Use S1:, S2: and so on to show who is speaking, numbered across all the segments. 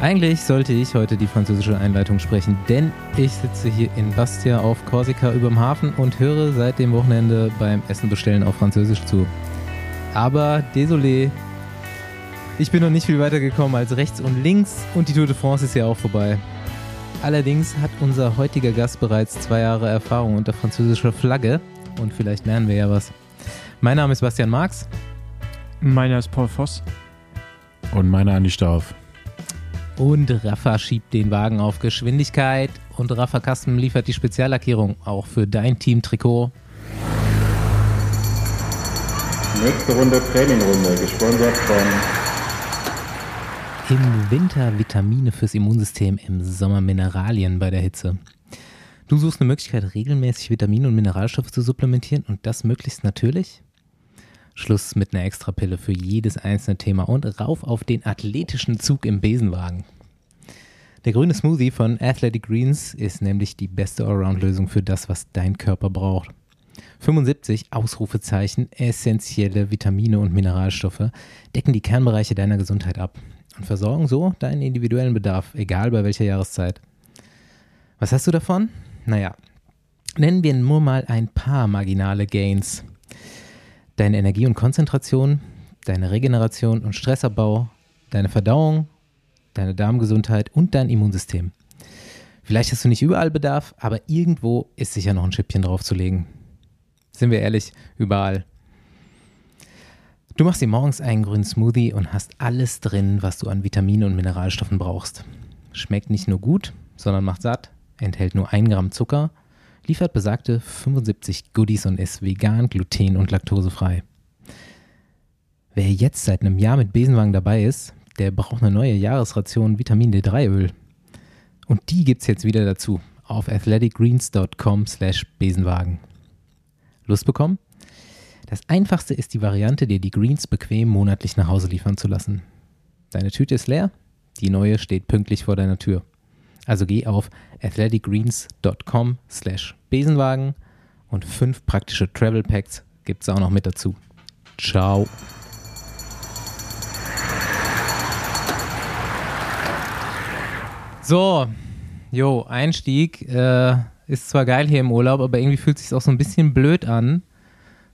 S1: Eigentlich sollte ich heute die französische Einleitung sprechen, denn ich sitze hier in Bastia auf Korsika überm Hafen und höre seit dem Wochenende beim Essen bestellen auf Französisch zu. Aber désolé, ich bin noch nicht viel weiter gekommen als rechts und links und die Tour de France ist ja auch vorbei. Allerdings hat unser heutiger Gast bereits zwei Jahre Erfahrung unter französischer Flagge und vielleicht lernen wir ja was. Mein Name ist Bastian Marx.
S2: Meiner ist Paul Voss.
S3: Und meiner Andi Stauf.
S1: Und Rafa schiebt den Wagen auf Geschwindigkeit und Rafa Custom liefert die Speziallackierung auch für dein Team-Trikot.
S4: Nächste Runde Trainingrunde, gesponsert von
S1: Im Winter Vitamine fürs Immunsystem, im Sommer Mineralien bei der Hitze. Du suchst eine Möglichkeit, regelmäßig Vitamine und Mineralstoffe zu supplementieren und das möglichst natürlich? Schluss mit einer Extrapille für jedes einzelne Thema und rauf auf den athletischen Zug im Besenwagen. Der grüne Smoothie von Athletic Greens ist nämlich die beste Allround-Lösung für das, was dein Körper braucht. 75 Ausrufezeichen, essentielle Vitamine und Mineralstoffe decken die Kernbereiche deiner Gesundheit ab und versorgen so deinen individuellen Bedarf, egal bei welcher Jahreszeit. Was hast du davon? Naja, nennen wir nur mal ein paar marginale Gains deine Energie und Konzentration, deine Regeneration und Stressabbau, deine Verdauung, deine Darmgesundheit und dein Immunsystem. Vielleicht hast du nicht überall Bedarf, aber irgendwo ist sicher noch ein Schippchen draufzulegen. Sind wir ehrlich, überall. Du machst dir morgens einen grünen Smoothie und hast alles drin, was du an Vitaminen und Mineralstoffen brauchst. Schmeckt nicht nur gut, sondern macht satt, enthält nur 1 Gramm Zucker liefert besagte 75 Goodies und ist vegan, gluten- und laktosefrei. Wer jetzt seit einem Jahr mit Besenwagen dabei ist, der braucht eine neue Jahresration Vitamin D3-Öl. Und die gibt es jetzt wieder dazu auf athleticgreens.com slash Besenwagen. Lust bekommen? Das einfachste ist die Variante, dir die Greens bequem monatlich nach Hause liefern zu lassen. Deine Tüte ist leer, die neue steht pünktlich vor deiner Tür. Also geh auf athleticgreens.com slash Besenwagen und fünf praktische Travel Packs gibt es auch noch mit dazu. Ciao. So, jo, Einstieg äh, ist zwar geil hier im Urlaub, aber irgendwie fühlt sich auch so ein bisschen blöd an,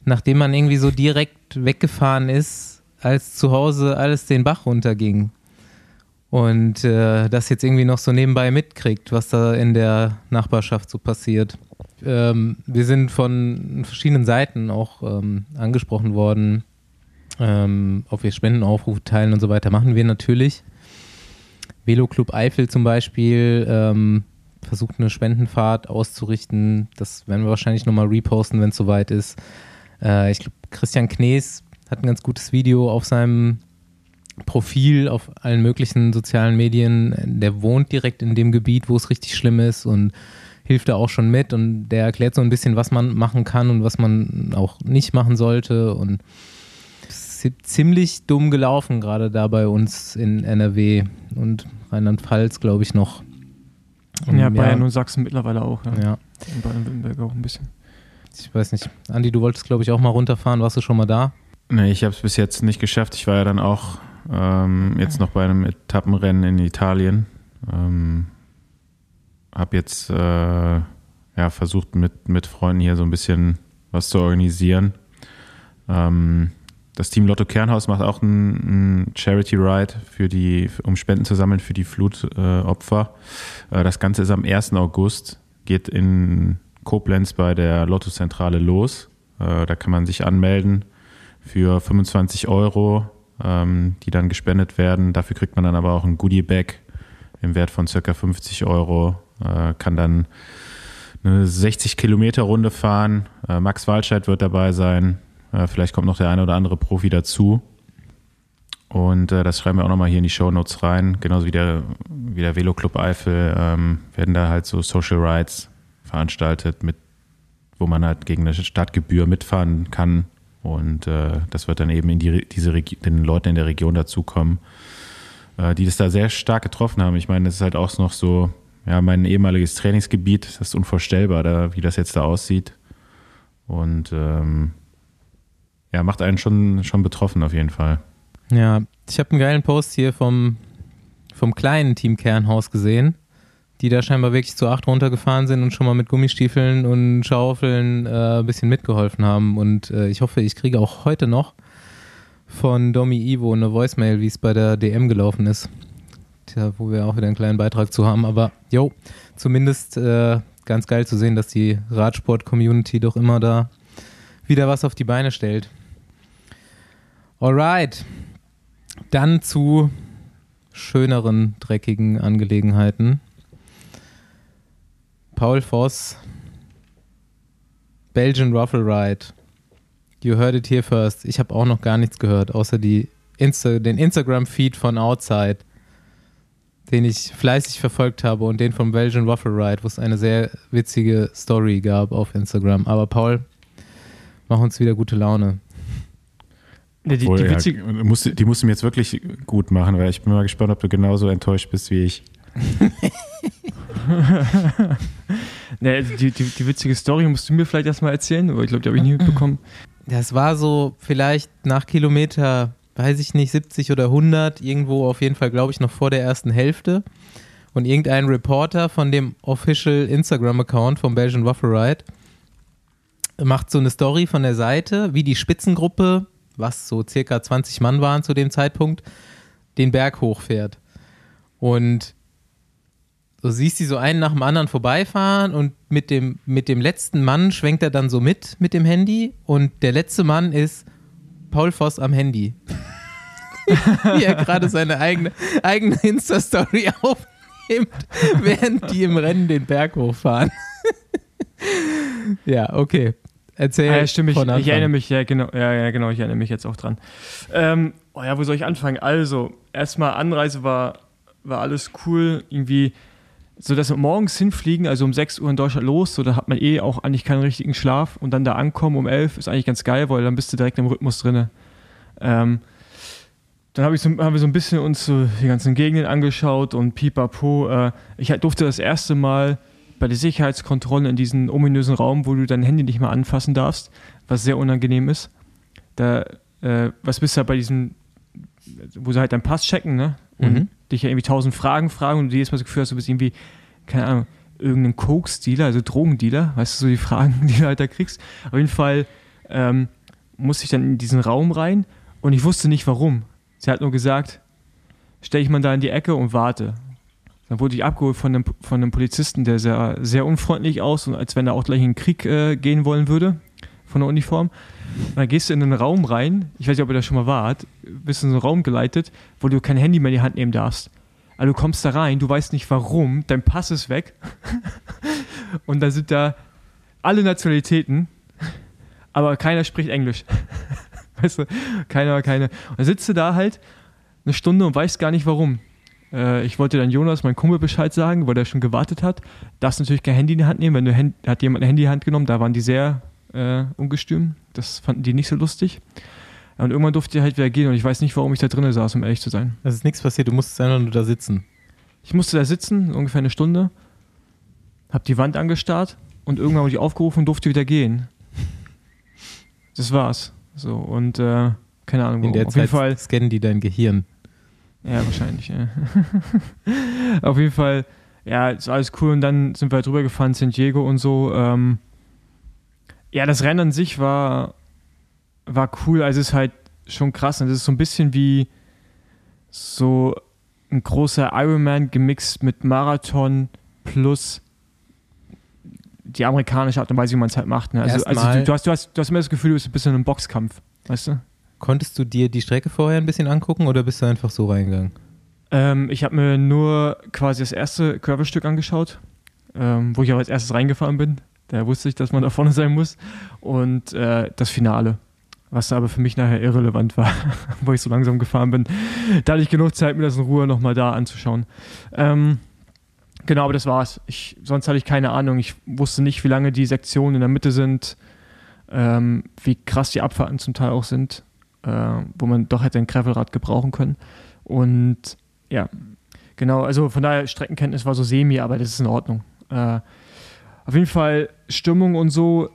S1: nachdem man irgendwie so direkt weggefahren ist, als zu Hause alles den Bach runterging und äh, das jetzt irgendwie noch so nebenbei mitkriegt, was da in der Nachbarschaft so passiert. Ähm, wir sind von verschiedenen Seiten auch ähm, angesprochen worden, ähm, ob wir Spendenaufrufe teilen und so weiter. Machen wir natürlich. Velo Club Eifel zum Beispiel ähm, versucht eine Spendenfahrt auszurichten. Das werden wir wahrscheinlich nochmal reposten, wenn es soweit ist. Äh, ich glaube, Christian Knees hat ein ganz gutes Video auf seinem Profil auf allen möglichen sozialen Medien. Der wohnt direkt in dem Gebiet, wo es richtig schlimm ist und hilft da auch schon mit und der erklärt so ein bisschen, was man machen kann und was man auch nicht machen sollte und es ist ziemlich dumm gelaufen, gerade da bei uns in NRW und Rheinland-Pfalz, glaube ich, noch.
S2: Und ja, Bayern ja, und Sachsen mittlerweile auch. Ja.
S1: ja.
S2: In Baden-Württemberg auch ein bisschen.
S1: Ich weiß nicht. Andi, du wolltest, glaube ich, auch mal runterfahren. Warst du schon mal da?
S3: Nee, ich habe es bis jetzt nicht geschafft. Ich war ja dann auch ähm, jetzt noch bei einem Etappenrennen in Italien. Ähm, habe jetzt äh, ja, versucht, mit, mit Freunden hier so ein bisschen was zu organisieren. Ähm, das Team Lotto Kernhaus macht auch einen Charity Ride für die, um Spenden zu sammeln für die Flutopfer. Äh, das Ganze ist am 1. August, geht in Koblenz bei der Lottozentrale los. Äh, da kann man sich anmelden für 25 Euro ähm, die dann gespendet werden. Dafür kriegt man dann aber auch ein Goodie-Bag im Wert von circa 50 Euro, äh, kann dann eine 60 Kilometer Runde fahren. Äh, Max Walscheid wird dabei sein. Äh, vielleicht kommt noch der eine oder andere Profi dazu. Und äh, das schreiben wir auch nochmal hier in die Show Notes rein. Genauso wie der, wie der Velo Club Eifel ähm, werden da halt so Social Rides veranstaltet, mit, wo man halt gegen eine Stadtgebühr mitfahren kann und äh, das wird dann eben in die, diese den Leuten in der Region dazukommen, äh, die das da sehr stark getroffen haben. Ich meine, das ist halt auch noch so, ja, mein ehemaliges Trainingsgebiet, das ist unvorstellbar, da, wie das jetzt da aussieht. Und ähm, ja, macht einen schon, schon betroffen auf jeden Fall.
S1: Ja, ich habe einen geilen Post hier vom, vom kleinen Team Kernhaus gesehen, die da scheinbar wirklich zu acht runtergefahren sind und schon mal mit Gummistiefeln und Schaufeln äh, ein bisschen mitgeholfen haben. Und äh, ich hoffe, ich kriege auch heute noch von Domi Ivo eine Voicemail, wie es bei der DM gelaufen ist. Tja, wo wir auch wieder einen kleinen Beitrag zu haben. Aber jo, zumindest äh, ganz geil zu sehen, dass die Radsport-Community doch immer da wieder was auf die Beine stellt. Alright. Dann zu schöneren, dreckigen Angelegenheiten. Paul Voss, Belgian Ruffle Ride. You heard it here first. Ich habe auch noch gar nichts gehört, außer die Insta den Instagram-Feed von Outside, den ich fleißig verfolgt habe und den vom Belgian Waffle Ride, wo es eine sehr witzige Story gab auf Instagram. Aber Paul, mach uns wieder gute Laune.
S3: Ja, die, die, ja, musste, die musst du mir jetzt wirklich gut machen, weil ich bin mal gespannt, ob du genauso enttäuscht bist wie ich.
S2: nee, die, die, die, witzige Story musst du mir vielleicht erstmal erzählen, aber ich glaube, die habe ich nie mitbekommen.
S1: Das war so vielleicht nach Kilometer, weiß ich nicht, 70 oder 100, irgendwo auf jeden Fall, glaube ich, noch vor der ersten Hälfte. Und irgendein Reporter von dem Official Instagram-Account vom Belgian Waffle Ride macht so eine Story von der Seite, wie die Spitzengruppe, was so circa 20 Mann waren zu dem Zeitpunkt, den Berg hochfährt. Und Du siehst die so einen nach dem anderen vorbeifahren und mit dem, mit dem letzten Mann schwenkt er dann so mit mit dem Handy und der letzte Mann ist Paul Voss am Handy. Wie er gerade seine eigene, eigene Insta-Story aufnimmt, während die im Rennen den Berg hochfahren. ja, okay. Erzähl.
S2: Ah, ja, stimmt, ich, ich, erinnere mich, ja genau, ja, ja, genau, ich erinnere mich jetzt auch dran. Ähm, oh ja, wo soll ich anfangen? Also, erstmal Anreise war, war alles cool, irgendwie so dass wir morgens hinfliegen, also um 6 Uhr in Deutschland los, so da hat man eh auch eigentlich keinen richtigen Schlaf und dann da ankommen um 11 ist eigentlich ganz geil, weil dann bist du direkt im Rhythmus drin. Ähm, dann hab ich so, haben wir so ein bisschen uns so die ganzen Gegenden angeschaut und pipapo. Äh, ich durfte das erste Mal bei der Sicherheitskontrolle in diesen ominösen Raum, wo du dein Handy nicht mehr anfassen darfst, was sehr unangenehm ist. Da, äh, was bist du halt bei diesem, wo sie halt deinen Pass checken, ne? Und mhm dich ja irgendwie tausend Fragen fragen und du jedes Mal so Gefühl hast, du bist irgendwie, keine Ahnung, irgendein Coke-Dealer, also Drogendealer, weißt du, so die Fragen, die du halt da kriegst. Auf jeden Fall ähm, musste ich dann in diesen Raum rein und ich wusste nicht warum. Sie hat nur gesagt, stell dich mal da in die Ecke und warte. Dann wurde ich abgeholt von einem, von einem Polizisten, der sehr, sehr unfreundlich aus und als wenn er auch gleich in den Krieg äh, gehen wollen würde, von der Uniform. Und dann gehst du in einen Raum rein, ich weiß nicht, ob ihr da schon mal wart, bist in so einen Raum geleitet, wo du kein Handy mehr in die Hand nehmen darfst. Also du kommst da rein, du weißt nicht warum, dein Pass ist weg. und da sind da alle Nationalitäten, aber keiner spricht Englisch. weißt du, keiner, keine. Und dann sitzt du da halt eine Stunde und weißt gar nicht warum. Äh, ich wollte dann Jonas, mein Kumpel, Bescheid sagen, weil der schon gewartet hat. Darfst natürlich kein Handy in die Hand nehmen. Wenn du Hand, hat jemand ein Handy in die Hand genommen, da waren die sehr äh, ungestüm. Das fanden die nicht so lustig. Und irgendwann durfte ich halt wieder gehen und ich weiß nicht, warum ich da drinnen saß, um ehrlich zu sein.
S1: Es ist nichts passiert, du musstest einfach nur da sitzen.
S2: Ich musste da sitzen, ungefähr eine Stunde, hab die Wand angestarrt und irgendwann wurde ich aufgerufen und durfte wieder gehen. Das war's. So, und äh, keine Ahnung,
S1: warum. In der Auf Zeit jeden Fall scannen die dein Gehirn.
S2: Ja, wahrscheinlich, ja. Auf jeden Fall, ja, ist alles cool und dann sind wir halt drüber gefahren, San Diego und so. Ähm, ja, das Rennen an sich war, war cool. Also es ist halt schon krass. Und es ist so ein bisschen wie so ein großer Ironman gemixt mit Marathon plus die amerikanische Art und Weise, wie man es halt macht. Ne? Also, also du, du, hast, du, hast, du hast immer das Gefühl, du bist ein bisschen in einem Boxkampf, weißt du?
S1: Konntest du dir die Strecke vorher ein bisschen angucken oder bist du einfach so reingegangen?
S2: Ähm, ich habe mir nur quasi das erste Körperstück angeschaut, ähm, wo ich auch als erstes reingefahren bin. Da wusste ich, dass man da vorne sein muss. Und äh, das Finale, was aber für mich nachher irrelevant war, wo ich so langsam gefahren bin. Da hatte ich genug Zeit, mir das in Ruhe nochmal da anzuschauen. Ähm, genau, aber das war's. Ich, sonst hatte ich keine Ahnung. Ich wusste nicht, wie lange die Sektionen in der Mitte sind, ähm, wie krass die Abfahrten zum Teil auch sind, äh, wo man doch hätte ein Gravelrad gebrauchen können. Und ja, genau, also von daher, Streckenkenntnis war so semi, aber das ist in Ordnung. Äh, auf jeden Fall Stimmung und so.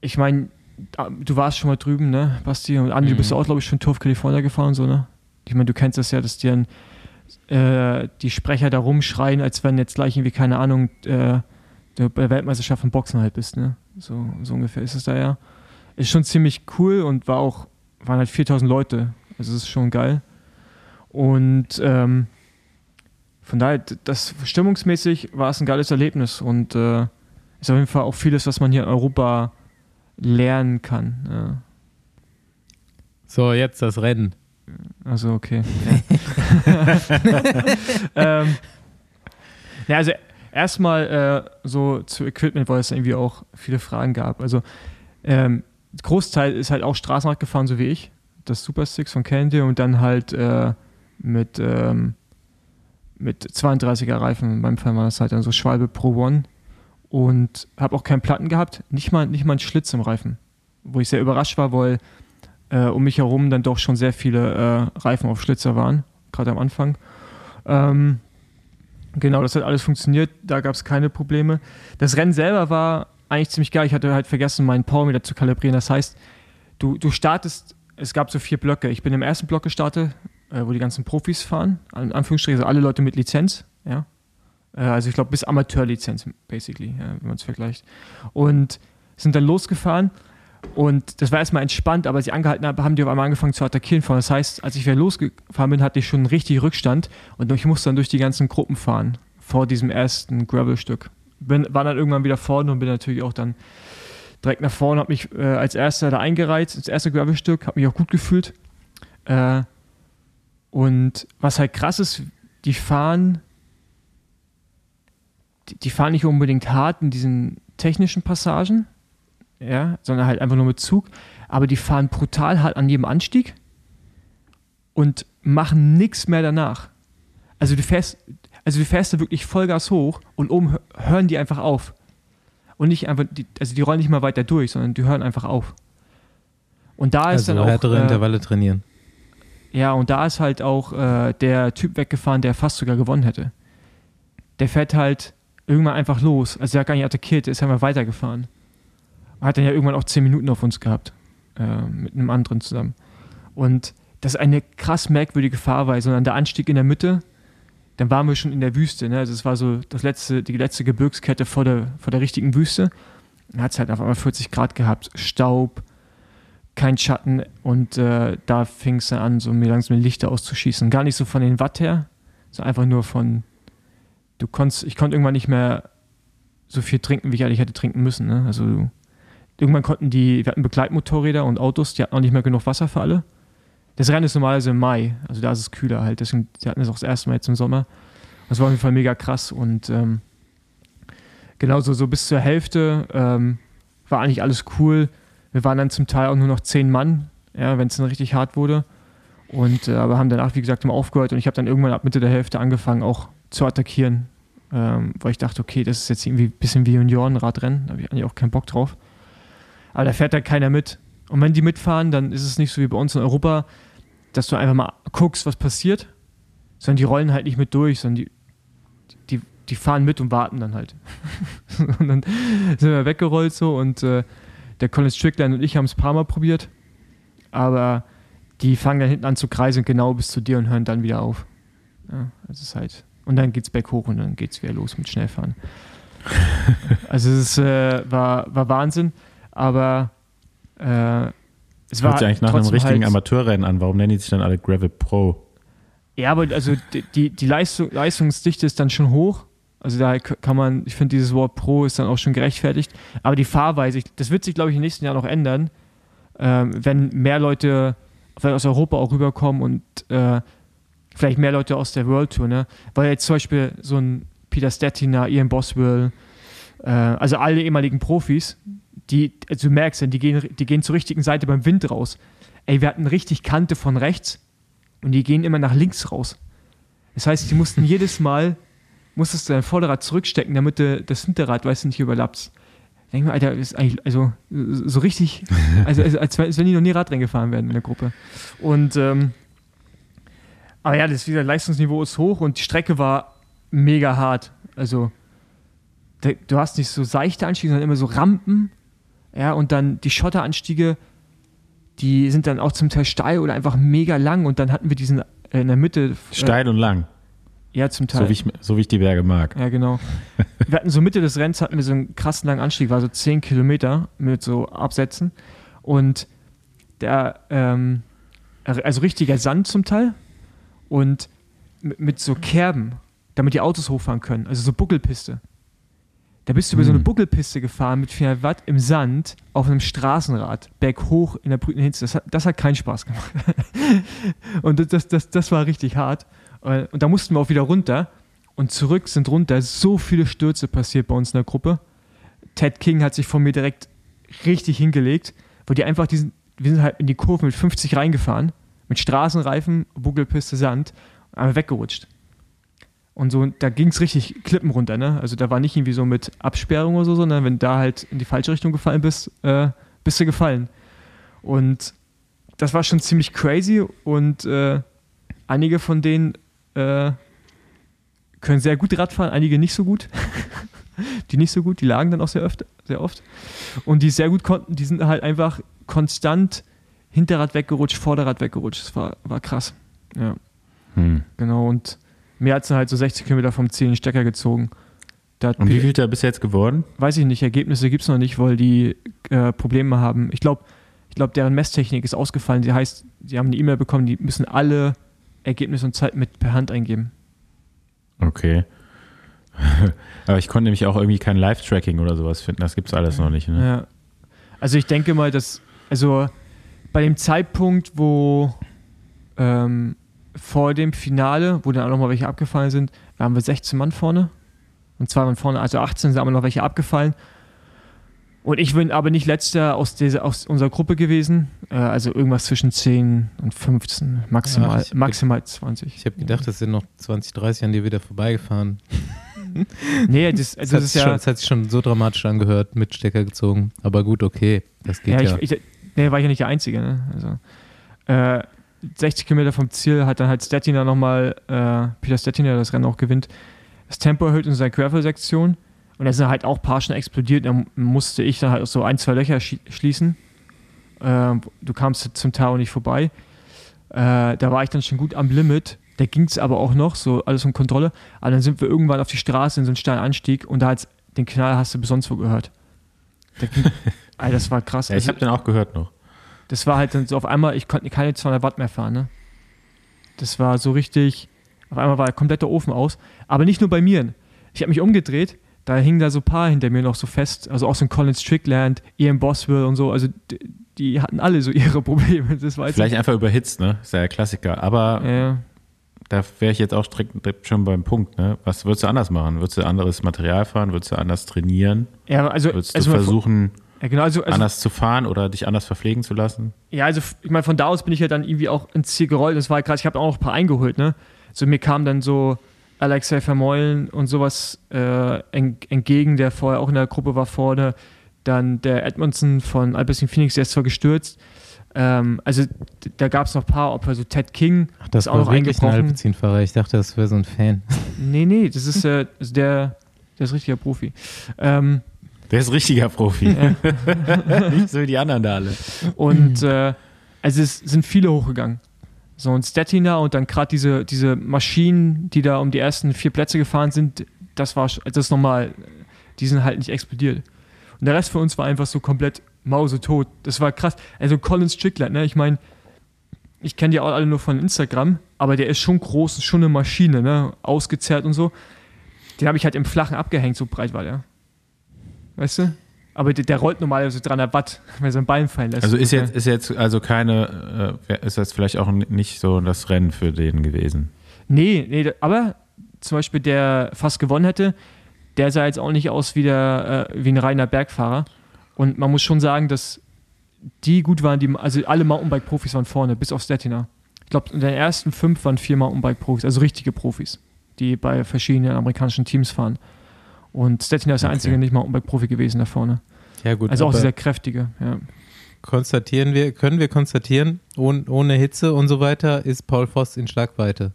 S2: Ich meine, du warst schon mal drüben, ne, Basti? Und Andi, mhm. du bist mhm. auch, glaube ich, schon Turf California gefahren, so, ne? Ich meine, du kennst das ja, dass die dann äh, die Sprecher da rumschreien, als wenn jetzt gleich irgendwie, keine Ahnung, äh, du bei der Weltmeisterschaft im Boxen halt bist, ne? So, so ungefähr ist es da ja. Ist schon ziemlich cool und war auch, waren halt 4000 Leute. Also es ist schon geil. Und ähm, von daher, das stimmungsmäßig war es ein geiles Erlebnis und äh, ist auf jeden Fall auch vieles, was man hier in Europa lernen kann. Ja.
S1: So, jetzt das Rennen.
S2: Also okay. Ja. ähm, ja, also erstmal äh, so zu Equipment, weil es irgendwie auch viele Fragen gab. Also ähm, Großteil ist halt auch Straßenrad gefahren, so wie ich. Das Super Six von Candy und dann halt äh, mit, ähm, mit 32er Reifen. Beim Fall war das halt dann so Schwalbe Pro One. Und habe auch keinen Platten gehabt, nicht mal, nicht mal einen Schlitz im Reifen. Wo ich sehr überrascht war, weil äh, um mich herum dann doch schon sehr viele äh, Reifen auf Schlitzer waren, gerade am Anfang. Ähm, genau, das hat alles funktioniert, da gab es keine Probleme. Das Rennen selber war eigentlich ziemlich geil. Ich hatte halt vergessen, meinen Powermeter zu kalibrieren. Das heißt, du, du startest, es gab so vier Blöcke. Ich bin im ersten Block gestartet, äh, wo die ganzen Profis fahren, in Anführungsstrichen, also alle Leute mit Lizenz, ja. Äh, also ich glaube bis Amateurlizenz, basically, ja, wenn man es vergleicht. Und sind dann losgefahren und das war erstmal entspannt, aber als ich angehalten habe, haben die auf einmal angefangen zu attackieren. Das heißt, als ich wieder losgefahren bin, hatte ich schon einen richtigen Rückstand und ich musste dann durch die ganzen Gruppen fahren, vor diesem ersten Gravel-Stück. Bin, war dann irgendwann wieder vorne und bin natürlich auch dann direkt nach vorne, habe mich äh, als erster da eingereiht, das erste Gravel-Stück, habe mich auch gut gefühlt. Äh, und was halt krass ist, die fahren, die, fahren nicht unbedingt hart in diesen technischen Passagen, ja, sondern halt einfach nur mit Zug. Aber die fahren brutal hart an jedem Anstieg und machen nichts mehr danach. Also du fährst, also du fährst da wirklich Vollgas hoch und oben hö- hören die einfach auf. Und nicht einfach, die, also die rollen nicht mal weiter durch, sondern die hören einfach auf. Und da ist
S1: Also
S2: dann auch.
S1: härtere
S2: äh,
S1: Intervalle trainieren.
S2: ja, und da ist halt auch äh, der Typ weggefahren, der fast sogar gewonnen hätte. Der fährt halt irgendwann einfach los. Also er hat gar nicht attackiert, der ist einfach weitergefahren. Hat dann ja irgendwann auch 10 Minuten auf uns gehabt. Äh, mit einem anderen zusammen. Und das ist eine krass merkwürdige Fahrweise. Und an der Anstieg in der Mitte, dann waren wir schon in der Wüste. Ne? Also es war so das letzte, die letzte Gebirgskette vor der, vor der richtigen Wüste. Dann hat es halt auf einmal 40 Grad gehabt, Staub, kein Schatten und äh, da fing es dann an, so mir langsam Lichter auszuschießen. Gar nicht so von den Watt her, sondern einfach nur von, du konntest, ich konnte irgendwann nicht mehr so viel trinken, wie ich eigentlich hätte trinken müssen. Ne? Also irgendwann konnten die, wir hatten Begleitmotorräder und Autos, die hatten auch nicht mehr genug Wasser für alle. Das Rennen ist normalerweise im Mai, also da ist es kühler halt. Deswegen, die hatten es auch das erste Mal jetzt im Sommer. Das war auf jeden Fall mega krass und ähm, genauso so bis zur Hälfte ähm, war eigentlich alles cool. Wir waren dann zum Teil auch nur noch zehn Mann, ja, wenn es dann richtig hart wurde. Und äh, aber haben danach, wie gesagt, immer aufgehört und ich habe dann irgendwann ab Mitte der Hälfte angefangen, auch zu attackieren. Ähm, weil ich dachte, okay, das ist jetzt irgendwie ein bisschen wie Juniorenradrennen, da habe ich eigentlich auch keinen Bock drauf. Aber da fährt da keiner mit. Und wenn die mitfahren, dann ist es nicht so wie bei uns in Europa, dass du einfach mal guckst, was passiert, sondern die rollen halt nicht mit durch, sondern die, die, die fahren mit und warten dann halt. und dann sind wir weggerollt so und äh, der Colin Strickland und ich haben es ein paar Mal probiert, aber die fangen dann hinten an zu kreisen genau bis zu dir und hören dann wieder auf. Ja, das ist halt. Und dann geht's berghoch und dann geht's wieder los mit Schnellfahren. also es ist, äh, war, war Wahnsinn, aber äh, es war
S3: hört sich eigentlich nach einem richtigen
S2: halt,
S3: Amateurrennen an. Warum nennen die sich dann alle Gravel Pro?
S2: Ja, aber also die, die, Leistung, Leistungsdichte ist dann schon hoch. Also da kann man, ich finde, dieses Wort Pro ist dann auch schon gerechtfertigt. Aber die Fahrweise, das wird sich, glaube ich, im nächsten Jahr noch ändern, ähm, wenn mehr Leute vielleicht aus Europa auch rüberkommen und äh, vielleicht mehr Leute aus der World Tour, ne? Weil jetzt zum Beispiel so ein Peter Stettiner, Ian Boswell, äh, also alle ehemaligen Profis, die, also du merkst, die gehen, die gehen zur richtigen Seite beim Wind raus. Ey, wir hatten richtig Kante von rechts und die gehen immer nach links raus. Das heißt, die mussten jedes Mal, musstest du dein Vorderrad zurückstecken, damit du das Hinterrad, weißt du, nicht überlappst. Denk mir, Alter, ist eigentlich, also so richtig, also, also als, als wenn die noch nie Radrennen gefahren werden in der Gruppe. Und, ähm, aber ja, das wieder Leistungsniveau ist hoch und die Strecke war mega hart. Also, du hast nicht so seichte Anstiege, sondern immer so Rampen. Ja, und dann die Schotteranstiege, die sind dann auch zum Teil steil oder einfach mega lang und dann hatten wir diesen äh, in der Mitte. Äh,
S3: Steil und lang.
S2: Ja, zum Teil.
S3: So wie, ich, so wie ich die Berge mag.
S2: Ja, genau. wir hatten so Mitte des Rennens hatten wir so einen krassen langen Anstieg, war so 10 Kilometer mit so Absätzen. Und der, ähm, also richtiger Sand zum Teil und mit, so Kerben, damit die Autos hochfahren können. Also so Buckelpiste. Da bist du über so eine
S3: Hm.
S2: Buckelpiste gefahren mit 400 Watt im Sand auf einem Straßenrad, berghoch in der Brüten Hitze. Das hat, das hat keinen Spaß gemacht. und das, das, das, das war richtig hart. Äh, Und da mussten wir auch wieder runter. Und zurück sind runter so viele Stürze passiert bei uns in der Gruppe. Ted King hat sich von mir direkt richtig hingelegt, weil die einfach diesen, wir sind halt in die Kurve mit 50 reingefahren, mit Straßenreifen, Buckelpiste, Sand, einmal weggerutscht. Und so, da ging es richtig Klippen runter, ne? Also da war nicht irgendwie so mit Absperrung oder so, sondern wenn da halt in die falsche Richtung gefallen bist, äh, bist du gefallen. Und das war schon ziemlich crazy und äh, einige von denen äh, können sehr gut Radfahren, einige nicht so gut. die nicht so gut, die lagen dann auch sehr oft, sehr oft. Und die sehr gut konnten, die sind halt einfach konstant Hinterrad weggerutscht, Vorderrad weggerutscht. Das war, war krass. Ja,
S3: Hm.
S2: genau. Und mir hat es halt so 60 Kilometer vom Ziel in den Stecker gezogen.
S3: Und wie viel da bis jetzt geworden?
S2: weiß ich nicht, Ergebnisse gibt es noch nicht, weil die äh, Probleme haben. Ich glaube, ich glaub, deren Messtechnik ist ausgefallen. Die heißt, sie haben eine E-Mail bekommen, die müssen alle Ergebnisse und Zeit mit per Hand eingeben.
S3: Okay. Aber ich konnte nämlich auch irgendwie kein Live-Tracking oder sowas finden. Das gibt's alles noch nicht. Ne?
S2: Ja. Also ich denke mal, dass, also bei dem Zeitpunkt, wo ähm, vor dem Finale, wo dann auch nochmal welche abgefallen sind, waren wir 16 Mann vorne. Und zwei Mann vorne, also 18 sind aber noch welche abgefallen. Und ich bin aber nicht letzter aus, dieser, aus unserer Gruppe gewesen. Äh, also irgendwas zwischen 10 und 15, maximal,
S1: Ja,
S2: maximal 20.
S1: Ich habe gedacht, das sind noch 20, 30 an dir wieder vorbeigefahren.
S2: Nee, das,
S1: Das,
S2: das
S1: hat
S2: ist
S1: sich
S2: ja.
S1: schon, das hat sich schon so dramatisch angehört, mit Stecker gezogen. Aber gut, okay, das geht
S2: Ja,
S1: ja.
S2: ich, ich, nee, war ich ja nicht der Einzige. Ne? Also, äh, 60 Kilometer vom Ziel hat dann halt Stettiner nochmal, äh, Peter Stettiner, das Rennen auch gewinnt, das Tempo erhöht in seiner Querfeld-Sektion. Und da sind halt auch ein paar schon explodiert. Da musste ich dann halt so ein, zwei Löcher schließen. Äh, du kamst zum Tau nicht vorbei. Äh, da war ich dann schon gut am Limit. Da ging es aber auch noch, so alles in Kontrolle. Aber dann sind wir irgendwann auf die Straße in so einen steilen Anstieg und da hat's, den Knall hast du bis sonst wo gehört. Da ging, Alter, das war krass.
S3: Ja, ich
S2: Also-
S3: habe den auch gehört noch.
S2: das war halt dann so auf einmal, ich konnte keine 200 Watt mehr fahren, ne? Das war so richtig, auf einmal war der komplette Ofen aus. Aber nicht nur bei mir. Ich habe mich umgedreht, da hingen da so ein paar hinter mir noch so fest, also auch so ein Colin Strickland, Ian Boswell und so, also die, die hatten alle so ihre Probleme. Das jetzt
S3: Vielleicht einfach überhitzt, ne? Ist ja der Klassiker. Aber
S2: ja,
S3: da wäre ich jetzt auch direkt schon beim Punkt, ne? Was würdest du anders machen? Würdest du anderes Material fahren? Würdest du anders trainieren?
S2: ja, also,
S3: Würdest
S2: also
S3: du
S2: mal von-
S3: versuchen,
S2: ja, genau, also, also
S3: anders zu fahren oder dich anders verpflegen zu lassen?
S2: Ja, also ich meine, von da aus bin ich ja dann irgendwie auch ins Ziel gerollt. Das war halt krass. Ich habe auch noch ein paar eingeholt, ne? So mir kam dann so Alexei Vermeulen und sowas äh, ent entgegen, der vorher auch in der Gruppe war vorne. Dann der Edmondson von Alpecin Phoenix, der ist zwar gestürzt. Ähm, also da gab es noch ein paar Opfer, so Ted King.
S1: Ach, das
S2: ist auch
S1: war
S2: noch
S1: wirklich ein
S2: eingebrochen.
S1: Alpecin-Fahrer. Ich dachte, das wäre so ein Fan.
S2: Nee, nee, das ist, äh, der, der ist richtiger Profi. Ähm,
S3: Der ist richtiger Profi. Nicht so wie die anderen da alle.
S2: Und äh, also es sind viele hochgegangen. So ein Stettiner und dann gerade diese, diese Maschinen, die da um die ersten vier Plätze gefahren sind, das war das ist normal. Die sind halt nicht explodiert. Und der Rest für uns war einfach so komplett mausetot. Das war krass. Also Colin Strickland, ne? Ich meine, ich kenne die auch alle nur von Instagram, aber der ist schon groß, ist schon eine Maschine, ne? Ausgezerrt und so. Den habe ich halt im Flachen abgehängt, so breit war der. Weißt du? Aber der, der rollt normalerweise 300 Watt, wenn er sein Bein fallen lässt.
S3: Also ist jetzt, ist jetzt also keine, äh, ist das vielleicht auch nicht so das Rennen für den gewesen?
S2: Nee, nee, aber zum Beispiel der fast gewonnen hätte, der sah jetzt auch nicht aus wie, der, äh, wie ein reiner Bergfahrer. Und man muss schon sagen, dass die gut waren, die, also alle Mountainbike-Profis waren vorne, bis auf Stettiner. Ich glaube, in den ersten fünf waren vier Mountainbike-Profis, also richtige Profis, die bei verschiedenen amerikanischen Teams fahren. Und Stettiner ist der
S3: Okay.
S2: einzige nicht Mountainbike-Profi gewesen da vorne.
S1: Ja, gut.
S2: Also auch sehr kräftige, ja.
S1: konstatieren wir, können wir konstatieren, ohne, ohne Hitze und so weiter ist Paul Voss in Schlagweite.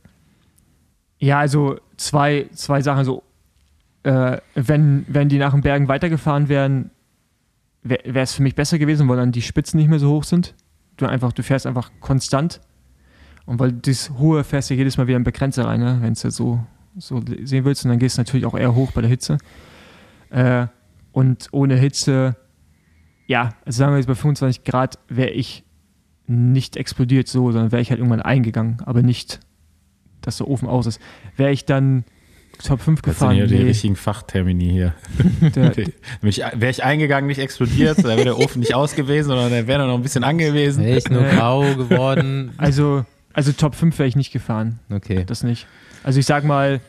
S2: Ja, also zwei, zwei Sachen. So, äh, wenn, wenn die nach den Bergen weitergefahren wären, wäre es für mich besser gewesen, weil dann die Spitzen nicht mehr so hoch sind. Du einfach, du fährst einfach konstant. Und weil das hohe fährst du jedes Mal wieder in Begrenzer rein, ne? wenn es ja so so sehen willst. Und dann gehst du natürlich auch eher hoch bei der Hitze. Äh, und ohne Hitze, ja, also sagen wir jetzt bei 25 Grad, wäre ich nicht explodiert so, sondern wäre ich halt irgendwann eingegangen, aber nicht, dass der Ofen aus ist. Wäre ich dann Top 5
S3: Das sind
S2: gefahren,
S3: ja die
S2: nee,
S3: richtigen Fachtermini hier. Wäre ich eingegangen, nicht explodiert, dann wäre der Ofen nicht aus gewesen, sondern der wäre noch ein bisschen angewesen.
S1: Wäre ich nur grau geworden.
S2: also, also Top 5 wäre ich nicht gefahren.
S1: Okay.
S2: Das nicht. Also ich sag mal,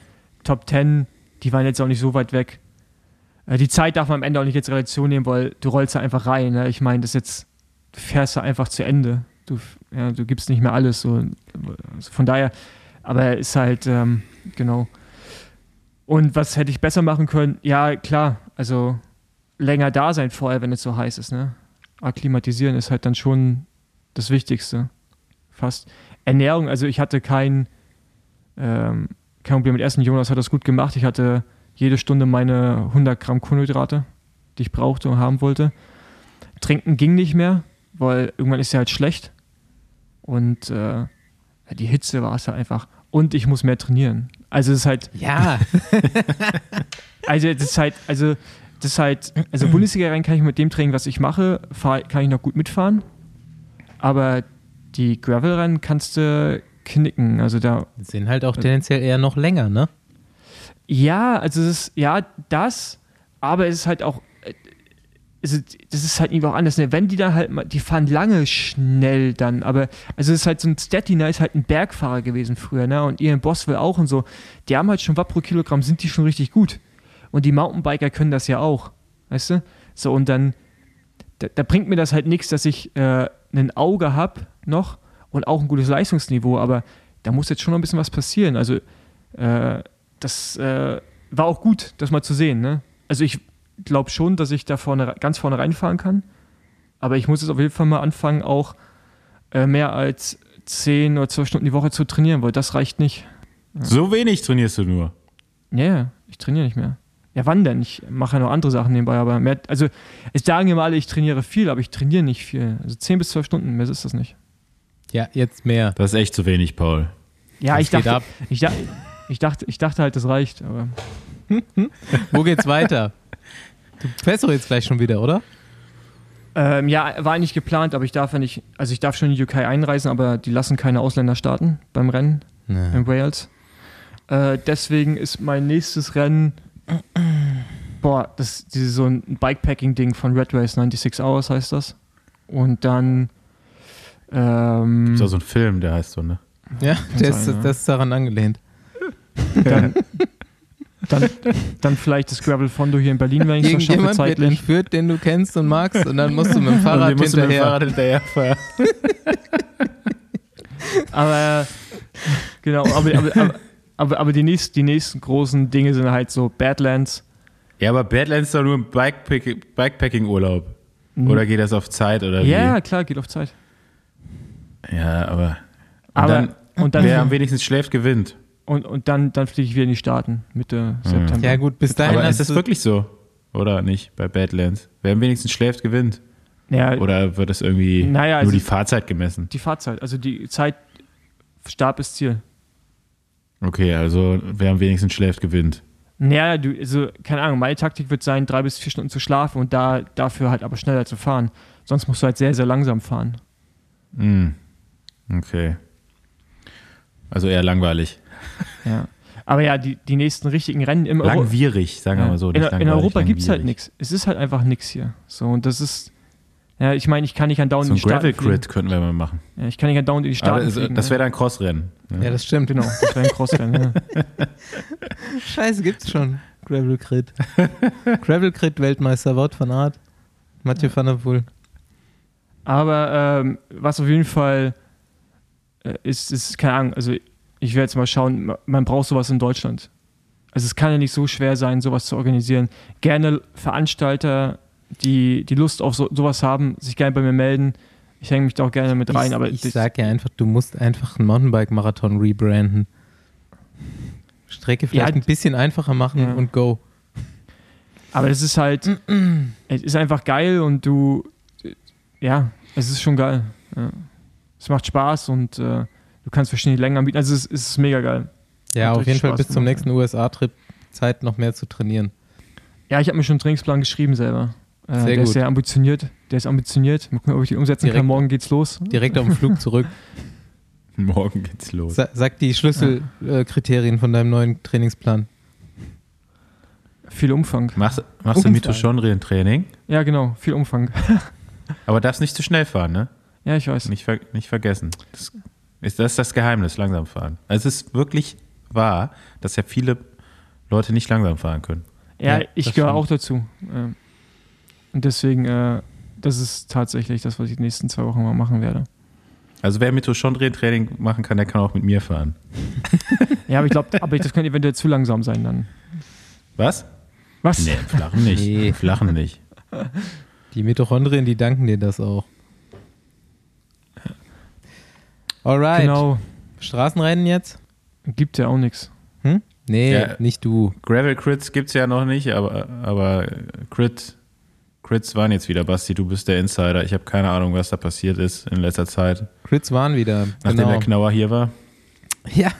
S2: Top 10, die waren jetzt auch nicht so weit weg. Äh, Die Zeit darf man am Ende auch nicht jetzt Relation nehmen, weil du rollst da einfach rein. Ne? Ich meine, das jetzt, du fährst da einfach zu Ende. Du, ja, du gibst nicht mehr alles. So. Also von daher, aber ist halt, ähm, genau. Und was hätte ich besser machen können? Ja, klar, also länger da sein vorher, wenn es so heiß ist. Ne? Akklimatisieren ist halt dann schon das Wichtigste. Fast. Ernährung, also ich hatte kein, ähm, kein Problem mit Essen. Jonas hat das gut gemacht. Ich hatte jede Stunde meine 100 Gramm Kohlenhydrate, die ich brauchte und haben wollte. Trinken ging nicht mehr, weil irgendwann ist ja halt schlecht. Und äh, die Hitze war es halt einfach. Und ich muss mehr trainieren. Also es ist halt,
S1: Ja,
S2: also das ist halt, also das ist halt, also Bundesliga rein kann ich mit dem Training, was ich mache, fahr, kann ich noch gut mitfahren. Aber die Gravel-Rennen kannst du knicken. Also da
S1: sind halt auch tendenziell eher noch länger, ne?
S2: Ja, also es ist, ja, das, aber es ist halt auch, ist, das ist halt irgendwie auch anders. Ne? Wenn die da halt mal, die fahren lange schnell dann, aber also es ist halt so ein Stettiner ist halt ein Bergfahrer gewesen früher, ne? Und Ian Boswell auch und so. Die haben halt schon Watt pro Kilogramm, sind die schon richtig gut. Und die Mountainbiker können das ja auch, weißt du? So, und dann, da, da bringt mir das halt nichts, dass ich äh, ein Auge habe noch und auch ein gutes Leistungsniveau, aber da muss jetzt schon noch ein bisschen was passieren. Also, äh, das äh, war auch gut, das mal zu sehen. Ne? Also ich glaube schon, dass ich da vorne, ganz vorne reinfahren kann. Aber ich muss jetzt auf jeden Fall mal anfangen, auch äh, mehr als 10 oder 12 Stunden die Woche zu trainieren, weil das reicht nicht.
S3: So wenig trainierst du nur.
S2: Ja, ja, ich trainiere nicht mehr. Ja, wann denn? Ich mache ja noch andere Sachen nebenbei, aber mehr, also es sagen immer alle, ich trainiere viel, aber ich trainiere nicht viel. Also 10 bis 12 Stunden, mehr ist das nicht.
S1: Ja, jetzt mehr.
S3: Das ist echt zu wenig, Paul.
S2: Ja,
S1: Das
S2: ich dachte,
S1: ab.
S2: ich, da, ich, dachte, ich dachte halt, das reicht, aber
S1: Wo geht's weiter? Du fährst doch jetzt gleich schon wieder, oder?
S2: Ähm, ja, war eigentlich geplant, aber ich darf ja nicht, also ich darf schon in die UK einreisen, aber die lassen keine Ausländer starten beim Rennen
S1: Ja.
S2: in Wales. Äh, deswegen ist mein nächstes Rennen, boah, das ist dieses- so ein Bikepacking-Ding von Red Race 96 Hours heißt das. Und dann, ähm,
S3: Das ist auch so ein Film, der heißt so, ne?
S1: Ja, der ist,
S2: ja.
S1: das ist daran angelehnt.
S2: dann, dann, dann vielleicht das Gravel Fondo hier in Berlin, wenn ich es noch schaffe
S1: Irgendjemand wird
S2: zeitlich.
S1: entführt, den du kennst und magst und dann musst du mit dem Fahrrad
S3: musst du mit dem
S1: hinterher.
S3: Fahrrad hinterherfahren.
S2: Aber genau, aber, aber, aber, aber, aber die, nächsten, die nächsten großen Dinge sind halt so Badlands.
S3: Ja, aber Badlands ist doch nur ein Bikepack- Bikepacking-Urlaub. Oder geht das auf Zeit oder wie?
S2: Ja, klar, geht auf Zeit.
S3: Ja, aber. Und
S2: Aber
S3: dann,
S2: und dann,
S3: wer am wenigsten schläft, gewinnt.
S2: und, und dann, dann fliege ich wieder in die Staaten Mitte September.
S1: Ja, gut, bis dahin
S3: Aber ist das wirklich so? Oder nicht bei Badlands? Wer am wenigsten schläft, gewinnt.
S2: Ja,
S3: Oder wird das irgendwie
S2: Naja,
S3: nur
S2: also-
S3: die Fahrzeit gemessen?
S2: die Fahrzeit, also die Zeit, Start bis Ziel.
S3: Okay, also wer am wenigsten schläft, gewinnt.
S2: Naja, du, also, keine Ahnung, meine Taktik wird sein, drei bis vier Stunden zu schlafen und da, dafür halt aber schneller zu fahren. Sonst musst du halt sehr, sehr langsam fahren.
S3: Hm. Okay. Also eher langweilig.
S2: Ja. Aber ja, die, die nächsten richtigen Rennen im Euro
S3: Langwierig, sagen wir mal so.
S2: in, in Europa gibt es halt nichts. Es ist halt einfach nichts hier. So, und das ist, ja, ich meine, ich kann nicht andauernd
S3: So
S2: in
S3: ein
S2: die Staaten
S3: Gravel. Crit könnten wir mal machen.
S2: Ja, ich kann nicht andauernd in die Staaten
S3: Aber das,
S2: fliegen.
S3: das wäre dann Crossrennen. ne?
S1: Ja, das stimmt.
S2: Genau, das wäre ein Crossrennen. ja.
S1: Scheiße, gibt's schon. Gravel Crit. Gravel Crit Weltmeister Wout van Aert. Mathieu van der Poel.
S2: Aber ähm, was auf jeden Fall ist, ist, keine Ahnung, also ich werde jetzt mal schauen, ma- man braucht sowas in Deutschland. Also es kann ja nicht so schwer sein, sowas zu organisieren. Gerne Veranstalter, die die Lust auf so, sowas haben, sich gerne bei mir melden. Ich hänge mich da auch gerne mit rein,
S1: ich,
S2: aber
S1: ich
S2: das-
S1: sag ja einfach, du musst einfach einen Mountainbike-Marathon rebranden. Strecke vielleicht
S2: Ja,
S1: ein bisschen einfacher machen
S2: ja.
S1: und go.
S2: Aber das ist halt, es ist einfach geil und du, ja, es ist schon geil. Ja. Es macht Spaß und äh, du kannst verschiedene Längen anbieten. Also es, es ist mega geil.
S1: Ja,
S2: Hat
S1: auf jeden
S2: richtig
S1: Fall
S2: Spaß
S1: bis zum nächsten USA-Trip Zeit noch mehr zu trainieren.
S2: Ja, ich habe mir schon einen Trainingsplan geschrieben selber. Äh,
S1: Sehr
S2: der
S1: gut.
S2: ist sehr ambitioniert. Der ist ambitioniert. Mal gucken, ob ich den umsetzen
S1: Direkt-
S2: kann. Morgen geht's los.
S1: Direkt auf dem Flug zurück.
S3: Morgen geht's los.
S1: Sa sag die Schlüsselkriterien von deinem neuen Trainingsplan.
S2: Viel Umfang.
S3: Machst, machst du
S2: Umfang.
S3: Mitochondrien-Training,
S2: Ja, genau. Viel Umfang.
S3: aber darfst nicht zu schnell fahren, ne?
S2: Ja, ich weiß.
S3: Nicht, ver nicht vergessen. Das ist, das das Geheimnis, langsam fahren. Also es ist wirklich wahr, dass ja viele Leute nicht langsam fahren können.
S2: Ja,
S1: Ja,
S2: ich gehöre auch dazu. Ähm, Und deswegen, äh, das ist tatsächlich das, was ich die nächsten zwei Wochen mal machen werde.
S3: Also wer Mitochondrien-Training machen kann, der kann auch mit mir fahren.
S2: Ja, aber ich glaube, aber das könnte eventuell zu langsam sein dann.
S3: Was?
S2: Was?
S3: Nee, flachen nicht.
S1: Nee.
S3: Flachen nicht.
S1: Die Mitochondrien, die danken dir das auch. Alright.
S2: Genau.
S1: Straßenrennen jetzt?
S2: Gibt ja auch nichts.
S1: Hm? Nee,
S3: Ja.
S1: nicht du.
S3: Gravel Crits gibt's ja noch nicht, aber, aber Crit, Crits waren jetzt wieder. Basti, du bist der Insider. Ich habe keine Ahnung, was da passiert ist in letzter Zeit,
S1: Crits waren wieder.
S3: nachdem
S1: genau.
S3: der Knauer hier war.
S1: Ja.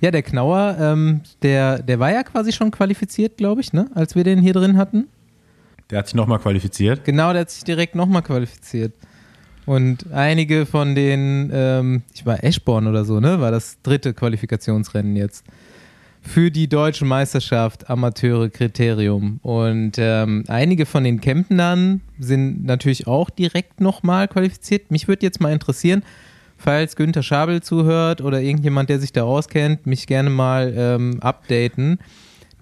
S1: Ja, der Knauer, ähm, der, der war ja quasi schon qualifiziert, glaube ich, ne? als wir den hier drin hatten.
S3: Der hat sich nochmal qualifiziert.
S1: Genau, der hat sich direkt nochmal qualifiziert. Und einige von den, ähm, ich war Eschborn oder so, ne? War das dritte Qualifikationsrennen jetzt. Für die deutsche Meisterschaft Amateure Kriterium. Und ähm, einige von den Kempnern sind natürlich auch direkt nochmal qualifiziert. Mich würde jetzt mal interessieren, falls Günther Schabel zuhört oder irgendjemand, der sich da auskennt, mich gerne mal ähm, updaten.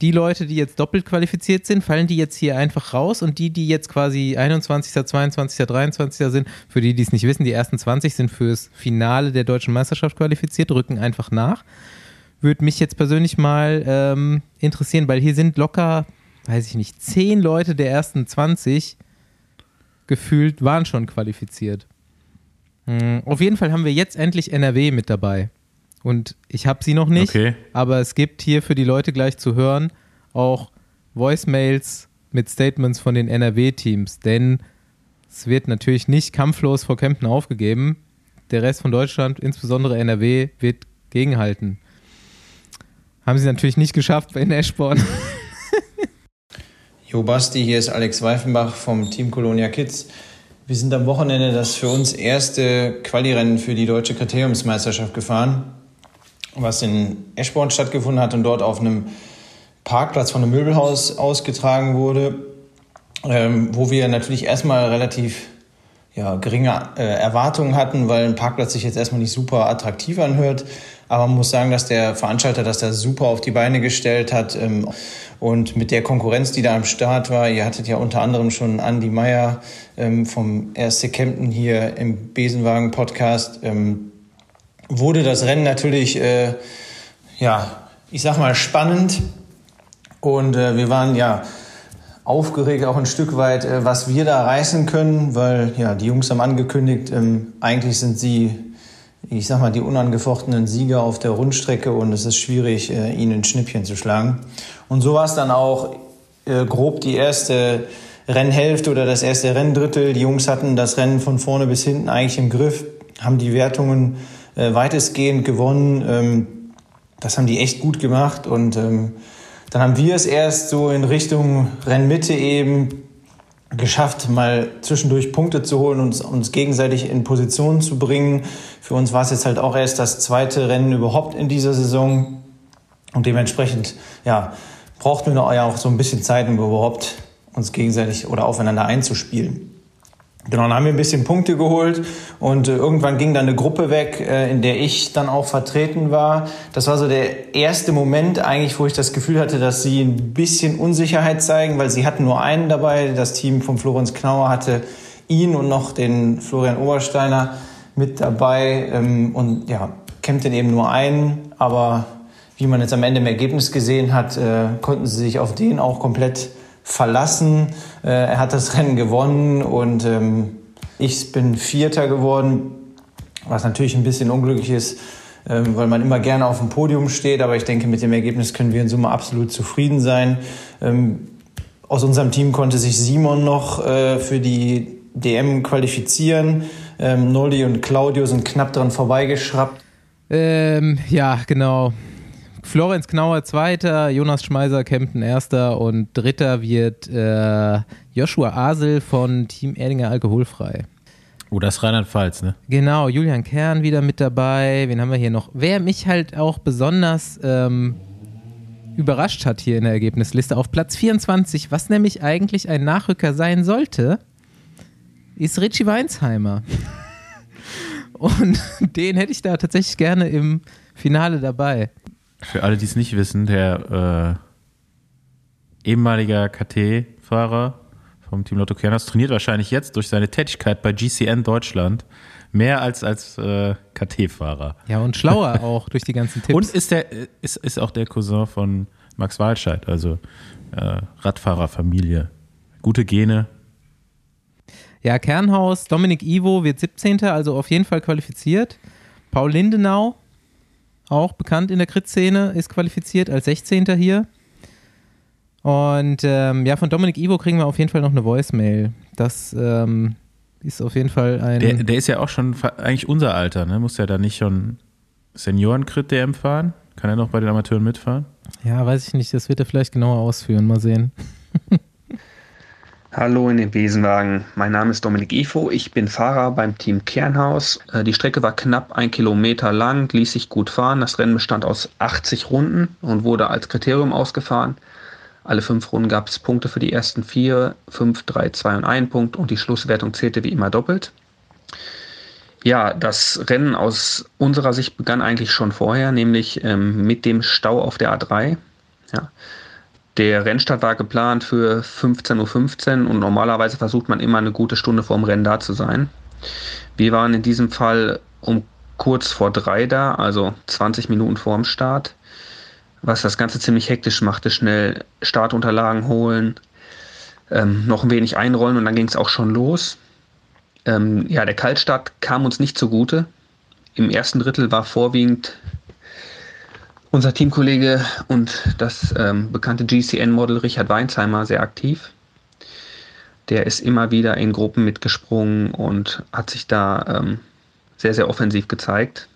S1: Die Leute, die jetzt doppelt qualifiziert sind, fallen die jetzt hier einfach raus und die, die jetzt quasi 21., 22., 23. sind, für die, die es nicht wissen, die ersten 20 sind fürs Finale der deutschen Meisterschaft qualifiziert, rücken einfach nach. Würde mich jetzt persönlich mal ähm, interessieren, weil hier sind locker, weiß ich nicht, 10 Leute der ersten 20 gefühlt waren schon qualifiziert. Hm, Auf jeden Fall haben wir jetzt endlich NRW mit dabei. Und ich habe sie noch nicht,
S3: Okay.
S1: aber es gibt hier für die Leute gleich zu hören auch Voicemails mit Statements von den NRW-Teams, denn es wird natürlich nicht kampflos vor Kempten aufgegeben. Der Rest von Deutschland, insbesondere NRW, wird gegenhalten. Haben sie natürlich nicht geschafft bei Eschborn.
S5: Jo Basti, hier ist Alex Weifenbach vom Team Colonia Kids. Wir sind am Wochenende das für uns erste Quali-Rennen für die deutsche Kriteriumsmeisterschaft gefahren, was in Eschborn stattgefunden hat und dort auf einem Parkplatz von einem Möbelhaus ausgetragen wurde, ähm, wo wir natürlich erstmal relativ ja, geringe äh, Erwartungen hatten, weil ein Parkplatz sich jetzt erstmal nicht super attraktiv anhört. Aber man muss sagen, dass der Veranstalter das da super auf die Beine gestellt hat. Ähm, und mit der Konkurrenz, die da am Start war, ihr hattet ja unter anderem schon Andy Meyer ähm, vom RSC Kempten hier im Besenwagen-Podcast, ähm, wurde das Rennen natürlich, äh, ja, ich sag mal, spannend. Und äh, wir waren ja aufgeregt auch ein Stück weit, äh, was wir da reißen können, weil ja, die Jungs haben angekündigt, ähm, eigentlich sind sie, ich sag mal, die unangefochtenen Sieger auf der Rundstrecke und es ist schwierig, äh, ihnen ein Schnippchen zu schlagen. Und so war es dann auch äh, grob die erste Rennhälfte oder das erste Renndrittel. Die Jungs hatten das Rennen von vorne bis hinten eigentlich im Griff, haben die Wertungen äh, weitestgehend gewonnen. Ähm, das haben die echt gut gemacht und ähm, dann haben wir es erst so in Richtung Rennmitte eben geschafft, mal zwischendurch Punkte zu holen und uns, gegenseitig in Position zu bringen. Für uns war es jetzt halt auch erst das zweite Rennen überhaupt in dieser Saison. Und dementsprechend, ja, brauchten wir ja auch so ein bisschen Zeit, um überhaupt uns gegenseitig oder aufeinander einzuspielen. Genau, dann haben wir ein bisschen Punkte geholt und äh, irgendwann ging dann eine Gruppe weg, äh, in der ich dann auch vertreten war. Das war so der erste Moment eigentlich, wo ich das Gefühl hatte, dass sie ein bisschen Unsicherheit zeigen, weil sie hatten nur einen dabei. Das Team von Florenz Knauer hatte ihn und noch den Florian Obersteiner mit dabei ähm, und ja, Kempten eben nur einen, aber wie man jetzt am Ende im Ergebnis gesehen hat, äh, konnten sie sich auf den auch komplett verlassen. Äh, er hat das Rennen gewonnen und ähm, ich bin Vierter geworden, was natürlich ein bisschen unglücklich ist, ähm, weil man immer gerne auf dem Podium steht. Aber ich denke, mit dem Ergebnis können wir in Summe absolut zufrieden sein. Ähm, aus unserem Team konnte sich Simon noch äh, für die DM qualifizieren. Ähm, Nolli und Claudio sind knapp dran vorbeigeschraubt.
S1: Ähm, ja, genau. Florenz Knauer Zweiter, Jonas Schmeiser Kempten Erster und Dritter wird äh, Joshua Asel von Team Erdinger Alkoholfrei.
S3: Oh, das ist Rheinland-Pfalz, ne?
S1: Genau, Julian Kern wieder mit dabei. Wen haben wir hier noch? Wer mich halt auch besonders ähm, überrascht hat hier in der Ergebnisliste auf Platz 24, was nämlich eigentlich ein Nachrücker sein sollte, ist Richie Weinsheimer. Und den hätte ich da tatsächlich gerne im Finale dabei.
S3: Für alle, die es nicht wissen, der äh, ehemaliger KT-Fahrer vom Team Lotto Kernas trainiert wahrscheinlich jetzt durch seine Tätigkeit bei GCN Deutschland mehr als als äh, KT-Fahrer.
S1: Ja, und schlauer auch durch die ganzen Tipps.
S3: Und ist, der, ist, ist auch der Cousin von Max Walscheid, also äh, Radfahrerfamilie. Gute Gene.
S1: Ja, Kernhaus, Dominik Ivo wird 17. also auf jeden Fall qualifiziert. Paul Lindenau, auch bekannt in der Crit-Szene, ist qualifiziert als 16. hier. Und ähm, ja, von Dominik Ivo kriegen wir auf jeden Fall noch eine Voicemail. Das ähm, ist auf jeden Fall ein.
S3: Der, der ist ja auch schon eigentlich unser Alter, ne? Muss ja da nicht schon Senioren-Crit-DM fahren? Kann er noch bei den Amateuren mitfahren?
S1: Ja, weiß ich nicht. Das wird er vielleicht genauer ausführen. Mal sehen.
S6: Hallo in den Besenwagen. Mein Name ist Dominik Ifo. Ich bin Fahrer beim Team Kernhaus. Äh, die Strecke war knapp ein Kilometer lang, ließ sich gut fahren. Das Rennen bestand aus 80 Runden und wurde als Kriterium ausgefahren. Alle fünf Runden gab es Punkte für die ersten vier, fünf, drei, zwei und einen Punkt und die Schlusswertung zählte wie immer doppelt. Ja, das Rennen aus unserer Sicht begann eigentlich schon vorher, nämlich ähm, mit dem Stau auf der A3. Ja. Der Rennstart war geplant für 15.15 Uhr und normalerweise versucht man immer eine gute Stunde vorm Rennen da zu sein. Wir waren in diesem Fall um kurz vor drei da, also 20 Minuten vorm Start, was das Ganze ziemlich hektisch machte. Schnell Startunterlagen holen, ähm, noch ein wenig einrollen und dann ging es auch schon los. Ähm, ja, der Kaltstart kam uns nicht zugute. Im ersten Drittel war vorwiegend unser Teamkollege und das ähm, bekannte GCN-Model Richard Weinsheimer sehr aktiv. Der ist immer wieder in Gruppen mitgesprungen und hat sich da ähm, sehr, sehr offensiv gezeigt.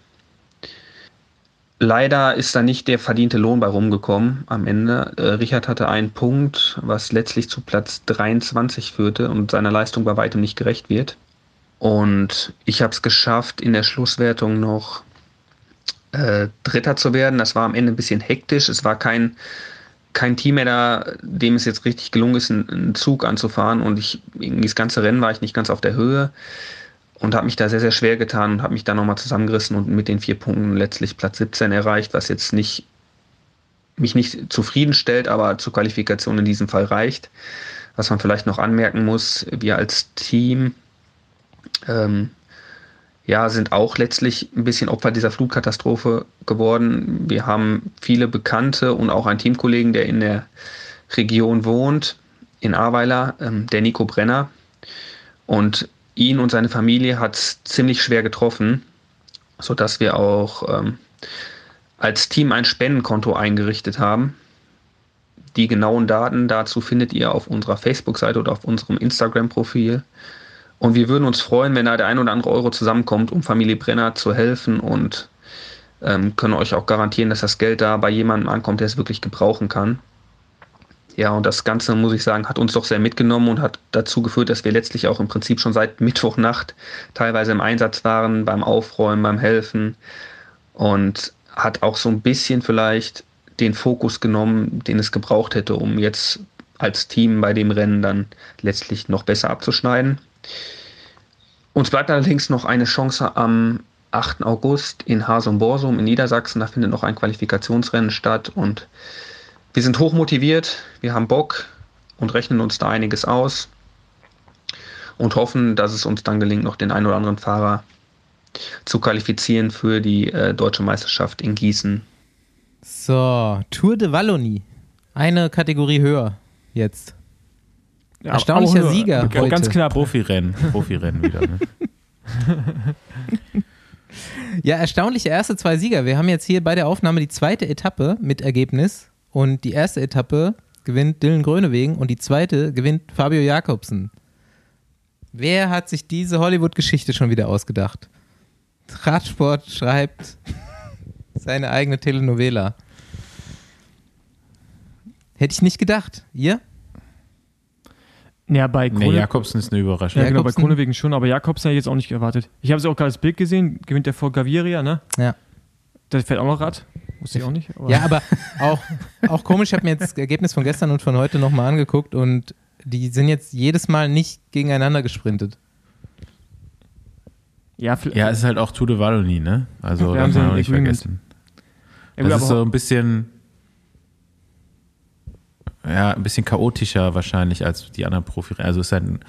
S6: Leider ist da nicht der verdiente Lohn bei rumgekommen am Ende. Äh, Richard hatte einen Punkt, was letztlich zu Platz 23 führte und seiner Leistung bei weitem nicht gerecht wird. Und ich habe es geschafft, in der Schlusswertung noch äh, Dritter zu werden. Das war am Ende ein bisschen hektisch. Es war kein, kein Team mehr da, dem es jetzt richtig gelungen ist, einen, einen Zug anzufahren. Und ich, das ganze Rennen war ich nicht ganz auf der Höhe und habe mich da sehr, sehr schwer getan und habe mich da nochmal zusammengerissen und mit den vier Punkten letztlich Platz 17 erreicht, was jetzt nicht mich nicht zufriedenstellt, aber zur Qualifikation in diesem Fall reicht. Was man vielleicht noch anmerken muss, wir als Team ähm, ja, sind auch letztlich ein bisschen Opfer dieser Flugkatastrophe geworden. Wir haben viele Bekannte und auch einen Teamkollegen, der in der Region wohnt, in Ahrweiler, ähm, der Nico Brenner. Und ihn und seine Familie hat es ziemlich schwer getroffen, sodass wir auch ähm, als Team ein Spendenkonto eingerichtet haben. Die genauen Daten dazu findet ihr auf unserer Facebook-Seite oder auf unserem Instagram-Profil. Und wir würden uns freuen, wenn da der ein oder andere Euro zusammenkommt, um Familie Brenner zu helfen und ähm, können euch auch garantieren, dass das Geld da bei jemandem ankommt, der es wirklich gebrauchen kann. Ja, und das Ganze, muss ich sagen, hat uns doch sehr mitgenommen und hat dazu geführt, dass wir letztlich auch im Prinzip schon seit Mittwochnacht teilweise im Einsatz waren, beim Aufräumen, beim Helfen und hat auch so ein bisschen vielleicht den Fokus genommen, den es gebraucht hätte, um jetzt als Team bei dem Rennen dann letztlich noch besser abzuschneiden. Uns bleibt allerdings noch eine Chance am 8. August in Hasum-Borsum in Niedersachsen. Da findet noch ein Qualifikationsrennen statt und wir sind hochmotiviert, wir haben Bock und rechnen uns da einiges aus und hoffen, dass es uns dann gelingt, noch den einen oder anderen Fahrer zu qualifizieren für die äh, deutsche Meisterschaft in Gießen.
S1: So, Tour de Wallonie. Eine Kategorie höher jetzt.
S2: Ja,
S1: Erstaunlicher
S2: auch-
S1: Sieger
S2: Ganz
S1: heute.
S2: Ganz.
S3: Profirennen, Profirennen wieder. Ne?
S1: Ja, erstaunliche erste zwei Sieger. Wir haben jetzt hier bei der Aufnahme die zweite Etappe mit Ergebnis und die erste Etappe gewinnt Dylan Grönewegen und die zweite gewinnt Fabio Jakobsen. Wer hat sich diese Hollywood-Geschichte schon wieder ausgedacht? Radsport schreibt seine eigene Telenovela. Hätte ich nicht gedacht. Ihr?
S2: Ja, bei
S3: Nee,
S2: Krone,
S3: Jakobsen ist eine Überraschung.
S2: ja, genau, bei Krone wegen schon, aber Jakobsen hätte ich jetzt auch nicht erwartet. Ich habe es auch gerade das Bild gesehen, gewinnt der vor Gaviria, ne?
S1: Ja.
S2: Der fährt auch noch Rad. Wusste ich auch nicht. Aber
S1: Ja, aber auch, auch komisch, ich habe mir jetzt das Ergebnis von gestern und von heute nochmal angeguckt und die sind jetzt jedes Mal nicht gegeneinander gesprintet.
S2: ja, vielleicht-
S3: Ja, es ist halt auch Tour de Wallonie, ne? Also,
S2: Wir
S3: darf
S2: haben
S3: auch nicht vergessen.
S2: Ja,
S3: Das ist
S2: aber-
S3: so ein bisschen, ja, ein bisschen chaotischer wahrscheinlich als die anderen Profi. Also es ist halt, ein-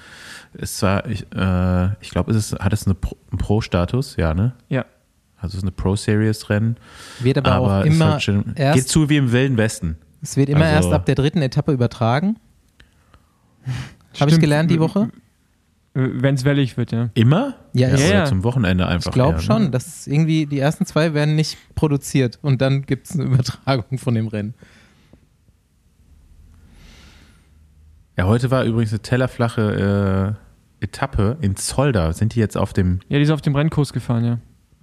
S3: es war, ich, äh, ich glaube, es ist, hat es eine Pro- einen Pro-Status, ja, ne?
S2: Ja.
S3: Also es ist eine Pro-Series-Rennen,
S1: Wird aber,
S3: aber
S1: auch
S3: es ist
S1: immer
S3: halt schon,
S1: erst,
S3: geht zu wie im Wilden Westen.
S1: es wird immer
S3: also-
S1: erst ab der dritten Etappe übertragen. Habe ich gelernt die Woche?
S2: Wenn es wellig wird, ja.
S3: Immer?
S1: Ja,
S3: oder
S2: Ja, ja.
S3: zum Wochenende einfach.
S1: Ich glaube
S3: eher,
S1: schon,
S3: Ne?
S1: dass irgendwie die ersten zwei werden nicht produziert und dann gibt es eine Übertragung von dem Rennen.
S3: Ja, heute war übrigens eine tellerflache äh, Etappe in Zolder. Sind die jetzt auf dem,
S2: Ja, die ist auf dem Rennkurs gefahren, ja.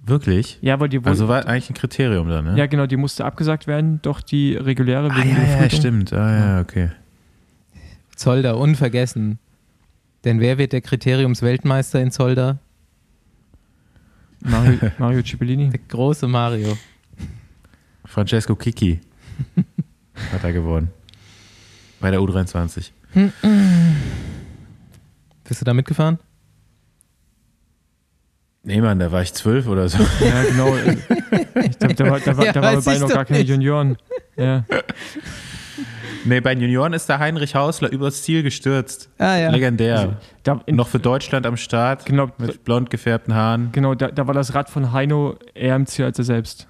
S3: wirklich?
S2: Ja, weil die wohl,
S3: Also war eigentlich ein Kriterium da, ne?
S2: Ja, genau, die musste abgesagt werden, doch die reguläre
S3: ah,
S2: wegen
S3: ja, ja, stimmt. Ah, ja, okay.
S1: Zolder, unvergessen. Denn wer wird der Kriteriumsweltmeister in Zolder?
S2: Mario, Mario Cipollini.
S1: Der große Mario.
S3: Francesco Kiki hat er gewonnen. Bei der U23.
S1: Bist du da mitgefahren?
S3: Nee, Mann, da war ich zwölf oder so.
S2: Ja, genau. Ich glaube, da war, da war,
S1: Ja,
S2: da war bei noch gar keine
S1: nicht.
S2: Junioren. Ja.
S3: nee, bei den Junioren ist der Heinrich Hausler übers Ziel gestürzt.
S1: Ah ja.
S3: Legendär.
S2: Da, in,
S3: Noch für Deutschland am Start.
S2: Genau.
S3: Mit blond gefärbten Haaren.
S2: Genau, da, da war das Rad von Heino eher im Ziel als er selbst.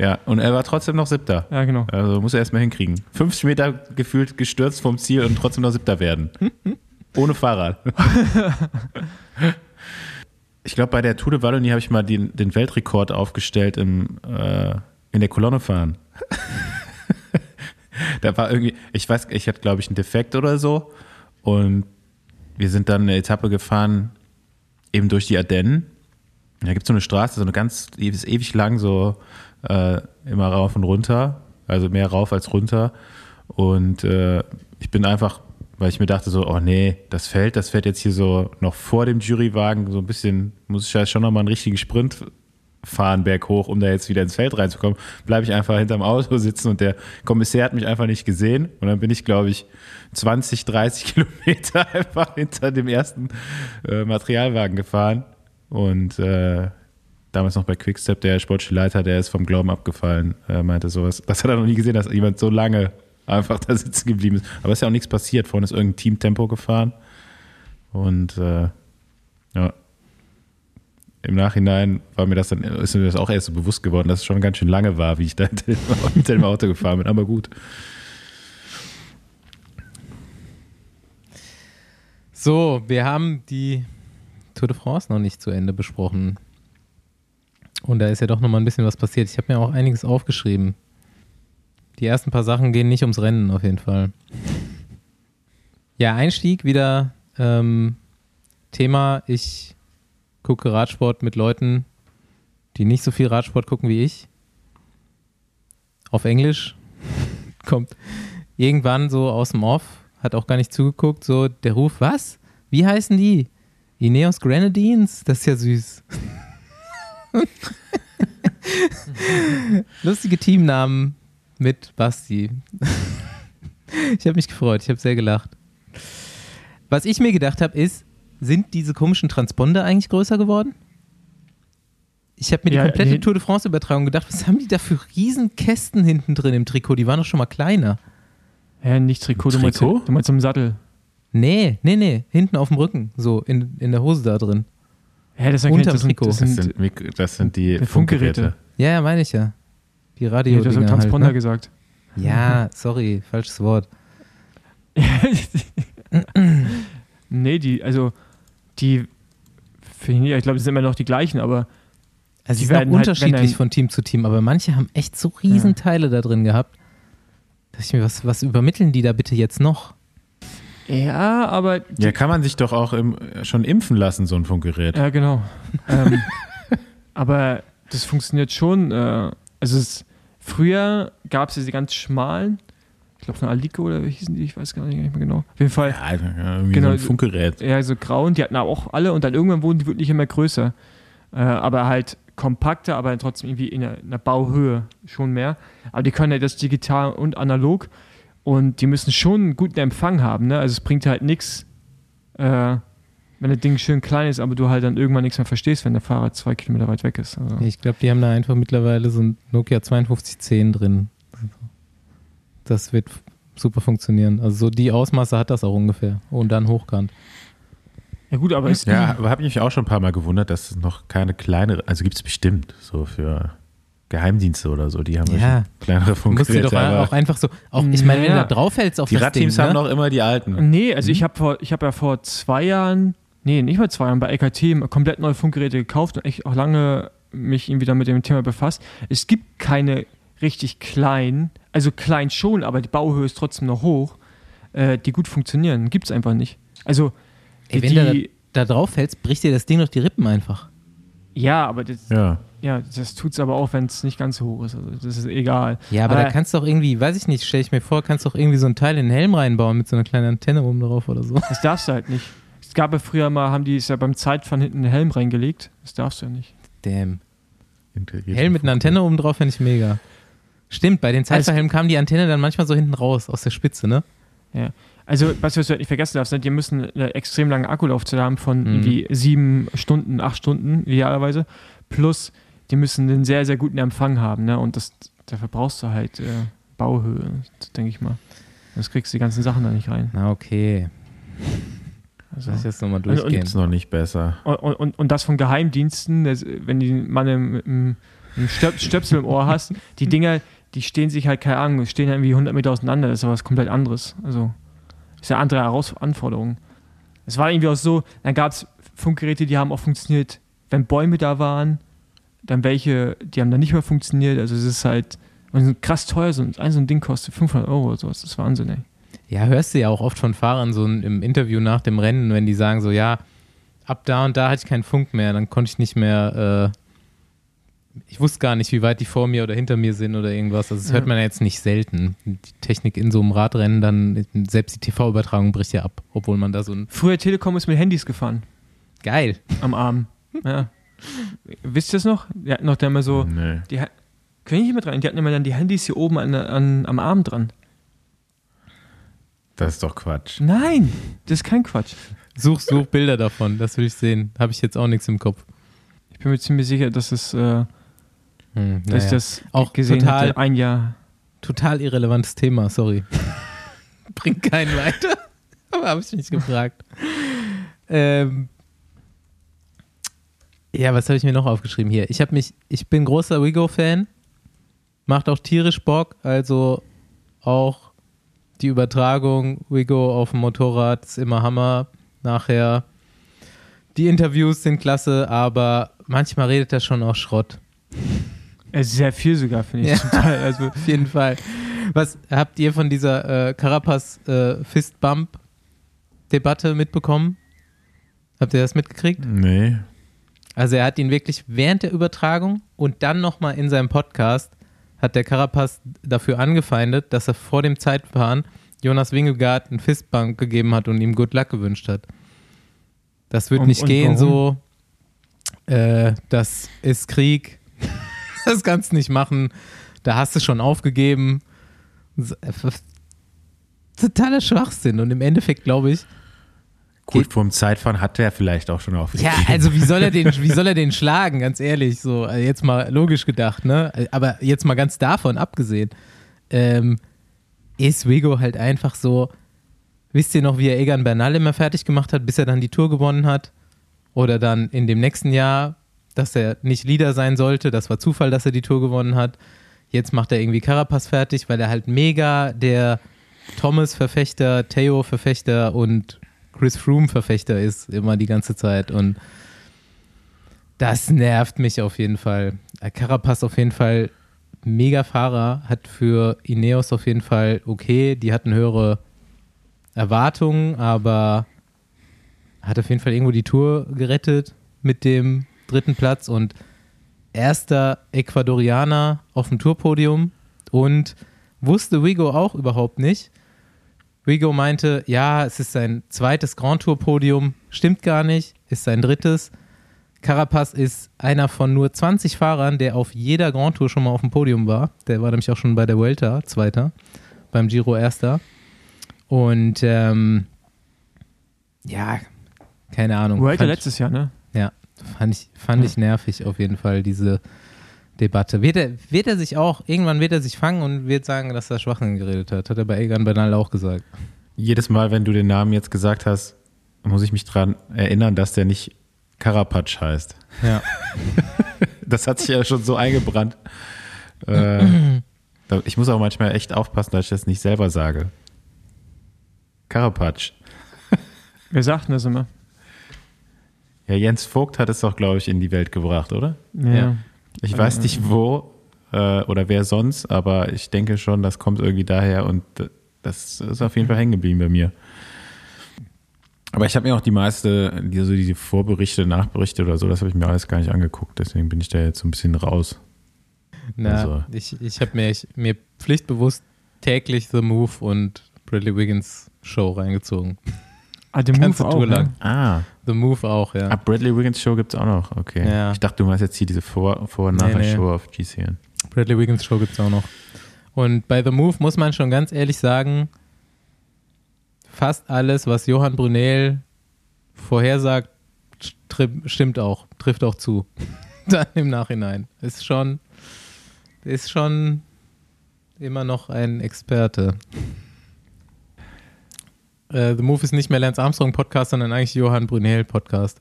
S3: Ja, und er war trotzdem noch siebter.
S2: Ja, genau.
S3: Also muss er erstmal hinkriegen. 50 Meter gefühlt gestürzt vom Ziel und trotzdem noch siebter werden. Ohne Fahrrad. ich glaube, bei der Tour de Wallonie habe ich mal den, den Weltrekord aufgestellt im, äh, in der Kolonne fahren. da war irgendwie, ich weiß, ich hatte glaube ich einen Defekt oder so und wir sind dann eine Etappe gefahren, eben durch die Ardennen. Da gibt es so eine Straße, so eine ganz, die ist ewig lang, so äh, immer rauf und runter, also mehr rauf als runter. Und äh, ich bin einfach, weil ich mir dachte so, oh nee, das Feld, das fährt jetzt hier so noch vor dem Jurywagen, so ein bisschen, muss ich ja schon nochmal einen richtigen Sprint fahren berghoch, um da jetzt wieder ins Feld reinzukommen, bleibe ich einfach hinterm Auto sitzen und der Kommissär hat mich einfach nicht gesehen. Und dann bin ich, glaube ich, 20, 30 Kilometer einfach hinter dem ersten äh, Materialwagen gefahren. Und äh, damals noch bei Quickstep, der sportliche Leiter, der ist vom Glauben abgefallen, äh, meinte sowas. Das hat er noch nie gesehen, dass jemand so lange einfach da sitzen geblieben ist. Aber es ist ja auch nichts passiert. Vorne ist irgendein Teamtempo gefahren. Und äh, ja, im Nachhinein war mir das dann, ist mir das auch erst so bewusst geworden, dass es schon ganz schön lange war, wie ich da hinter dem Auto gefahren bin. Aber gut.
S1: So, wir haben die Tour de France noch nicht zu Ende besprochen. Und da ist ja doch noch mal ein bisschen was passiert. Ich habe mir auch einiges aufgeschrieben. Die ersten paar Sachen gehen nicht ums Rennen auf jeden Fall. Ja, Einstieg wieder ähm, Thema. Ich gucke Radsport mit Leuten, die nicht so viel Radsport gucken wie ich. Auf Englisch kommt irgendwann so aus dem Off, hat auch gar nicht zugeguckt, so der Ruf, was? Wie heißen die? Ineos Grenadines? Das ist ja süß. Lustige Teamnamen mit Basti. ich habe mich gefreut, ich habe sehr gelacht. Was ich mir gedacht habe, ist, sind diese komischen Transponder eigentlich größer geworden? Ich habe mir
S2: Ja,
S1: die komplette
S2: nee.
S1: Tour de France-Übertragung gedacht, was haben die da für riesen Kästen hinten drin im Trikot? Die waren doch schon mal kleiner.
S2: Ja, nicht Trikot, du meinst,
S3: Trikot?
S2: du meinst im Sattel.
S1: Nee, nee, nee, hinten auf dem Rücken, so in, in der Hose da drin.
S2: Ja, das, sind-
S1: Unterm
S2: das, sind,
S1: Trikot.
S2: das,
S3: Das
S2: sind,
S3: das sind die Funkgeräte.
S2: Funkgeräte.
S1: Ja, ja, meine ich ja. Die
S2: nee,
S1: radio
S2: du hast im
S1: halt,
S2: Transponder
S1: ne?
S2: gesagt.
S1: Ja, sorry, falsches Wort.
S2: nee, die, also, die, finde ich, ich glaube, das sind immer noch die gleichen, aber
S1: Also
S2: Die
S1: sind auch
S2: werden halt, wenn
S1: unterschiedlich
S2: ein-
S1: von Team zu Team, aber manche haben echt so riesen Teile da drin gehabt. Da dachte ich mir, was, was übermitteln die da bitte jetzt noch?
S2: Ja, aber
S3: Ja, kann man sich doch auch im, schon impfen lassen, so ein Funkgerät.
S2: Ja, genau. ähm, aber das funktioniert schon. Äh, also es, früher gab es diese ganz schmalen, Ich glaube von Alico oder wie hießen die, ich weiß gar nicht, mehr genau. Auf jeden Fall.
S3: Ja, irgendwie
S2: Genau,
S3: so ein Funkgerät.
S2: Ja, so grau und die hatten aber auch alle und dann irgendwann wurden die wirklich immer größer. Äh, aber halt kompakter, aber trotzdem irgendwie in der, in der Bauhöhe schon mehr. Aber die können ja das digital und analog und die müssen schon einen guten Empfang haben. Ne? Also es bringt halt nichts, äh, wenn das Ding schön klein ist, aber du halt dann irgendwann nichts mehr verstehst, wenn der Fahrer zwei Kilometer weit weg ist. Also,
S1: Ich glaube, die haben da einfach mittlerweile so ein Nokia 5210 drin. Das wird super funktionieren. Also so die Ausmaße hat das auch ungefähr. Und dann hochkant.
S2: ja gut, aber es,
S3: Ja, aber habe ich mich auch schon ein paar Mal gewundert, dass es noch keine kleinere, also gibt es bestimmt so für Geheimdienste oder so, die haben
S1: Ja.
S3: ja schon kleinere
S1: Du musst dir
S3: Funkgeräte.
S1: doch auch einfach so, auch, ich meine, wenn du
S2: Naja.
S1: da draufhältst auf
S3: die
S1: das
S3: Radteams
S1: Ding,
S3: haben
S1: ne?
S3: noch immer die alten.
S2: Nee, also ich habe vor, ich habe ja vor zwei Jahren, nee, nicht mal zwei Jahren, bei LKT komplett neue Funkgeräte gekauft und echt auch lange mich irgendwie damit dem Thema befasst. Es gibt keine richtig kleinen, also klein schon, aber die Bauhöhe ist trotzdem noch hoch, äh, die gut funktionieren. Gibt es einfach nicht. Also
S1: Ey, wenn
S2: die,
S1: du da, da drauf fällst, bricht dir das Ding durch die Rippen einfach.
S2: ja, aber das,
S3: Ja.
S2: Ja, das tut es aber auch, wenn es nicht ganz so hoch ist. Also das ist egal.
S1: Ja, aber
S2: Aber-
S1: da kannst du auch irgendwie, weiß ich nicht, stelle ich mir vor, kannst du auch irgendwie so ein Teil in den Helm reinbauen mit so einer kleinen Antenne oben drauf oder so.
S2: Das darfst du halt nicht. Es gab ja früher mal, haben die es ja beim Zeitfahren hinten einen Helm reingelegt. Das darfst du ja nicht.
S1: Damn. Helm mit einer Antenne oben drauf finde ich mega. Stimmt, bei den
S2: Also-
S1: Zeitverhelmen kam die Antenne dann manchmal so hinten raus, aus der Spitze, ne?
S2: Also, was du halt nicht vergessen darfst, ne, die müssen eine extrem lange Akkulaufzeit haben von
S1: Mhm.
S2: irgendwie sieben Stunden, acht Stunden idealerweise. Plus, die müssen einen sehr, sehr guten Empfang haben. Ne? Und das, dafür brauchst du halt äh, Bauhöhe, denke ich mal. Das kriegst du die ganzen Sachen da nicht rein.
S1: Na, okay.
S2: Also,
S1: Lass ich jetzt nochmal
S2: und- und-
S1: durchgehen.
S3: Ist noch nicht besser.
S2: und, und, und das von Geheimdiensten, das, wenn die Mann im, im, im Stöp Stöpsel im Ohr hast, die Dinger, die stehen sich halt keine Ahnung, stehen ja irgendwie 100 Meter auseinander. Das ist ja was komplett anderes. Also, ist ja eine andere Heraus Anforderung. Es war irgendwie auch so, dann gab es Funkgeräte, die haben auch funktioniert, wenn Bäume da waren, dann welche, die haben dann nicht mehr funktioniert. Also, es ist halt und sind krass teuer. So ein, so ein Ding kostet 500 Euro oder sowas. Das ist Wahnsinn, ey.
S1: Ja, hörst du ja auch oft von Fahrern so im Interview nach dem Rennen, wenn die sagen so, ja, ab da und da hatte ich keinen Funk mehr, dann konnte ich nicht mehr, äh, ich wusste gar nicht, wie weit die vor mir oder hinter mir sind oder irgendwas. Also das hört
S2: Ja.
S1: man ja jetzt nicht selten. Die Technik in so einem Radrennen, dann selbst die TV-Übertragung bricht ja ab, obwohl man da so ein
S2: Früher Telekom ist mit Handys gefahren.
S1: geil.
S2: am Arm. Ja. Wisst ihr das noch? Die hatten noch da immer so,
S3: Nee.
S2: die, können ich hier mit rein? Die hatten immer dann die Handys hier oben an, an, am Arm dran.
S3: Das ist doch Quatsch.
S2: Nein, das ist kein Quatsch.
S1: Such, such Bilder davon, das will ich sehen. Habe ich jetzt auch nichts im Kopf.
S2: Ich bin mir ziemlich sicher, dass, es, äh,
S1: Hm,
S2: dass ich
S1: naja.
S2: das
S1: Auch
S2: gesehen
S1: total-
S2: hatte. Ein Jahr.
S1: Total irrelevantes Thema, sorry. Bringt keinen weiter. Aber habe ich mich gefragt. ähm, ja, was habe ich mir noch aufgeschrieben hier? Ich habe mich, ich bin großer Wigo-Fan. Macht auch tierisch Bock. Also auch die Übertragung Wigo auf dem Motorrad ist immer Hammer. Nachher die Interviews sind klasse, aber manchmal redet er schon auch Schrott.
S2: Äh, Sehr viel sogar, finde ich.
S1: Ja.
S2: Zum Teil. Also,
S1: Auf jeden Fall. Was habt ihr von dieser äh, Carapaz äh, Fistbump-Debatte mitbekommen? Habt ihr das mitgekriegt?
S3: Nee.
S1: Also er hat ihn wirklich während der Übertragung und dann nochmal in seinem Podcast hat der Carapaz dafür angefeindet, dass er vor dem Zeitfahren Jonas Wingegaard einen Fistbump gegeben hat und ihm Good Luck gewünscht hat. Das wird
S2: Und-
S1: nicht
S2: und
S1: gehen
S2: warum?
S1: so. Äh, das ist Krieg. das kannst du nicht machen. Da hast du schon aufgegeben. Äh, Totaler Schwachsinn. Und im Endeffekt glaube ich,
S3: Gut, vom Zeitfahren hat er vielleicht auch schon aufgegeben.
S1: ja, also wie soll er den, wie soll er den schlagen, ganz ehrlich, so, also jetzt mal logisch gedacht, ne? Aber jetzt mal ganz davon abgesehen, ähm, ist Wigo halt einfach so, wisst ihr noch, wie er Egan Bernal immer fertig gemacht hat, bis er dann die Tour gewonnen hat? Oder dann in dem nächsten Jahr, dass er nicht Leader sein sollte, das war Zufall, dass er die Tour gewonnen hat. Jetzt macht er irgendwie Carapaz fertig, weil er halt mega der Thomas-Verfechter, Theo-Verfechter und Chris Froome-Verfechter ist, immer die ganze Zeit. Und das nervt mich auf jeden Fall. Äh, Carapaz auf jeden Fall mega Fahrer, hat für Ineos auf jeden Fall okay, die hatten höhere Erwartungen, aber hat auf jeden Fall irgendwo die Tour gerettet mit dem dritten Platz und erster Ecuadorianer auf dem Tourpodium und Wusste Wigo auch überhaupt nicht. Wigo meinte, ja, es ist sein zweites Grand Tour Podium. Stimmt gar nicht, ist sein drittes. Carapaz ist einer von nur 20 Fahrern, der auf jeder Grand Tour schon mal auf dem Podium war. Der war nämlich auch schon bei der Vuelta Zweiter, beim Giro Erster. Und ähm, ja, keine Ahnung.
S2: Vuelta letztes Jahr, ne?
S1: ja, fand ich, fand ich nervig auf jeden Fall, diese Debatte. Wird er, wird er sich auch, irgendwann wird er sich fangen und wird sagen, dass er Schwachsinn geredet hat. Hat er bei Egan Bernal auch gesagt.
S3: Jedes Mal, wenn du den Namen jetzt gesagt hast, muss ich mich dran erinnern, dass der nicht Karapatsch heißt.
S1: Ja.
S3: Das hat sich ja schon so eingebrannt. Äh, ich muss auch manchmal echt aufpassen, dass ich das nicht selber sage. Karapatsch.
S2: Wir sagten das immer.
S3: Ja, Jens Vogt hat es doch, glaube ich, in die Welt gebracht, oder?
S1: Ja.
S3: Ich weiß nicht wo äh, oder wer sonst, aber ich denke schon, das kommt irgendwie daher und das ist auf jeden Fall hängen geblieben bei mir. Aber ich habe mir auch die meiste, die, so diese Vorberichte, Nachberichte oder so, das habe ich mir alles gar nicht angeguckt, deswegen bin ich da jetzt so ein bisschen raus.
S1: Na,
S3: Also-
S1: ich, ich habe mir, ich, mir pflichtbewusst täglich The Move und Bradley Wiggins Show reingezogen.
S2: Ah,
S1: Ganze
S2: Move
S1: Tour
S2: auch,
S1: lang.
S2: ne?
S3: Ah,
S1: The Move auch, ja.
S3: ab Bradley Wiggins Show gibt es auch noch, okay.
S1: Ja.
S3: Ich dachte, du meinst jetzt hier diese Vor-, Vor und
S1: Nee,
S3: Nachher-Show
S1: nee.
S3: auf GCN.
S1: Bradley Wiggins Show gibt es auch noch. Und bei The Move muss man schon ganz ehrlich sagen, fast alles, was Johann Brunel vorhersagt, tri- stimmt auch, trifft auch zu. Dann im Nachhinein. Ist schon, ist schon immer noch ein Experte. Äh, The Move ist nicht mehr Lance Armstrong Podcast, sondern eigentlich Johann Brunel Podcast.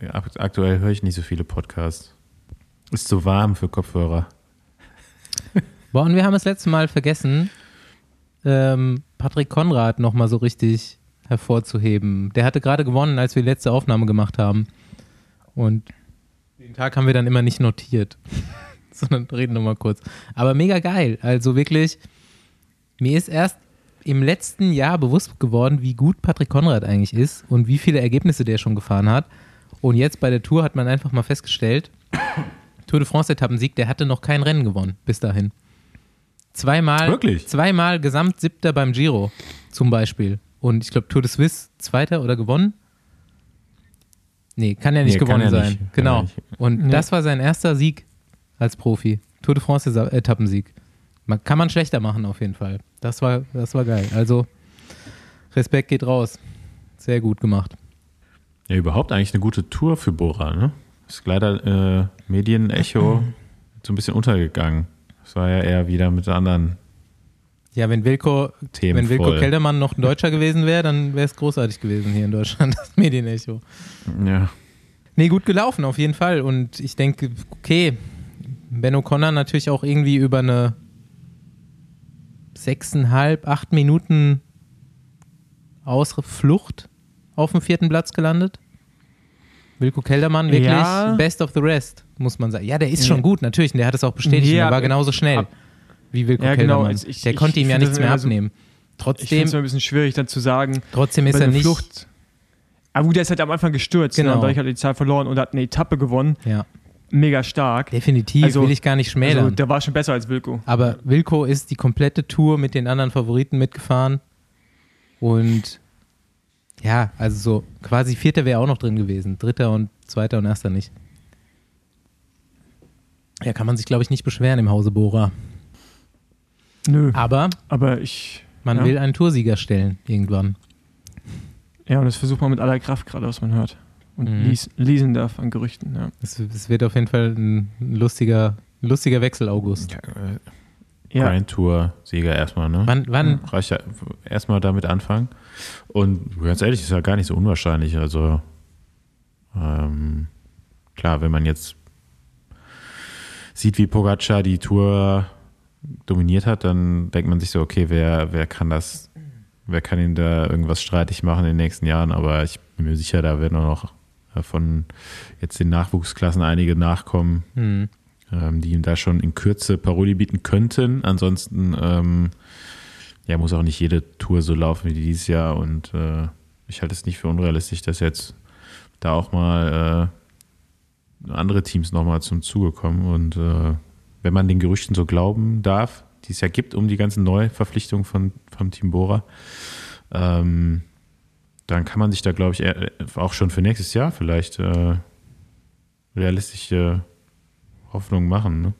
S3: Ja, Aktuell höre ich nicht so viele Podcasts. Ist zu warm für Kopfhörer.
S1: Boah, und wir haben das letzte Mal vergessen, ähm, Patrick Konrad nochmal so richtig hervorzuheben. Der hatte gerade gewonnen, als wir die letzte Aufnahme gemacht haben. Und den Tag haben wir dann immer nicht notiert, sondern reden nochmal kurz. Aber mega geil. Also wirklich, mir ist erst im letzten Jahr bewusst geworden, wie gut Patrick Konrad eigentlich ist und wie viele Ergebnisse der schon gefahren hat. Und jetzt bei der Tour hat man einfach mal festgestellt, Tour de France-Etappensieg, der hatte noch kein Rennen gewonnen bis dahin. Zweimal,
S3: Wirklich?
S1: zweimal Gesamtsiebter beim Giro zum Beispiel. Und ich glaube, Tour de Suisse Zweiter oder gewonnen? Nee, kann ja nicht
S3: Nee,
S1: gewonnen sein.
S3: nicht. Kann
S1: genau.
S3: ja nicht.
S1: Und
S2: Nee.
S1: das war sein erster Sieg als Profi. Tour de France Etappensieg. Man, kann man schlechter machen auf jeden Fall. Das war, das war geil. Also Respekt geht raus. Sehr gut gemacht.
S3: Ja, überhaupt eigentlich eine gute Tour für Bora, ne? Ist leider äh, Medienecho so ein bisschen untergegangen. Es war ja eher wieder mit anderen
S1: Ja, wenn Wilko,
S3: Themen
S1: wenn Wilko
S3: voll.
S1: Keldermann noch ein Deutscher gewesen wäre, dann wäre es großartig gewesen hier in Deutschland, das Medienecho.
S3: Ja.
S1: Nee, gut gelaufen auf jeden Fall. Und ich denke, okay, Ben O'Connor natürlich auch irgendwie über eine sechseinhalb, acht Minuten Ausflucht auf dem vierten Platz gelandet. Wilko Keldermann wirklich
S2: Ja.
S1: best of the rest, muss man sagen. Ja, der ist
S2: Ja.
S1: schon gut, natürlich. Und der hat es auch bestätigt.
S2: Ja,
S1: der war genauso schnell
S2: ab-
S1: wie Wilko
S2: Ja, genau.
S1: Keldermann.
S2: Ich-
S1: der
S2: ich-
S1: konnte ihm
S2: ich
S1: ja
S2: find das
S1: nichts mehr
S2: so-
S1: abnehmen.
S2: Ich finde
S1: Trotzdem,
S2: es immer ein bisschen schwierig, dann zu sagen,
S1: trotzdem ist er nicht.
S2: Flucht. Aber gut, der ist halt am Anfang gestürzt.
S1: Genau.
S2: Ne? Und dadurch hat er die Zahl verloren und hat eine Etappe gewonnen.
S1: Ja,
S2: Mega stark.
S1: definitiv
S2: Also-
S1: will ich gar nicht schmälern.
S2: Also, der war schon besser als Wilko.
S1: Aber Wilco ist die komplette Tour mit den anderen Favoriten mitgefahren. Und ja, also so quasi Vierter wäre auch noch drin gewesen. Dritter und Zweiter und Erster nicht. Ja, kann man sich, glaube ich, nicht beschweren im Hause Bora.
S2: Nö.
S1: Aber
S2: Aber ich.
S1: man
S2: ja.
S1: will einen Toursieger stellen irgendwann.
S2: Ja, und das versucht man mit aller Kraft gerade, was man hört. Und
S1: Mhm.
S2: lies, lesen darf an Gerüchten. Ja.
S1: Es, es wird auf jeden Fall ein lustiger, lustiger Wechsel, August.
S3: ja äh,
S2: Ja.
S3: Grand Tour-Sieger erstmal, ne?
S1: Wann, wann,
S3: Reicht ja erstmal damit anfangen. Und ganz ehrlich, ist ja gar nicht so unwahrscheinlich. Also, ähm, klar, wenn man jetzt sieht, wie Pogacar die Tour dominiert hat, dann denkt man sich so, okay, wer, wer kann das, wer kann ihn da irgendwas streitig machen in den nächsten Jahren? Aber ich bin mir sicher, da werden auch noch von jetzt den Nachwuchsklassen einige nachkommen,
S1: hm,
S3: ähm, die ihm da schon in Kürze Paroli bieten könnten. Ansonsten ähm, ja, muss auch nicht jede Tour so laufen wie dieses Jahr. Und äh, ich halte es nicht für unrealistisch, dass jetzt da auch mal äh, andere Teams nochmal zum Zuge kommen. Und äh, wenn man den Gerüchten so glauben darf, die es ja gibt, um die ganzen Neuverpflichtungen von, vom Team Bora, ähm, dann kann man sich da, glaube ich, eher, auch schon für nächstes Jahr vielleicht äh, realistische Hoffnungen machen. Ne?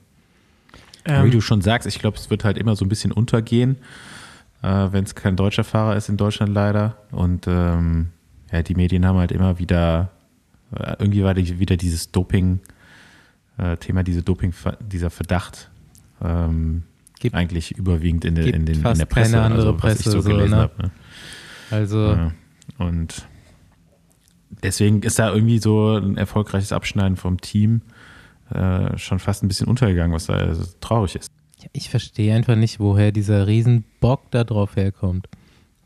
S2: Ähm,
S3: Wie du schon sagst, ich glaube, es wird halt immer so ein bisschen untergehen, äh, wenn es kein deutscher Fahrer ist in Deutschland leider. Und ähm, ja, die Medien haben halt immer wieder, äh, irgendwie war die, wieder dieses Doping, äh, Thema, diese Doping, dieser Verdacht ähm,
S1: Gibt-
S3: eigentlich überwiegend in, der
S1: gibt
S3: in, den, in der Presse,
S1: keine andere
S3: also, was ich
S1: Presse,
S3: so
S1: so,
S3: gelesen
S1: ne?
S3: habe. Ne?
S1: Also,
S3: Ja. Und deswegen ist da irgendwie so ein erfolgreiches Abschneiden vom Team äh, schon fast ein bisschen untergegangen, was da also traurig ist.
S1: ich verstehe einfach nicht, woher dieser Riesenbock da drauf herkommt.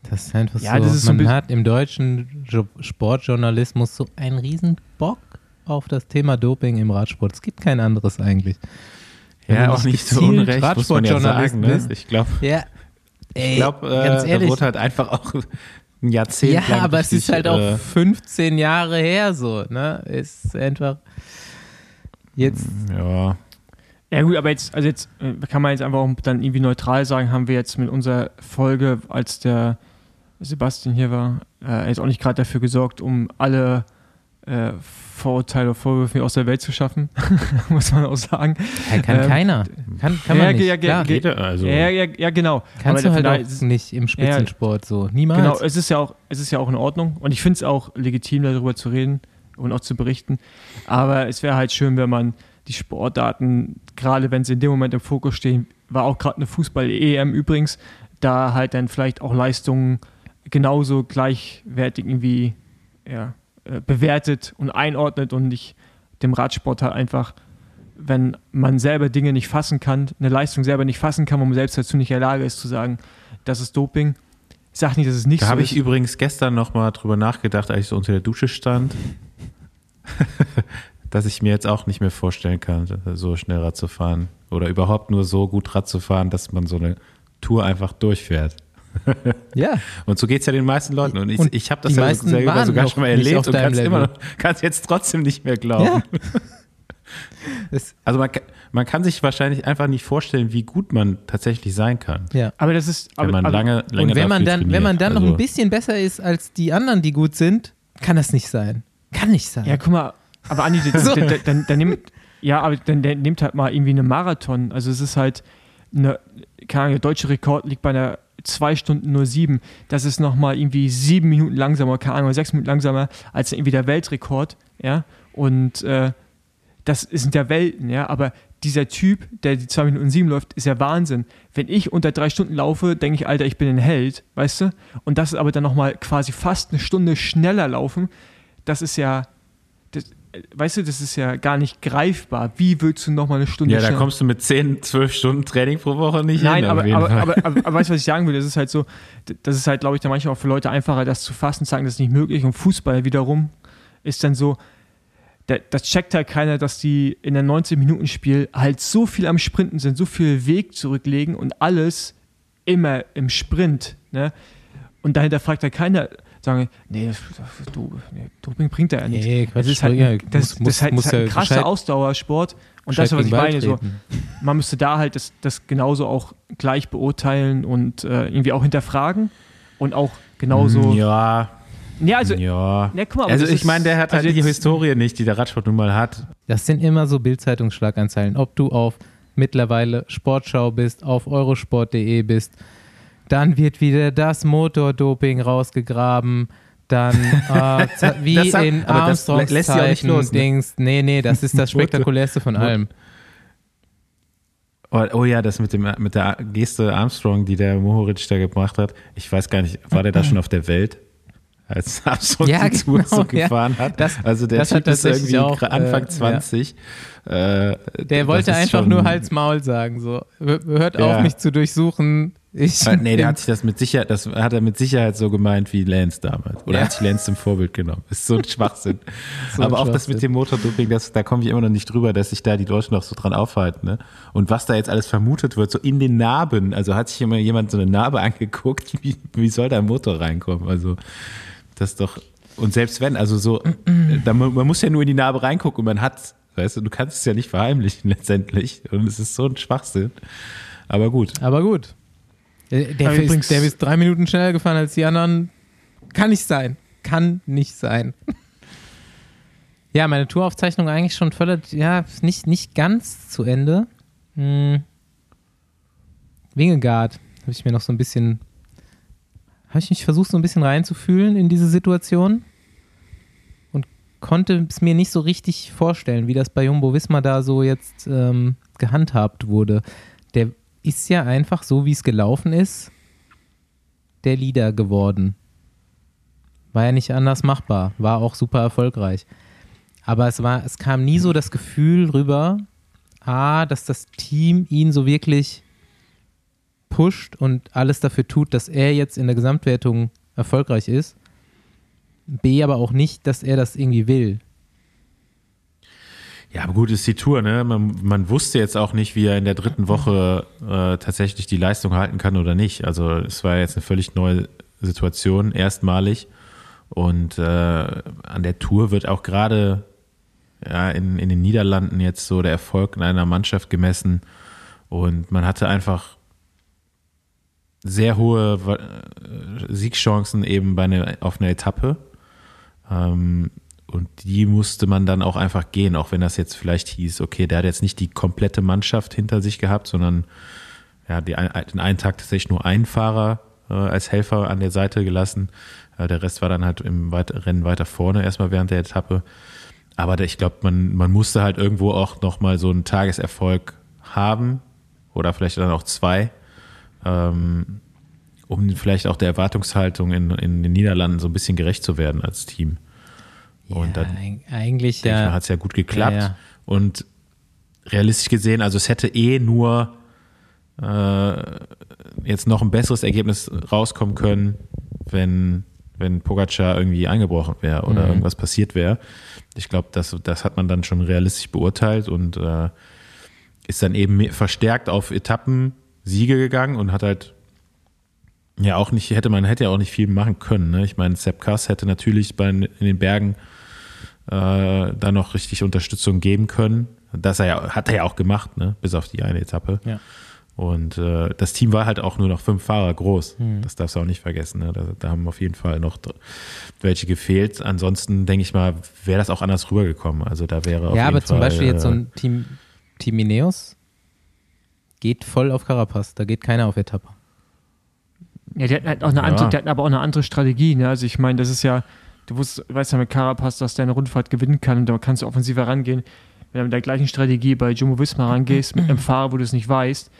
S1: Das ist einfach
S2: Ja,
S1: so,
S2: das ist so
S1: man
S2: bisschen-
S1: hat im deutschen Jo- Sportjournalismus so einen Riesenbock auf das Thema Doping im Radsport. Es gibt kein anderes eigentlich. Wenn
S3: Ja,
S1: du
S3: auch nicht so unrecht, muss man ja
S1: Radsportjournalist
S3: sagen. Ne? Ich glaube,
S1: Ja,
S3: ich glaub, äh,
S1: ganz
S3: da
S1: ehrlich.
S3: wurde halt einfach auch ein Jahrzehnt
S1: Ja,
S3: lang
S1: aber es ist halt auch
S3: äh,
S1: 15 Jahre her so, ne? Ist einfach jetzt,
S3: ja,
S2: Ja gut, aber jetzt, also jetzt äh, kann man jetzt einfach auch dann irgendwie neutral sagen, haben wir jetzt mit unserer Folge, als der Sebastian hier war, äh, jetzt auch nicht gerade dafür gesorgt, um alle äh, Vorurteile oder Vorwürfe aus der Welt zu schaffen, muss man auch sagen.
S1: ja, kann
S2: Ähm,
S1: keiner. Kann, kann
S2: ja,
S1: man nicht.
S2: ja, ja,
S1: Klar.
S2: ja,
S3: jeder, also
S2: ja, ja, ja, genau.
S1: Kannst
S2: Aber
S1: du halt auch nicht im Spitzensport so. Niemals.
S2: Genau, es ist ja auch, es ist ja auch in Ordnung und ich finde es auch legitim, darüber zu reden und auch zu berichten. Aber es wäre halt schön, wenn man die Sportdaten, gerade wenn sie in dem Moment im Fokus stehen, war auch gerade eine Fußball-EM übrigens, da halt dann vielleicht auch Leistungen genauso gleichwertig irgendwie ja, äh, bewertet und einordnet und nicht dem Radsport halt einfach, wenn man selber Dinge nicht fassen kann, eine Leistung selber nicht fassen kann, wo man selbst dazu nicht in der Lage ist zu sagen, das ist Doping. Ich sage nicht, dass es nicht
S3: Da
S2: so
S3: habe
S2: ist.
S3: ich übrigens gestern nochmal drüber nachgedacht, als ich so unter der Dusche stand, dass ich mir jetzt auch nicht mehr vorstellen kann, so schnell Rad zu fahren. Oder überhaupt nur so gut Rad zu fahren, dass man so eine Tour einfach durchfährt.
S1: ja.
S3: Und so geht es ja den meisten Leuten. Und ich,
S1: Und
S3: ich habe das ja selber sogar
S1: noch
S3: schon mal erlebt und kannst
S1: Level.
S3: immer noch, kannst jetzt trotzdem nicht mehr glauben.
S1: Ja.
S3: Also man, man kann sich wahrscheinlich einfach nicht vorstellen, wie gut man tatsächlich sein kann.
S1: ja.
S2: aber das ist,
S3: Wenn
S2: aber,
S3: man
S2: aber,
S3: lange, länger
S1: Und wenn man dann, wenn man dann noch
S3: Also-
S1: ein bisschen besser ist als die anderen, die gut sind, kann das nicht sein. Kann nicht sein.
S2: Ja, guck mal, aber Andi, dann,
S1: So.
S2: dann, dann, dann nimmt, ja, aber dann, dann nimmt halt mal irgendwie eine Marathon. Also es ist halt, eine, keine Ahnung, der deutsche Rekord liegt bei einer 2 Stunden nur 7. Das ist nochmal irgendwie sieben Minuten langsamer, keine Ahnung, sechs Minuten langsamer als irgendwie der Weltrekord, ja. Und äh, das sind ja Welten, ja, aber dieser Typ, der die 2 Minuten 7 läuft, ist ja Wahnsinn. Wenn ich unter drei Stunden laufe, denke ich, Alter, ich bin ein Held, weißt du? Und das ist aber dann nochmal quasi fast eine Stunde schneller laufen, das ist ja, weißt du, das ist ja gar nicht greifbar. Wie willst du nochmal eine Stunde
S3: Ja, da kommst du mit 10, 12 Stunden Training pro Woche nicht
S2: Nein,
S3: hin. jeden
S2: aber, aber, aber, aber weißt du, was ich sagen will? Das ist halt so, das ist halt, glaube ich, dann manchmal auch für Leute einfacher, das zu fassen, zu sagen, das ist nicht möglich. Und Fußball wiederum ist dann so, da, das checkt halt keiner, dass die in einem 90-Minuten-Spiel halt so viel am Sprinten sind, so viel Weg zurücklegen und alles immer im Sprint. Ne? Und dahinter fragt halt keiner, sagen, nee, das, das, du, nee Doping bringt er ja nicht.
S1: Nee, Quatsch,
S2: das ist halt,
S1: ja,
S2: ein- das,
S1: muss-
S2: das ist halt,
S1: muss
S2: das ist halt ein krasser Ausdauersport. Und das ist, was ich meine. So, man müsste da halt das, das genauso auch gleich beurteilen und äh, irgendwie auch hinterfragen und auch genauso.
S3: Ja,
S2: Ja, also,
S3: ja.
S2: ne, guck mal,
S3: Also ich meine, der hat halt
S2: also
S3: die
S2: jetzt-
S3: Historie nicht, die der Radsport nun mal hat.
S1: Das sind immer so Bildzeitungsschlaganzeilen. Ob du auf mittlerweile Sportschau bist, auf eurosport.de bist, dann wird wieder das Motordoping rausgegraben. Dann äh, wie
S3: Das hat-
S1: in Armstrongs
S3: lässt auch nicht
S1: Zeiten
S3: los, ne?
S1: Dings. Nee, nee, das ist das spektakulärste von allem.
S3: Oh, oh ja, das mit, dem, mit der Geste Armstrong, die der Mohoric da gebracht hat. Ich weiß gar nicht, war der da schon auf der Welt? Als Armstrong
S1: Ja,
S3: die Tour
S1: genau,
S3: so
S1: ja.
S3: gefahren hat.
S1: Das-
S3: also der
S1: das hat
S3: Typ ist irgendwie
S1: auch,
S3: gra- Anfang
S1: äh,
S3: 20. Äh,
S1: Der wollte einfach
S3: schon-
S1: nur Hals Maul sagen. So. Hört
S3: Ja.
S1: auf, mich zu durchsuchen. Ich
S3: Äh, nee, der hat sich das mit Sicherheit, das hat er mit Sicherheit so gemeint wie Lance damals. Oder
S1: Ja.
S3: hat sich Lance zum Vorbild genommen. Ist so ein Schwachsinn.
S1: So ein
S3: Aber auch das
S1: Schwachsinn.
S3: mit dem Motordoping, das, da komme ich immer noch nicht drüber, dass sich da die Leute noch so dran aufhalten. Ne? Und was da jetzt alles vermutet wird, so in den Narben. Also hat sich immer jemand so eine Narbe angeguckt, wie, wie soll da ein Motor reinkommen? Also das ist doch, und selbst wenn, also so, da, man man muss ja nur in die Narbe reingucken und man hat's. Weißt du, du kannst es ja nicht verheimlichen letztendlich. Und es ist so ein Schwachsinn. Aber gut.
S1: Aber gut. Der, der, ist,
S2: übrigens-
S1: der ist drei Minuten schneller gefahren als die anderen. Kann nicht sein. Kann nicht sein. ja, meine Touraufzeichnung eigentlich schon völlig, ja, nicht, nicht ganz zu Ende. Hm. Wingegaard habe ich mir noch so ein bisschen, habe ich mich versucht, so ein bisschen reinzufühlen in diese Situation und konnte es mir nicht so richtig vorstellen, wie das bei Jumbo Wismar da so jetzt ähm, gehandhabt wurde. Ist ja einfach so, wie es gelaufen ist, der Leader geworden. War ja nicht anders machbar, war auch super erfolgreich. Aber es war, es kam nie so das Gefühl rüber, A, dass das Team ihn so wirklich pusht und alles dafür tut, dass er jetzt in der Gesamtwertung erfolgreich ist. B, aber auch nicht, dass er das irgendwie will.
S3: Ja, aber gut ist die Tour, ne? Man, man wusste jetzt auch nicht, wie er in der dritten Woche äh, tatsächlich die Leistung halten kann oder nicht. Also es war jetzt eine völlig neue Situation, erstmalig. Und äh, an der Tour wird auch gerade ja, in, in den Niederlanden jetzt so der Erfolg in einer Mannschaft gemessen. Und man hatte einfach sehr hohe äh, Siegchancen eben bei einer, auf einer Etappe. Ähm, und die musste man dann auch einfach gehen, auch wenn das jetzt vielleicht hieß, okay, der hat jetzt nicht die komplette Mannschaft hinter sich gehabt, sondern ja, die, den einen Tag tatsächlich nur einen Fahrer äh, als Helfer an der Seite gelassen. Äh, der Rest war dann halt im Weit Rennen weiter vorne, erstmal während der Etappe. Aber ich glaube, man, man musste halt irgendwo auch nochmal so einen Tageserfolg haben oder vielleicht dann auch zwei, ähm, um vielleicht auch der Erwartungshaltung in, in den Niederlanden so ein bisschen gerecht zu werden als Team. Und
S1: ja,
S3: dann
S1: eig- eigentlich ja.
S3: hat es ja gut geklappt.
S1: Ja.
S3: Und realistisch gesehen, also es hätte eh nur äh, jetzt noch ein besseres Ergebnis rauskommen können, wenn, wenn Pogacar irgendwie eingebrochen wäre oder
S1: Mhm.
S3: irgendwas passiert wäre. Ich glaube, das, das hat man dann schon realistisch beurteilt und äh, ist dann eben verstärkt auf Etappensiege gegangen und hat halt ja auch nicht, hätte man hätte ja auch nicht viel machen können. Ne? Ich meine, Sepp Kass hätte natürlich bei, in den Bergen äh, da noch richtig Unterstützung geben können. Das er ja, hat er ja auch gemacht, ne? bis auf die eine Etappe.
S1: Ja.
S3: Und äh, das Team war halt auch nur noch fünf Fahrer groß.
S1: Mhm.
S3: Das darfst du auch nicht vergessen. Ne? Da, da haben auf jeden Fall noch welche gefehlt. Ansonsten denke ich mal, wäre das auch anders rübergekommen. Also da wäre auf
S1: Ja,
S3: jeden
S1: aber zum
S3: Fall,
S1: Beispiel jetzt so
S3: äh,
S1: ein Team, Team Ineos geht voll auf Carapaz, da geht keiner auf Etappe.
S2: Ja, die hatten, halt auch eine
S3: Ja.
S2: andere, die hatten aber auch eine andere Strategie. Ne? Also ich meine, das ist ja, du wusst, weißt ja mit Carapaz, dass der eine Rundfahrt gewinnen kann und da kannst du offensiver rangehen. Wenn du mit der gleichen Strategie bei Jumbo Visma rangehst, mit einem Fahrer, wo du es nicht weißt,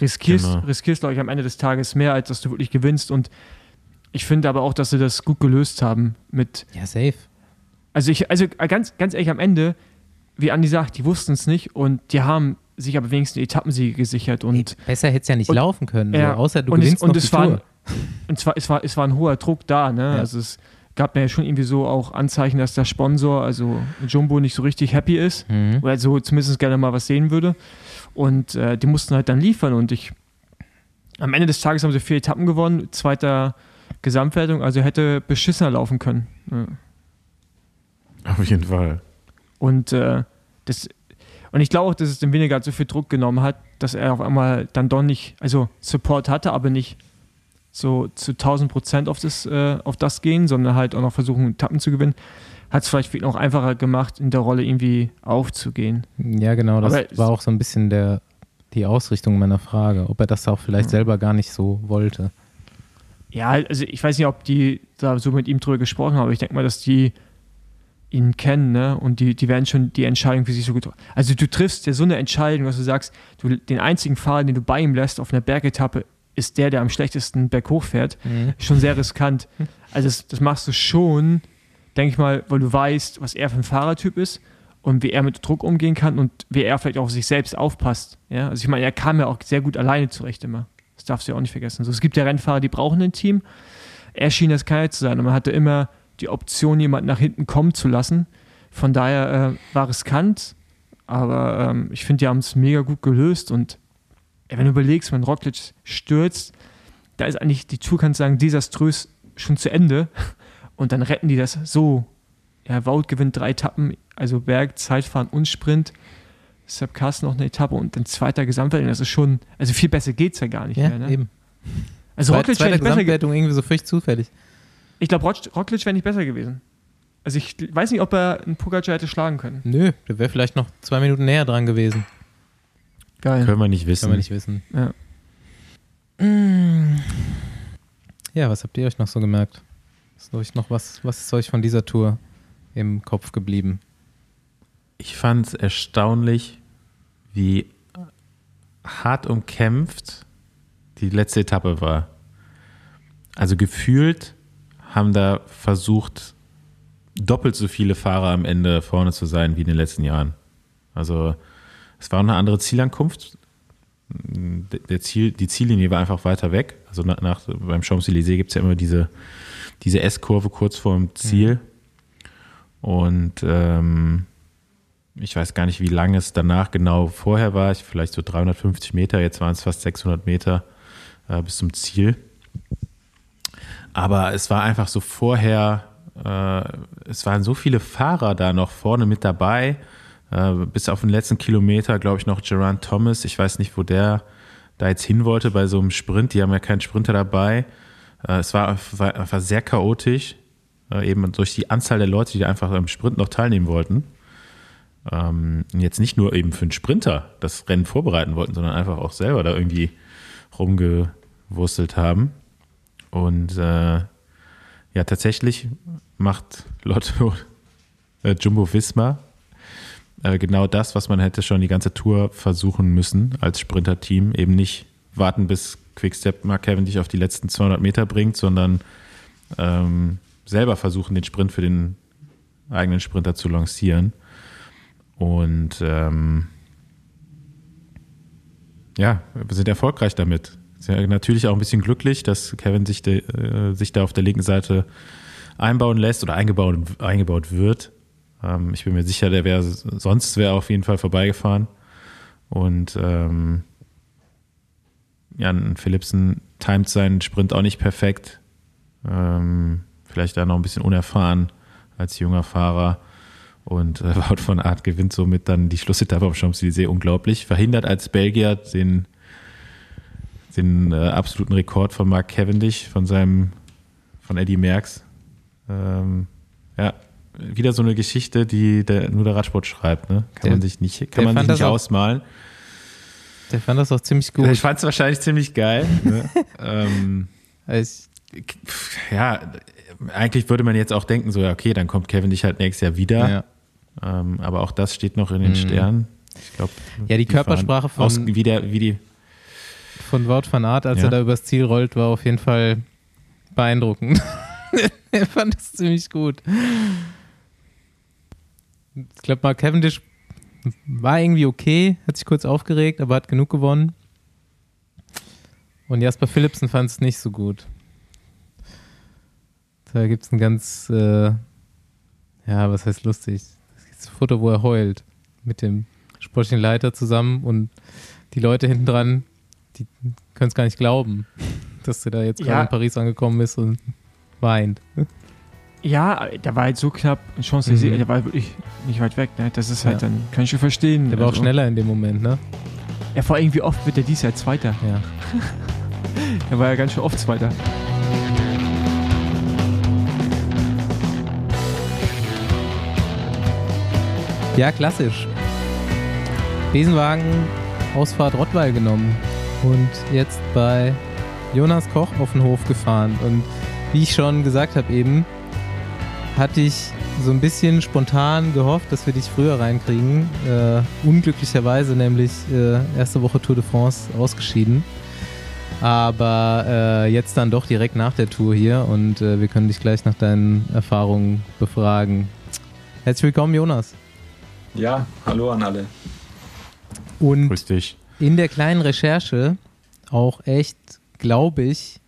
S2: riskierst,
S3: Genau.
S2: riskierst glaube ich, am Ende des Tages mehr, als dass du wirklich gewinnst. Und ich finde aber auch, dass sie das gut gelöst haben mit,
S1: Ja, safe.
S2: also ich, also ganz, ganz ehrlich am Ende, wie Andi sagt, die wussten es nicht und die haben sich aber wenigstens Etappensiege gesichert und
S1: Besser hätte es ja nicht
S2: und-
S1: laufen können,
S2: Ja,
S1: so, außer du
S2: und es,
S1: gewinnst
S2: und
S1: noch
S2: es
S1: die
S2: war,
S1: Tour.
S2: und zwar, es war, es war ein hoher Druck da, ne?
S1: Ja.
S2: Also es gab mir ja schon irgendwie so auch Anzeichen, dass der Sponsor, also Jumbo, nicht so richtig happy ist.
S1: Mhm.
S2: Oder so zumindest gerne mal was sehen würde. Und äh, die mussten halt dann liefern. Und ich am Ende des Tages haben sie vier Etappen gewonnen, zweiter Gesamtwertung, also hätte beschissener laufen können. Ja.
S3: Auf jeden Fall.
S2: Und äh, das und ich glaube auch, dass es dem weniger so viel Druck genommen hat, dass er auf einmal dann doch nicht, also Support hatte, aber nicht so zu 1000 Prozent auf das, äh, auf das gehen, sondern halt auch noch versuchen, Etappen zu gewinnen. Hat es vielleicht noch einfacher gemacht, in der Rolle irgendwie aufzugehen.
S1: Ja, genau, das
S2: Aber
S1: war auch so ein bisschen der, die Ausrichtung meiner Frage, ob er das auch vielleicht selber gar nicht so wollte.
S2: Ja, also ich weiß nicht, ob die da so mit ihm drüber gesprochen haben, aber ich denke mal, dass die ihn kennen, ne? Und die, die werden schon die Entscheidung für sich so gut. Also du triffst ja so eine Entscheidung, dass du sagst, du den einzigen Fahrer, den du bei ihm lässt auf einer Bergetappe, ist der, der am schlechtesten berghoch fährt. Schon sehr riskant. Also das, das machst du schon, denke ich mal, weil du weißt, was er für ein Fahrertyp ist und wie er mit Druck umgehen kann und wie er vielleicht auch auf sich selbst aufpasst. Ja? Also ich meine, er kam ja auch sehr gut alleine zurecht immer. Das darfst du ja auch nicht vergessen. So, es gibt ja Rennfahrer, die brauchen ein Team. Er schien das keiner zu sein und man hatte immer die Option, jemanden nach hinten kommen zu lassen. Von daher äh, war riskant, aber ähm, ich finde, die haben es mega gut gelöst und wenn du überlegst, wenn Roglic stürzt, da ist eigentlich die Tour, kannst du sagen, desaströs schon zu Ende und dann retten die das so. Ja, Wout gewinnt drei Etappen, also Berg, Zeitfahren und Sprint. Sepp Carsten noch eine Etappe und dann zweiter Gesamtwertung. Das ist schon, also viel besser geht es ja gar nicht
S1: Ja,
S2: mehr. Ne?
S1: eben.
S2: Also Roglic wäre.
S1: Gesamtwertung irgendwie so völlig zufällig.
S2: Ich glaube, Roglic wäre nicht besser gewesen. Also ich weiß nicht, ob er einen Pogacar hätte schlagen können.
S1: Nö, der wäre vielleicht noch zwei Minuten näher dran gewesen.
S2: Geil.
S3: Können wir nicht wissen.
S1: Kann man nicht wissen.
S2: Ja.
S1: Mm. Ja, was habt ihr euch noch so gemerkt? Ist euch noch was, was ist euch von dieser Tour im Kopf geblieben?
S3: Ich fand es erstaunlich, wie hart umkämpft die letzte Etappe war. Also gefühlt haben da versucht, doppelt so viele Fahrer am Ende vorne zu sein wie in den letzten Jahren. Also es war eine andere Zielankunft. Der Ziel, die Ziellinie war einfach weiter weg. Also nach, nach beim Champs-Élysées gibt es ja immer diese, diese S-Kurve kurz vor dem Ziel. Und ähm, ich weiß gar nicht, wie lange es danach genau vorher war. Ich, vielleicht so 350 Meter, jetzt waren es fast 600 Meter äh, bis zum Ziel. Aber es war einfach so vorher, äh, es waren so viele Fahrer da noch vorne mit dabei. Äh, bis auf den letzten Kilometer, glaube ich, noch Gerard Thomas. Ich weiß nicht, wo der da jetzt hin wollte bei so einem Sprint. Die haben ja keinen Sprinter dabei. Äh, es war, einfach sehr chaotisch, äh, eben durch die Anzahl der Leute, die einfach am Sprint noch teilnehmen wollten. Ähm, jetzt nicht nur eben für einen Sprinter das Rennen vorbereiten wollten, sondern einfach auch selber da irgendwie rumgewurstelt haben. Und äh, ja, tatsächlich macht Lotto äh, Jumbo Visma äh, genau das, was man hätte schon die ganze Tour versuchen müssen als Sprinterteam. Eben nicht warten, bis Quickstep Mark Cavendish auf die letzten 200 Meter bringt, sondern ähm, selber versuchen, den Sprint für den eigenen Sprinter zu lancieren. Und ähm, ja, wir sind erfolgreich damit. Ja natürlich auch ein bisschen glücklich, dass Kevin sich, de, äh, sich da auf der linken Seite einbauen lässt oder eingebaut, eingebaut wird. Ähm, ich bin mir sicher, der wäre sonst wäre auf jeden Fall vorbeigefahren. Und ähm, Jan Philipsen timet seinen Sprint auch nicht perfekt. Ähm, vielleicht da noch ein bisschen unerfahren als junger Fahrer. Und äh, Wout von Art gewinnt somit dann die Schlussetappe am Champs-Élysées unglaublich. Verhindert als Belgier den, den äh, absoluten Rekord von Mark Cavendish, von seinem, von Eddie Merckx. Ähm, ja, wieder so eine Geschichte, die der, nur der Radsport schreibt, ne? Kann
S1: Der-
S3: man sich nicht, kann man sich nicht
S1: auch-
S3: ausmalen.
S1: Der fand das auch ziemlich gut.
S3: Ich fand es wahrscheinlich ziemlich geil. ne? ähm,
S1: Ich,
S3: ja, eigentlich würde man jetzt auch denken, so, ja, okay, dann kommt Kevin dich halt nächstes Jahr wieder.
S1: ja.
S3: Ähm, aber auch das steht noch in den
S1: Mhm.
S3: Sternen. Ich glaube,
S1: Ja, die Körpersprache von-
S3: aus, wie, der, wie die
S1: von Wout van Aert, als
S3: Ja.
S1: er da übers Ziel rollt, war auf jeden Fall beeindruckend. er fand das ziemlich gut. Ich glaube mal, Cavendish war irgendwie okay, hat sich kurz aufgeregt, aber hat genug gewonnen. Und Jasper Philipsen fand es nicht so gut. Da gibt es ein ganz, äh, ja, was heißt lustig? Das ist ein Foto, wo er heult mit dem sportlichen Leiter zusammen und die Leute hinten dran, die können es gar nicht glauben, dass er da jetzt gerade
S2: Ja.
S1: in Paris angekommen ist und weint.
S2: Ja, der war halt so knapp. Champs-Élysées,
S1: Mhm.
S2: der war wirklich nicht weit weg. Ne? Das ist halt
S1: Ja.
S2: dann, kann ich schon verstehen.
S1: Der war auch
S2: Also,
S1: schneller in dem Moment, ne?
S2: Ja, vor allem, wie oft wird der dies Jahr Zweiter?
S1: Ja.
S2: Der war ja ganz schön oft Zweiter.
S1: Ja, klassisch. Besenwagen, Ausfahrt Rottweil genommen und jetzt bei Jonas Koch auf den Hof gefahren. Und wie ich schon gesagt habe eben, hatte ich so ein bisschen spontan gehofft, dass wir dich früher reinkriegen. Äh, unglücklicherweise nämlich äh, erste Woche Tour de France ausgeschieden. Aber äh, jetzt dann doch direkt nach der Tour hier und äh, wir können dich gleich nach deinen Erfahrungen befragen. Herzlich willkommen, Jonas.
S7: Ja, hallo an alle.
S1: Und
S3: Grüß dich.
S1: in der kleinen Recherche auch echt, glaube ich,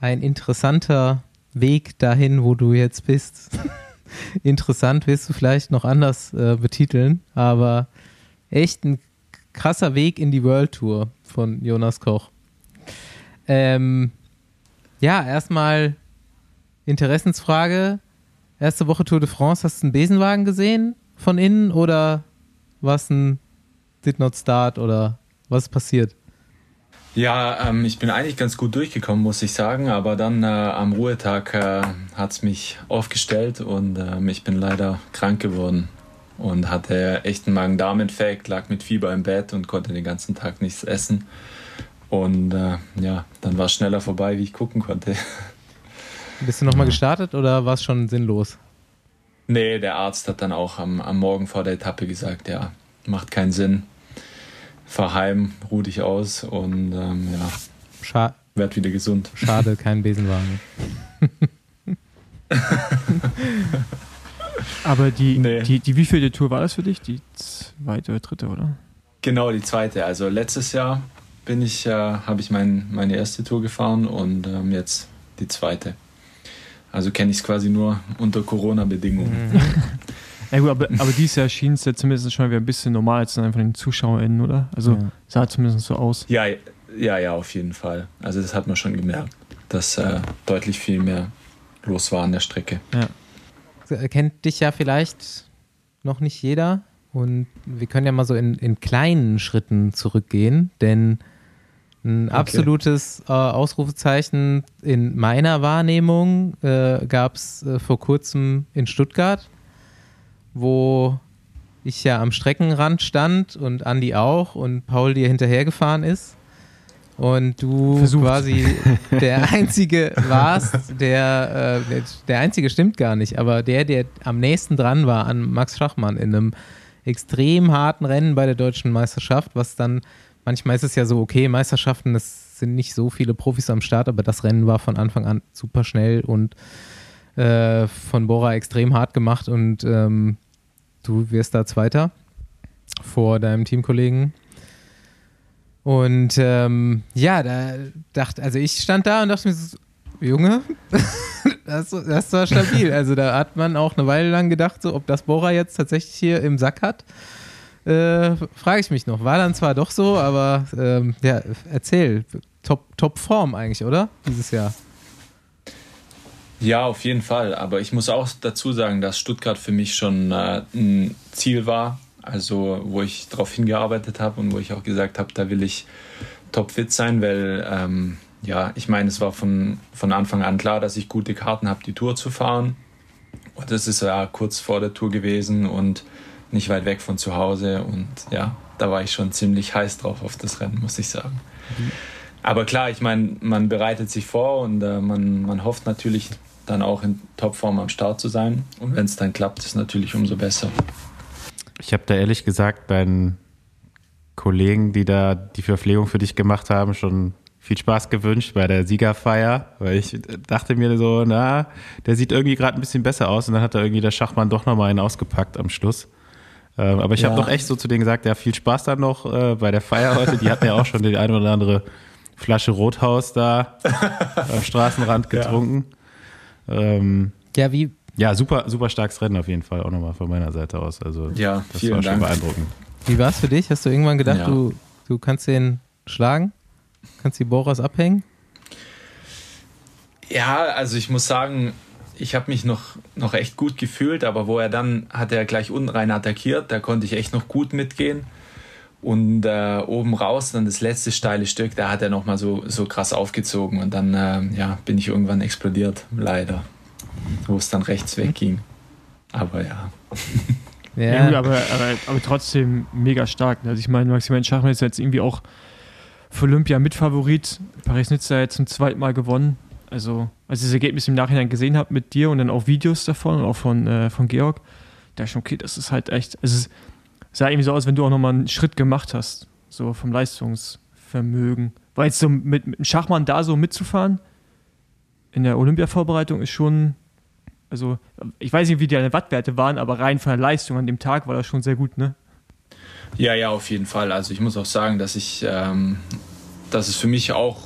S1: ein interessanter Weg dahin, wo du jetzt bist. Interessant wirst du vielleicht noch anders äh, betiteln, aber echt ein krasser Weg in die World Tour von Jonas Koch. Ähm, ja, erstmal Interessensfrage. Erste Woche Tour de France, hast du einen Besenwagen gesehen von innen oder was ein Did Not Start oder was ist passiert?
S7: Ja, ähm, ich bin eigentlich ganz gut durchgekommen, muss ich sagen, aber dann äh, am Ruhetag äh, hat es mich aufgestellt und äh, ich bin leider krank geworden und hatte echt einen Magen-Darm-Infekt, lag mit Fieber im Bett und konnte den ganzen Tag nichts essen. Und äh, ja, dann war es schneller vorbei, wie ich gucken konnte.
S1: Bist du nochmal gestartet oder war es schon sinnlos?
S7: Nee, der Arzt hat dann auch am, am Morgen vor der Etappe gesagt, ja, macht keinen Sinn fahr heim, ruh dich aus und ähm, ja,
S1: Scha
S7: werd wieder gesund.
S1: Schade, kein Besenwagen.
S2: Aber die,
S7: Nee.
S2: die, die wievielte Tour war das für dich? Die zweite oder dritte, oder?
S7: Genau, die zweite. Also letztes Jahr bin ich, äh, habe ich mein, meine erste Tour gefahren und ähm, jetzt die zweite. Also kenne ich es quasi nur unter Corona-Bedingungen.
S2: Ja gut, aber, aber dieses Jahr schien es ja zumindest schon wieder ein bisschen normal zu sein von den ZuschauerInnen, oder? Also
S1: Ja.
S2: sah zumindest so aus.
S7: Ja, ja, ja, auf jeden Fall. Also das hat man schon gemerkt, dass äh, deutlich viel mehr los war an der Strecke.
S1: Kennt dich ja vielleicht noch nicht jeder und wir können ja mal so in, in kleinen Schritten zurückgehen, denn ein absolutes äh, Ausrufezeichen in meiner Wahrnehmung äh, gab es äh, vor kurzem in Stuttgart, wo ich ja am Streckenrand stand und Andi auch und Paul dir hinterhergefahren ist und du
S2: Versucht.
S1: quasi der Einzige warst, der, äh, der- Einzige stimmt gar nicht, aber der, der am nächsten dran war an Max Schachmann in einem extrem harten Rennen bei der deutschen Meisterschaft, was dann, manchmal ist es ja so, okay, Meisterschaften, es sind nicht so viele Profis am Start, aber das Rennen war von Anfang an super schnell und äh, von Bora extrem hart gemacht und ähm, du wirst da Zweiter vor deinem Teamkollegen. Und ähm, ja, da dachte, also ich stand da und dachte mir so, Junge, das, das war stabil. Also da hat man auch eine Weile lang gedacht, so, ob das Bora jetzt tatsächlich hier im Sack hat. Äh, Frage ich mich noch. War dann zwar doch so, aber ähm, ja, erzähl. Top, Top Form eigentlich, oder? Dieses Jahr.
S7: Ja, auf jeden Fall. Aber ich muss auch dazu sagen, dass Stuttgart für mich schon äh, ein Ziel war. Also, wo ich darauf hingearbeitet habe und wo ich auch gesagt habe, da will ich topfit sein, weil, ähm, ja, ich meine, es war von, von Anfang an klar, dass ich gute Karten habe, die Tour zu fahren. Und das ist ja kurz vor der Tour gewesen und nicht weit weg von zu Hause. Und ja, da war ich schon ziemlich heiß drauf auf das Rennen, muss ich sagen. Aber klar, ich meine, man bereitet sich vor und äh, man, man hofft natürlich dann auch in Topform am Start zu sein. Und wenn es dann klappt, ist natürlich umso besser.
S3: Ich habe da ehrlich gesagt deinen Kollegen, die da die Verpflegung für dich gemacht haben, schon viel Spaß gewünscht bei der Siegerfeier, weil ich dachte mir so, na, der sieht irgendwie gerade ein bisschen besser aus und dann hat da irgendwie der Schachmann doch nochmal einen ausgepackt am Schluss. Ähm, aber ich habe
S7: Ja.
S3: doch echt so zu denen gesagt, ja, viel Spaß dann noch äh, bei der Feier heute. Die hatten ja auch schon die eine oder andere Flasche Rothaus da am Straßenrand getrunken. Ähm,
S1: Ja, wie,
S3: ja, super, super starkes Rennen auf jeden Fall, auch nochmal von meiner Seite aus. Also
S7: Ja,
S3: das
S7: vielen
S3: war schon
S7: Dank.
S3: beeindruckend.
S1: wie war es für dich? Hast du irgendwann gedacht,
S7: Ja.
S1: du, du kannst den schlagen? Kannst die Boras abhängen?
S7: Ja, also ich muss sagen, ich habe mich noch, noch echt gut gefühlt, aber wo er dann hat er gleich unten rein attackiert, da konnte ich echt noch gut mitgehen. Und äh, oben raus, dann das letzte steile Stück, da hat er nochmal so, so krass aufgezogen und dann ähm, ja, bin ich irgendwann explodiert, leider. Wo es dann rechts wegging. Aber ja.
S2: Ja, gut, aber, aber, aber trotzdem mega stark. ne? Also ich meine, Maximilian Schachmann ist jetzt irgendwie auch für Olympia Mitfavorit. Paris-Nizza jetzt zum zweiten Mal gewonnen. Also, als ich das Ergebnis im Nachhinein gesehen habe mit dir und dann auch Videos davon und auch von, äh, von Georg, da ist schon okay, das ist halt echt, also es sah irgendwie so aus, wenn du auch nochmal einen Schritt gemacht hast, so vom Leistungsvermögen. Weil jetzt so mit, mit dem Schachmann da so mitzufahren in der Olympia-Vorbereitung ist schon, also ich weiß nicht, wie deine Wattwerte waren, aber rein von der Leistung an dem Tag war das schon sehr gut, ne?
S7: Ja, ja, auf jeden Fall. Also ich muss auch sagen, dass ich, ähm, dass es für mich auch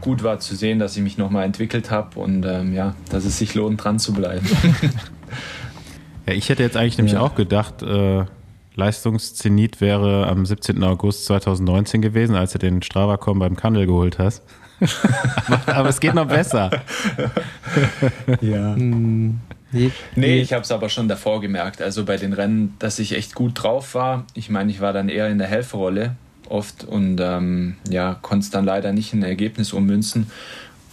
S7: gut war zu sehen, dass ich mich nochmal entwickelt habe und ähm, ja, dass es sich lohnt, dran zu bleiben.
S3: Ja, ich hätte jetzt eigentlich nämlich
S7: Ja.
S3: auch gedacht, äh, Leistungszenit wäre am 17. August 2019 gewesen, als du den Strava-Com beim Kandel geholt hast. aber, es geht noch besser.
S7: ja.
S1: Hm,
S7: Nee, nee ich habe es aber schon davor gemerkt. Also bei den Rennen, dass ich echt gut drauf war. Ich meine, ich war dann eher in der Helferrolle oft und ähm, ja, konnte es dann leider nicht in ein Ergebnis ummünzen.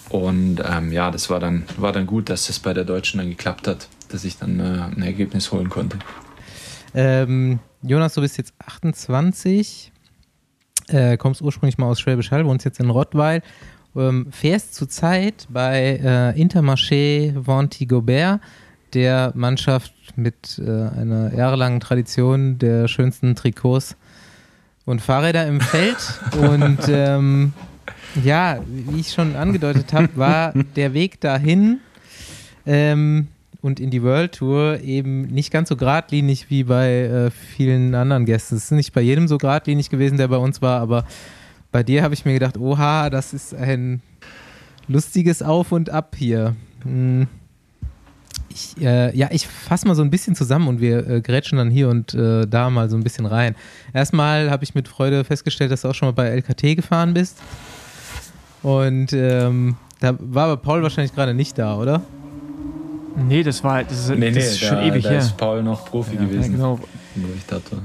S7: Und ähm, ja, das war dann, war dann gut, dass das bei der Deutschen dann geklappt hat, dass ich dann äh, ein Ergebnis holen konnte.
S1: Ähm, Jonas, du bist jetzt 28, äh, kommst ursprünglich mal aus Schwäbisch Hall, wohnst jetzt in Rottweil, ähm, fährst zurzeit bei äh, Intermarché Vanti Gobert, der Mannschaft mit äh, einer jahrelangen Tradition der schönsten Trikots und Fahrräder im Feld. und ähm, ja, wie ich schon angedeutet habe, war der Weg dahin ähm, und in die World Tour eben nicht ganz so geradlinig wie bei äh, vielen anderen Gästen. Es ist nicht bei jedem so geradlinig gewesen, der bei uns war, aber bei dir habe ich mir gedacht, oha, das ist ein lustiges Auf und Ab hier. Hm. Ich, äh, ja, ich fasse mal so ein bisschen zusammen und wir äh, grätschen dann hier und äh, da mal so ein bisschen rein. Erstmal habe ich mit Freude festgestellt, dass du auch schon mal bei LKT gefahren bist. Und ähm, da war aber Paul wahrscheinlich gerade nicht da, oder?
S2: Nee, das war das ist,
S7: nee,
S2: das
S7: nee,
S2: ist schon
S7: da,
S2: ewig
S7: da
S2: her.
S7: ist Paul noch Profi
S2: Ja,
S7: gewesen.
S2: genau.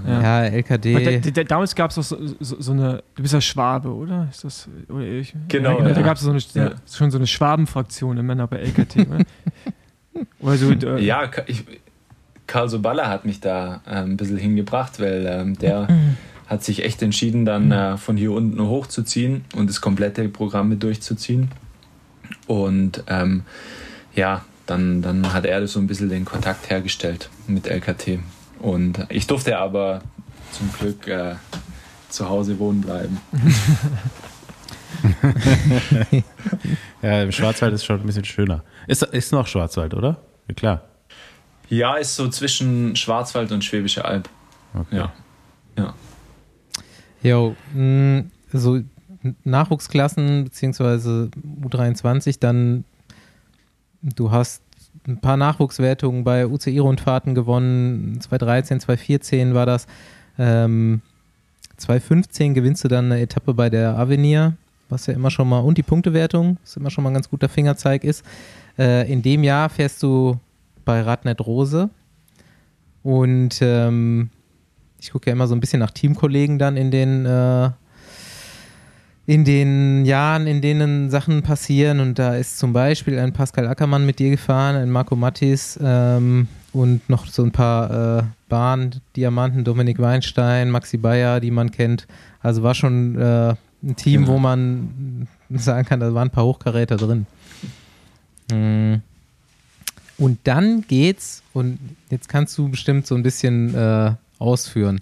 S7: Ja.
S1: Ja, LKD.
S2: Da, da, damals gab es so, so, so eine, du bist ja Schwabe, oder? Ist das, oder ich?
S7: Genau,
S2: Da
S7: ja.
S2: gab es so eine,
S7: Ja.
S2: schon so eine Schwabenfraktion im Männer bei LKT, oder? oder so, äh,
S7: Ja, ich, Karl Soballa hat mich da äh, ein bisschen hingebracht, weil ähm, der hat sich echt entschieden, dann äh, von hier unten hochzuziehen und das komplette Programm mit durchzuziehen. Und ähm, ja, dann, dann hat er so ein bisschen den Kontakt hergestellt mit LKT. Und ich durfte aber zum Glück äh, zu Hause wohnen bleiben.
S3: Ja, im Schwarzwald ist schon ein bisschen schöner. Ist, ist noch Schwarzwald, oder? Ja, klar.
S7: Ja, ist so zwischen Schwarzwald und Schwäbische Alb.
S3: Okay.
S7: Ja. Ja.
S1: Jo, mh, so Nachwuchsklassen beziehungsweise U23, dann du hast ein paar Nachwuchswertungen bei UCI-Rundfahrten gewonnen, 2013, 2014 war das. Ähm, 2015 gewinnst du dann eine Etappe bei der Avenir, was ja immer schon mal, und die Punktewertung, was immer schon mal ein ganz guter Fingerzeig ist. Äh, in dem Jahr fährst du bei Radnet Rose und ähm, ich gucke ja immer so ein bisschen nach Teamkollegen dann in den äh, in den Jahren, in denen Sachen passieren und da ist zum Beispiel ein Pascal Ackermann mit dir gefahren, ein Marco Mattis ähm, und noch so ein paar äh, Bahn-Diamanten, Dominik Weinstein, Maxi Bayer, die man kennt. Also war schon äh, ein Team,
S7: Genau.
S1: wo man sagen kann, da waren ein paar Hochkaräter drin. Mm. Und dann geht's, und jetzt kannst du bestimmt so ein bisschen äh, ausführen.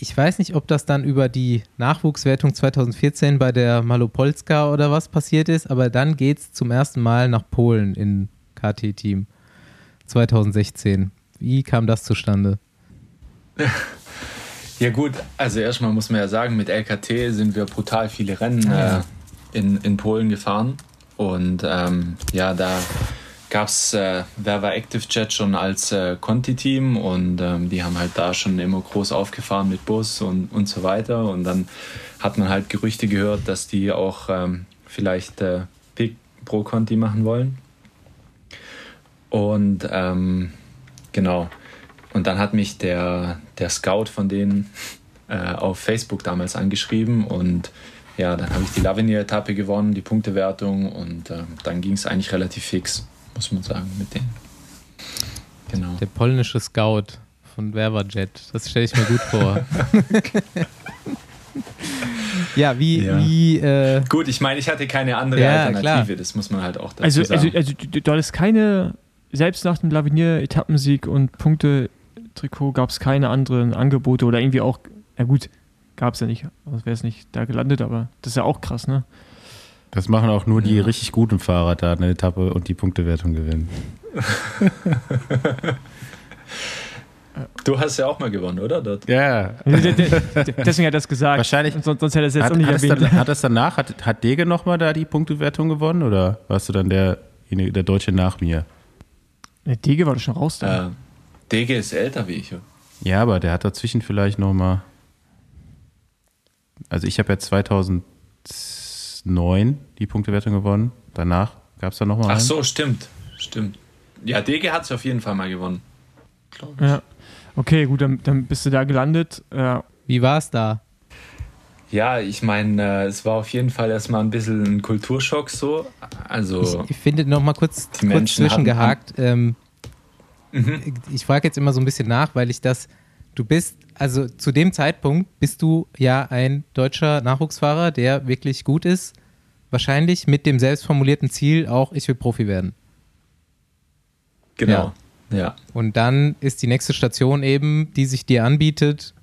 S1: Ich weiß nicht, ob das dann über die Nachwuchswertung 2014 bei der Malopolska oder was passiert ist, aber dann geht's zum ersten Mal nach Polen in KT-Team 2016. Wie kam das zustande?
S7: Ja gut, also erstmal muss man ja sagen, mit LKT sind wir brutal viele Rennen
S1: Ah,
S7: äh, in, in Polen gefahren. Und ähm, ja, da gab es äh, Active Jet schon als äh, Conti-Team und ähm, die haben halt da schon immer groß aufgefahren mit Bus und, und so weiter. Und dann hat man halt Gerüchte gehört, dass die auch ähm, vielleicht äh, Big Pro Conti machen wollen. Und ähm, genau. Und dann hat mich der, der Scout von denen äh, auf Facebook damals angeschrieben und ja, dann habe ich die Lavinier-Etappe gewonnen, die Punktewertung und äh, dann ging es eigentlich relativ fix, muss man sagen, mit denen. Genau.
S1: Der polnische Scout von Werberjet. Das stelle ich mir gut vor. ja, wie,
S7: Ja.
S1: wie äh,
S7: Gut, ich meine, ich hatte keine andere
S1: Ja,
S7: Alternative,
S1: klar.
S7: das muss man halt auch dazu
S2: Also,
S7: sagen.
S2: also, also du, du hattest keine, selbst nach dem Lavinier-Etappensieg und Punkte-Trikot gab es keine anderen Angebote oder irgendwie auch, ja gut, gab es ja nicht, sonst wäre es nicht da gelandet, aber das ist ja auch krass, ne?
S3: Das machen auch nur die
S7: Ja.
S3: richtig guten Fahrer da eine Etappe und die Punktewertung gewinnen.
S7: du hast ja auch mal gewonnen, oder? Dort?
S3: Ja.
S2: Deswegen hat er das gesagt.
S3: Wahrscheinlich-
S2: sonst, sonst hätte er es jetzt
S3: Hat,
S2: auch nicht
S3: hat, es
S2: erwähnt.
S3: dann, hat das danach, hat, hat Dege nochmal da die Punktewertung gewonnen oder warst du dann derjenige, der Deutsche nach mir?
S2: Der Dege war doch schon raus da.
S7: Äh, Dege ist älter wie ich. ja.
S3: Ja, aber der hat dazwischen vielleicht nochmal. Also ich habe ja 2009 die Punktewertung gewonnen. Danach gab es da nochmal
S7: Ach
S3: einen.
S7: so, stimmt. Stimmt. Ja, Dege hat es auf jeden Fall mal gewonnen.
S2: Ja. Okay, gut, dann, dann bist du da gelandet. Ja.
S1: Wie war es da?
S7: Ja, ich meine, äh, es war auf jeden Fall erstmal ein bisschen ein Kulturschock so. Also,
S1: Ich, ich finde noch mal kurz, kurz
S7: Menschen
S1: zwischengehakt. Ähm,
S7: Mhm.
S1: ich ich frage jetzt immer so ein bisschen nach, weil ich das, du bist, also zu dem Zeitpunkt bist du ja ein deutscher Nachwuchsfahrer, der wirklich gut ist. Wahrscheinlich mit dem selbstformulierten Ziel auch, ich will Profi werden.
S7: genau. Ja.
S1: Und dann ist die nächste Station eben, die sich dir anbietet,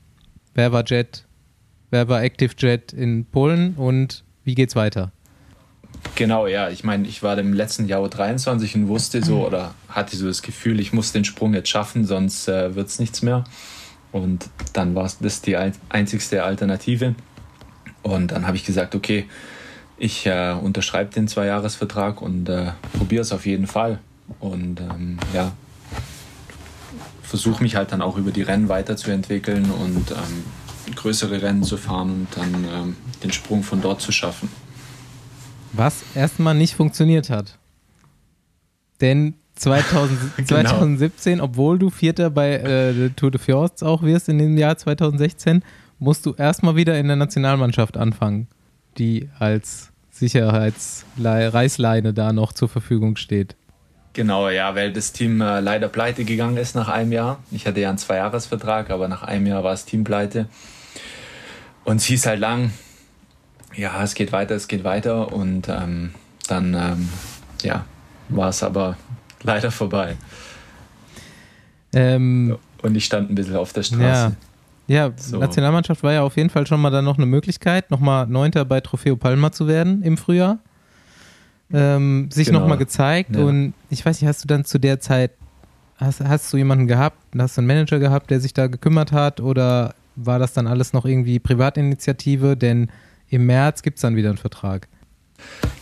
S1: Werber Jet, Werber Active Jet in Polen und wie geht's weiter?
S7: Genau, ja. Ich meine, ich war im letzten Jahr 23 und wusste so oder hatte so das Gefühl, ich muss den Sprung jetzt schaffen, sonst äh, wird es nichts mehr. Und dann war das die ein- einzigste Alternative. Und dann habe ich gesagt, okay, ich äh, unterschreibe den Zweijahresvertrag und äh, probiere es auf jeden Fall. Und ähm, ja, versuche mich halt dann auch über die Rennen weiterzuentwickeln und ähm, größere Rennen zu fahren und dann ähm, den Sprung von dort zu schaffen.
S1: Was erstmal nicht funktioniert hat. Denn 2000,
S7: Genau.
S1: 2017, obwohl du Vierter bei äh, der Tour de Fjords auch wirst in dem Jahr 2016, musst du erstmal wieder in der Nationalmannschaft anfangen, die als Sicherheitsreißleine da noch zur Verfügung steht.
S7: Genau, ja, weil das Team äh, leider pleite gegangen ist nach einem Jahr. Ich hatte ja einen Zweijahresvertrag, aber nach einem Jahr war das Team pleite. Und es hieß halt lang, ja, es geht weiter, es geht weiter. Und ähm, dann, ähm, ja, war es aber leider vorbei.
S1: Ähm,
S7: Und ich stand ein bisschen auf der
S1: ja,
S7: Straße.
S1: ja
S7: So.
S1: Nationalmannschaft war ja auf jeden Fall schon mal dann noch eine Möglichkeit, nochmal Neunter bei Trofeo Palma zu werden im Frühjahr. Ähm, sich
S7: Genau.
S1: nochmal gezeigt
S7: Ja.
S1: und ich weiß nicht, hast du dann zu der Zeit, hast, hast du jemanden gehabt, hast du einen Manager gehabt, der sich da gekümmert hat oder war das dann alles noch irgendwie Privatinitiative? Denn im März gibt es dann wieder einen Vertrag.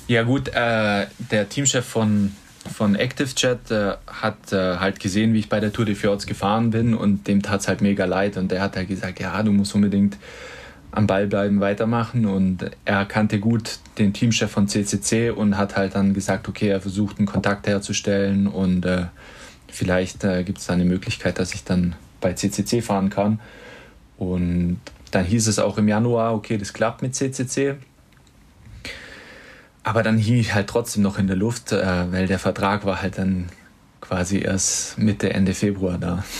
S7: Ja gut, äh, der Teamchef von, von ActiveJet äh, hat äh, halt gesehen, wie ich bei der Tour de Fjords gefahren bin und dem tat es halt mega leid und der hat halt gesagt, ja, du musst unbedingt am Ball bleiben, weitermachen und er kannte gut den Teamchef von CCC und hat halt dann gesagt, okay, er versucht einen Kontakt herzustellen und äh, vielleicht äh, gibt es da eine Möglichkeit, dass ich dann bei CCC fahren kann und dann hieß es auch im Januar, okay, das klappt mit CCC. Aber dann hing ich halt trotzdem noch in der Luft, äh, weil der Vertrag war halt dann quasi erst Mitte, Ende Februar da.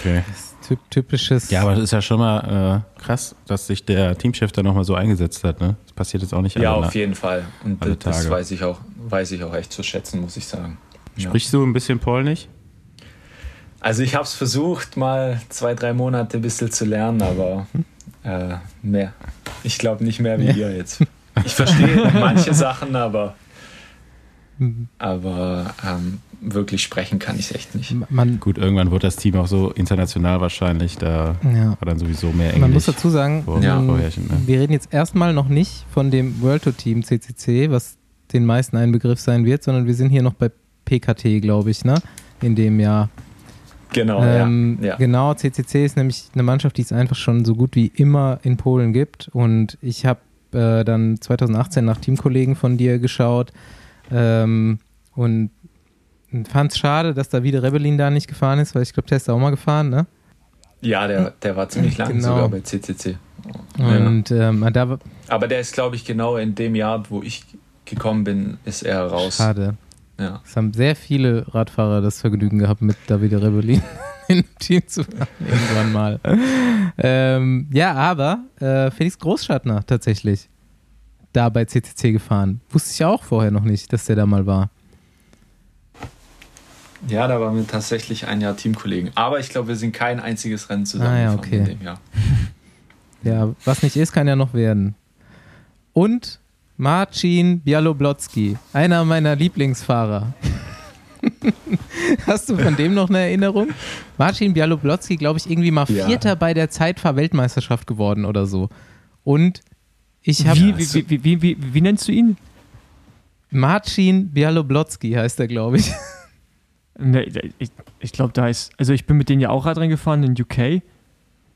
S3: Okay.
S1: Typ, typisches.
S3: Ja, aber das ist ja schon mal äh, krass, dass sich der Teamchef da nochmal so eingesetzt hat. Ne? Das passiert jetzt auch nicht
S7: Ja,
S3: alle
S7: auf jeden Fall. Und das
S3: Tage.
S7: weiß ich, auch, weiß ich auch echt zu schätzen, muss ich sagen. Ja.
S3: Sprichst du ein bisschen Polnisch?
S7: Also ich habe es versucht, mal zwei, drei Monate ein bisschen zu lernen, aber äh, mehr. Ich glaube nicht mehr wie ihr jetzt. Ich verstehe manche Sachen, aber, aber ähm, wirklich sprechen kann ich es echt nicht.
S1: Man,
S3: Gut, irgendwann wird das Team auch so international wahrscheinlich. Da
S1: ja.
S3: war dann sowieso mehr Englisch.
S1: Man muss dazu sagen,
S3: vor-
S7: Ja.
S3: ne?
S1: wir reden jetzt erstmal noch nicht von dem World Tour Team CCC, was den meisten ein Begriff sein wird, sondern wir sind hier noch bei PKT, glaube ich, ne? In dem Jahr.
S7: Genau,
S1: ähm,
S7: ja. ja.
S1: Genau, CCC ist nämlich eine Mannschaft, die es einfach schon so gut wie immer in Polen gibt. Und ich habe äh, dann 2018 nach Teamkollegen von dir geschaut ähm, und fand es schade, dass da wieder Rebellin da nicht gefahren ist, weil ich glaube, der ist da auch mal gefahren, ne?
S7: Ja, der, der war ziemlich lang
S1: Genau.
S7: sogar bei CCC. Ja.
S1: Und ähm, da
S7: Aber der ist, glaube ich, genau in dem Jahr, wo ich gekommen bin, ist er raus.
S1: schade.
S7: Ja.
S1: Es haben sehr viele Radfahrer das Vergnügen gehabt, mit Davide Rebellin im Team zu fahren, irgendwann mal. ähm, ja, aber äh, Felix Großschattner tatsächlich da bei CCC gefahren. Wusste ich auch vorher noch nicht, dass der da mal war.
S7: ja, da waren wir tatsächlich ein Jahr Teamkollegen. Aber ich glaube, wir sind kein einziges Rennen zusammen
S1: Ah, ja,
S7: gefahren
S1: okay.
S7: in dem Jahr.
S1: Ja, was nicht ist, kann ja noch werden. Und Marcin Bialoblotsky, einer meiner Lieblingsfahrer. Hast du von dem noch eine Erinnerung? Marcin Bialoblotsky, glaube ich, irgendwie mal
S7: Ja.
S1: Vierter bei der Zeitfahr-Weltmeisterschaft geworden oder so. Und ich habe
S2: Wie, wie, wie, wie, wie, wie nennst du ihn?
S1: Marcin Bialoblotsky heißt er, glaube ich.
S2: Ne, ich ich glaube, da ist. Also, ich bin mit denen ja auch Radrennen gefahren in UK.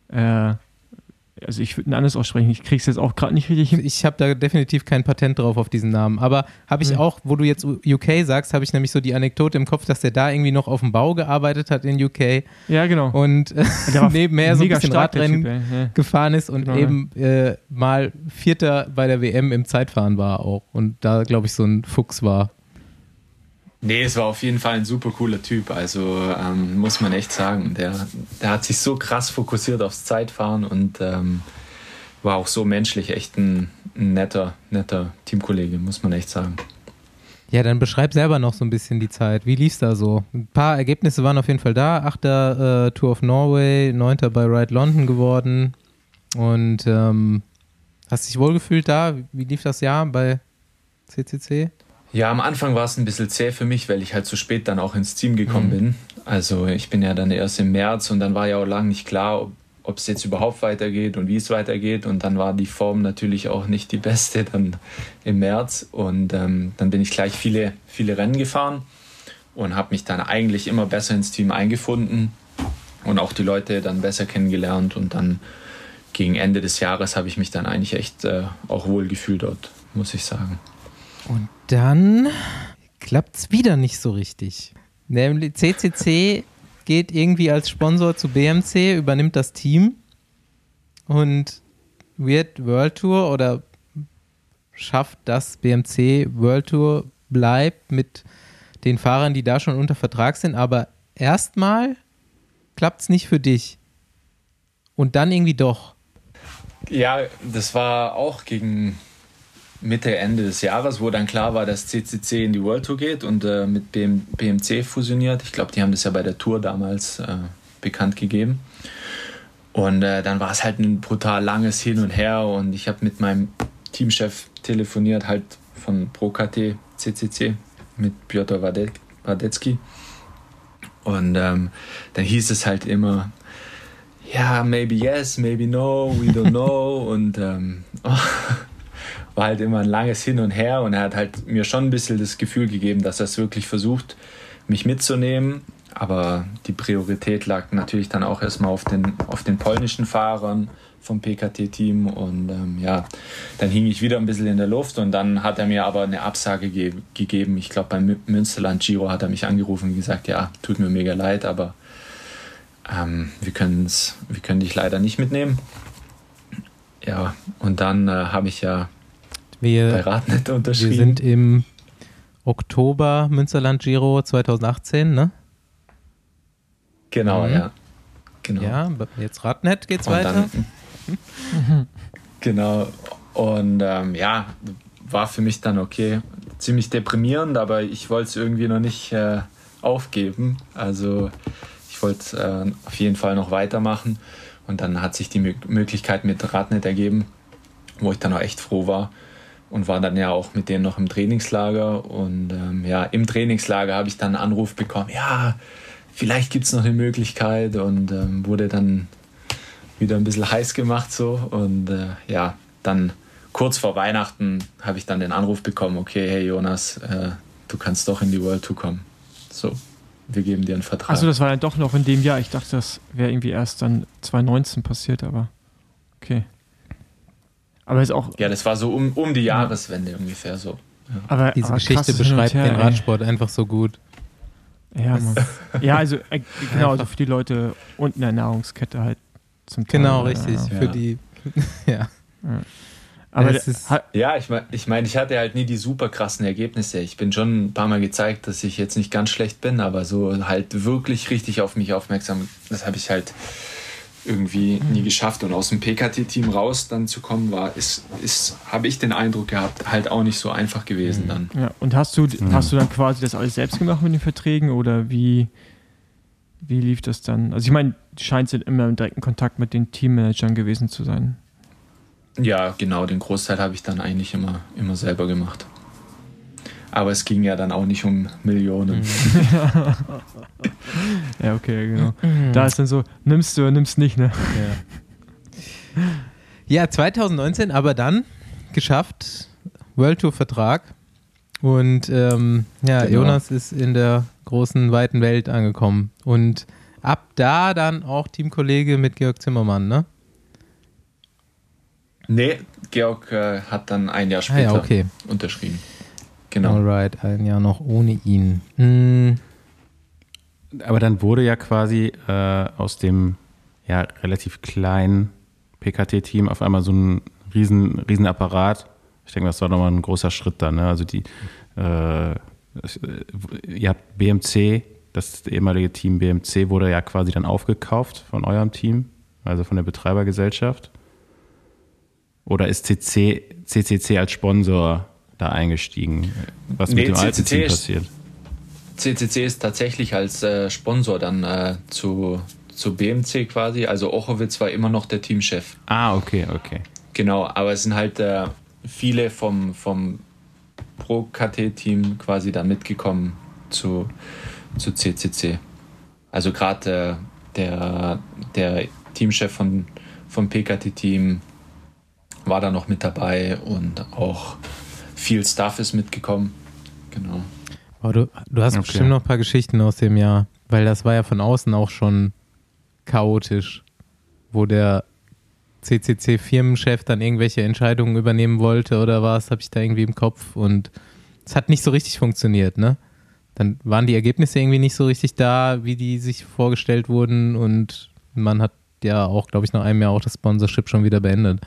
S2: Äh, also ich würde ein anderes aussprechen. Ich krieg's jetzt auch gerade nicht richtig hin.
S1: Ich habe da definitiv kein Patent drauf auf diesen Namen. Aber habe ich
S2: Mhm.
S1: auch, wo du jetzt UK sagst, habe ich nämlich so die Anekdote im Kopf, dass der da irgendwie noch auf dem Bau gearbeitet hat in UK
S2: Ja, genau.
S1: und äh, nebenher so ein bisschen
S2: stark,
S1: Radrennen
S2: Typ. Ja.
S1: gefahren ist und
S2: Genau,
S1: eben äh, mal Vierter bei der WM im Zeitfahren war auch. Und da, glaube ich, so ein Fuchs war.
S7: Nee, es war auf jeden Fall ein super cooler Typ. Also ähm, muss man echt sagen. Der, der hat sich so krass fokussiert aufs Zeitfahren und ähm, war auch so menschlich echt ein, ein netter, netter Teamkollege, muss man echt sagen.
S1: Ja, dann beschreib selber noch so ein bisschen die Zeit. Wie lief's da so? Ein paar Ergebnisse waren auf jeden Fall da. Achter äh, Tour of Norway, Neunter bei Ride London geworden. Und ähm, hast dich wohlgefühlt da? Wie lief das Jahr bei CCC?
S7: Ja, am Anfang war es ein bisschen zäh für mich, weil ich halt zu spät dann auch ins Team gekommen bin. Also ich bin ja dann erst im März und dann war ja auch lange nicht klar, ob ob es jetzt überhaupt weitergeht und wie es weitergeht. Und dann war die Form natürlich auch nicht die beste dann im März. Und ähm, dann bin ich gleich viele, viele Rennen gefahren und habe mich dann eigentlich immer besser ins Team eingefunden und auch die Leute dann besser kennengelernt. Und dann gegen Ende des Jahres habe ich mich dann eigentlich echt äh, auch wohl gefühlt dort, muss ich sagen.
S1: Und dann klappt's wieder nicht so richtig. Nämlich CCC geht irgendwie als Sponsor zu BMC, übernimmt das Team und wird World Tour oder schafft, dass BMC World Tour bleibt mit den Fahrern, die da schon unter Vertrag sind. Aber erstmal klappt es nicht für dich. Und dann irgendwie doch.
S7: Ja, das war auch gegen Mitte, Ende des Jahres, wo dann klar war, dass CCC in die World Tour geht und äh, mit BM, BMC fusioniert. Ich glaube, die haben das ja bei der Tour damals äh, bekannt gegeben. Und äh, dann war es halt ein brutal langes Hin und Her und ich habe mit meinem Teamchef telefoniert, halt von ProKT CCC mit Piotr Wade- Wadecki. Und ähm, dann hieß es halt immer, ja, maybe yes, maybe no, we don't know. und ähm, war halt immer ein langes Hin und Her und er hat halt mir schon ein bisschen das Gefühl gegeben, dass er es wirklich versucht, mich mitzunehmen. Aber die Priorität lag natürlich dann auch erstmal auf den, auf den polnischen Fahrern vom PKT-Team und ähm, ja, dann hing ich wieder ein bisschen in der Luft und dann hat er mir aber eine Absage ge gegeben. Ich glaube, beim Mü- Münsterland Giro hat er mich angerufen und gesagt, ja, tut mir mega leid, aber ähm, wir, wir können dich leider nicht mitnehmen. Ja, und dann äh, habe ich ja bei
S1: Wir,
S7: Radnet unterschrieben.
S1: wir sind im Oktober Münsterland Giro 2018, ne?
S7: genau,
S1: Mhm.
S7: ja. Genau.
S1: Ja, jetzt Radnet geht's
S7: Und
S1: weiter.
S7: dann, genau. Und ähm, ja, war für mich dann okay. Ziemlich deprimierend, aber ich wollte es irgendwie noch nicht äh, aufgeben. Also ich wollte äh, auf jeden Fall noch weitermachen. Und dann hat sich die Mö Möglichkeit mit Radnet ergeben, wo ich dann auch echt froh war. Und war dann ja auch mit denen noch im Trainingslager. Und ähm, ja, im Trainingslager habe ich dann einen Anruf bekommen, ja, vielleicht gibt es noch eine Möglichkeit. Und ähm, wurde dann wieder ein bisschen heiß gemacht so und äh, ja, dann kurz vor Weihnachten habe ich dann den Anruf bekommen, okay, hey Jonas, äh, du kannst doch in die World Tour kommen. So, wir geben dir einen Vertrag.
S2: Achso, das war dann doch noch in dem Jahr. Ich dachte, das wäre irgendwie erst dann 2019 passiert, aber okay. Aber ist auch.
S7: ja, das war so um, um die Jahreswende ungefähr so.
S2: Aber,
S1: Diese
S2: aber
S1: Geschichte beschreibt
S2: Her,
S1: den
S2: ey.
S1: Radsport einfach so gut.
S2: Ja, ja, also äh, genau, also für die Leute unten der Nahrungskette halt zum Teil.
S1: Genau,
S2: ja,
S1: richtig.
S2: Ja.
S1: Für
S7: Ja.
S1: die, ja.
S2: Aber
S1: Es ist-
S7: Ja, ich meine, ich, mein, ich hatte halt nie die super krassen Ergebnisse. Ich bin schon ein paar Mal gezeigt, dass ich jetzt nicht ganz schlecht bin, aber so halt wirklich richtig auf mich aufmerksam, das habe ich halt irgendwie nie geschafft. Und aus dem PKT-Team raus dann zu kommen, war, ist, ist habe ich den Eindruck gehabt, halt auch nicht so einfach gewesen dann.
S2: ja, und hast du, hast du dann quasi das alles selbst gemacht mit den Verträgen oder wie, wie lief das dann? Also ich meine, du scheinst ja immer im direkten Kontakt mit den Teammanagern gewesen zu sein.
S7: Ja, genau, den Großteil habe ich dann eigentlich immer, immer selber gemacht. Aber es ging ja dann auch nicht um Millionen.
S2: Ja, okay, genau. Da ist dann so, nimmst du oder nimmst nicht, ne?
S1: Ja, 2019 aber dann geschafft, World Tour Vertrag. Und ähm, ja,
S7: Genau.
S1: Jonas ist in der großen, weiten Welt angekommen. Und ab da dann auch Teamkollege mit Georg Zimmermann, ne?
S7: Nee, Georg äh, hat dann ein Jahr später
S1: Ah, ja, okay.
S7: unterschrieben. Genau.
S1: Alright, ein Jahr noch ohne ihn. Hm,
S3: Aber dann wurde ja quasi äh, aus dem ja, relativ kleinen PKT-Team auf einmal so ein riesen, riesen Apparat. Ich denke, das war nochmal ein großer Schritt dann. Ne? Also die, äh, äh, ihr habt BMC, das ehemalige Team BMC wurde ja quasi dann aufgekauft von eurem Team, also von der Betreibergesellschaft. Oder ist CC, CCC als Sponsor da eingestiegen? Was
S7: Nee,
S3: mit dem alten
S7: CCC
S3: Team
S7: ist-
S3: passiert?
S7: CCC ist tatsächlich als äh, Sponsor dann äh, zu, zu BMC quasi. Also Ochowitz war immer noch der Teamchef.
S3: Ah, okay, okay.
S7: Genau, aber es sind halt äh, viele vom, vom Pro-KT-Team quasi dann mitgekommen zu, zu CCC. Also gerade äh, der, der Teamchef von, vom PKT-Team war da noch mit dabei und auch viel Staff ist mitgekommen. Genau.
S1: aber du, du hast
S3: Okay.
S1: bestimmt noch ein paar Geschichten aus dem Jahr, weil das war ja von außen auch schon chaotisch, wo der CCC-Firmenchef dann irgendwelche Entscheidungen übernehmen wollte oder was, habe ich da irgendwie im Kopf und es hat nicht so richtig funktioniert, ne? Dann waren die Ergebnisse irgendwie nicht so richtig da, wie die sich vorgestellt wurden und man hat ja auch, glaube ich, nach einem Jahr auch das Sponsorship schon wieder beendet.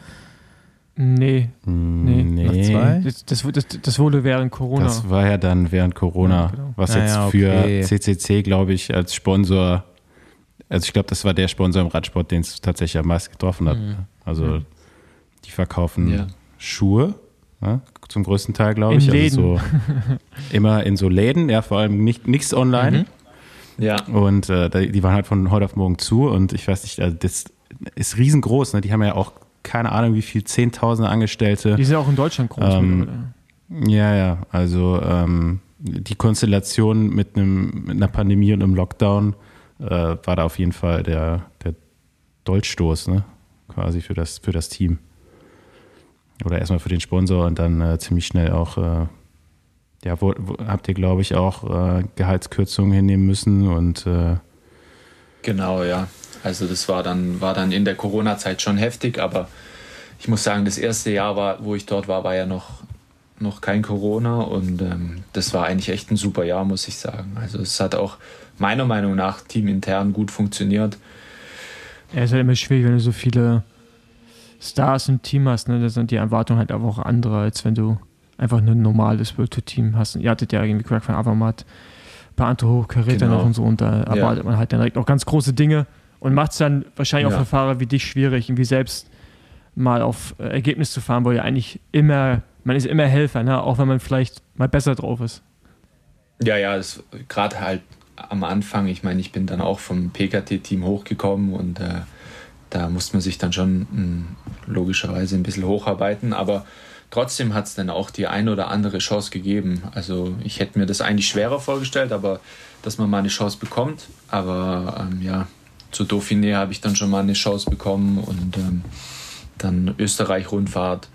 S2: Nee,
S3: Nee,
S2: Nee,
S1: nach zwei?
S2: das, das, das, das wurde während Corona.
S3: Das war ja dann während Corona,
S2: Ja, genau.
S3: was
S1: Ah,
S3: jetzt
S1: ja, okay.
S3: für CCC, glaube ich, als Sponsor, also ich glaube, das war der Sponsor im Radsport, den es tatsächlich am meisten getroffen hat.
S1: Mhm.
S3: Also die verkaufen
S7: Ja.
S3: Schuhe, ja, zum größten Teil, glaube
S2: In
S3: ich.
S2: Läden.
S3: Also so, immer in so Läden, ja, vor allem nicht, nichts online.
S7: Ja,
S3: Und äh, die waren halt von heute auf morgen zu und ich weiß nicht, also das ist riesengroß. Ne? Die haben ja auch keine Ahnung, wie viel, Zehntausende Angestellte.
S2: Die sind auch in Deutschland groß.
S3: Ähm. Ja, ja, also ähm, die Konstellation mit, einem, mit einer Pandemie und einem Lockdown äh, war da auf jeden Fall der, der Dolchstoß, ne? quasi für das, für das Team. Oder erstmal für den Sponsor und dann äh, ziemlich schnell auch, äh, ja, wo, wo, habt ihr, glaube ich, auch äh, Gehaltskürzungen hinnehmen müssen und äh,
S7: Genau, ja. Also das war dann, war dann in der Corona-Zeit schon heftig, aber ich muss sagen, das erste Jahr, war, wo ich dort war, war ja noch, noch kein Corona und ähm, das war eigentlich echt ein super Jahr, muss ich sagen. Also es hat auch meiner Meinung nach teamintern gut funktioniert.
S2: Ja, ist halt immer schwierig, wenn du so viele Stars im Team hast. Ne? Da sind die Erwartungen halt aber auch andere, als wenn du einfach ein normales World Tour Team hast. Ihr hattet ja irgendwie Craig van Avermaet, ein paar andere Hochkaräter
S7: Genau.
S2: noch und so und da erwartet man halt dann direkt auch ganz große Dinge und macht es dann wahrscheinlich auch
S7: Ja.
S2: für Fahrer wie dich schwierig, irgendwie selbst mal auf äh, Ergebnis zu fahren, weil ja eigentlich immer, man ist immer Helfer, ne? auch wenn man vielleicht mal besser drauf ist.
S7: Ja, ja, gerade halt am Anfang, ich meine, ich bin dann auch vom PKT-Team hochgekommen und äh, da musste man sich dann schon mh, logischerweise ein bisschen hocharbeiten, aber trotzdem hat es dann auch die eine oder andere Chance gegeben. Also ich hätte mir das eigentlich schwerer vorgestellt, aber dass man mal eine Chance bekommt. Aber ähm, ja, zu Dauphiné habe ich dann schon mal eine Chance bekommen und ähm, dann Österreich-Rundfahrt,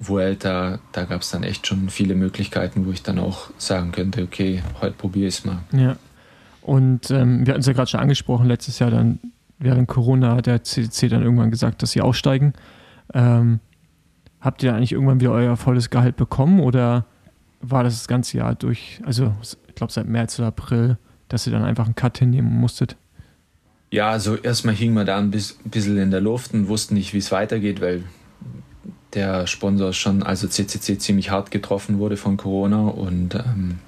S7: Vuelta, da gab es dann echt schon viele Möglichkeiten, wo ich dann auch sagen könnte, okay, heute probiere ich es mal.
S2: Ja. Und ähm, wir hatten es ja gerade schon angesprochen, letztes Jahr dann während Corona hat der CDC dann irgendwann gesagt, dass sie aussteigen. Ähm, habt ihr eigentlich irgendwann wieder euer volles Gehalt bekommen oder war das das ganze Jahr durch, also ich glaube seit März oder April, dass ihr dann einfach einen Cut hinnehmen musstet?
S7: Ja, also erstmal hingen wir da ein bis- bisschen in der Luft und wussten nicht, wie es weitergeht, weil der Sponsor schon, also CCC, ziemlich hart getroffen wurde von Corona und ähm,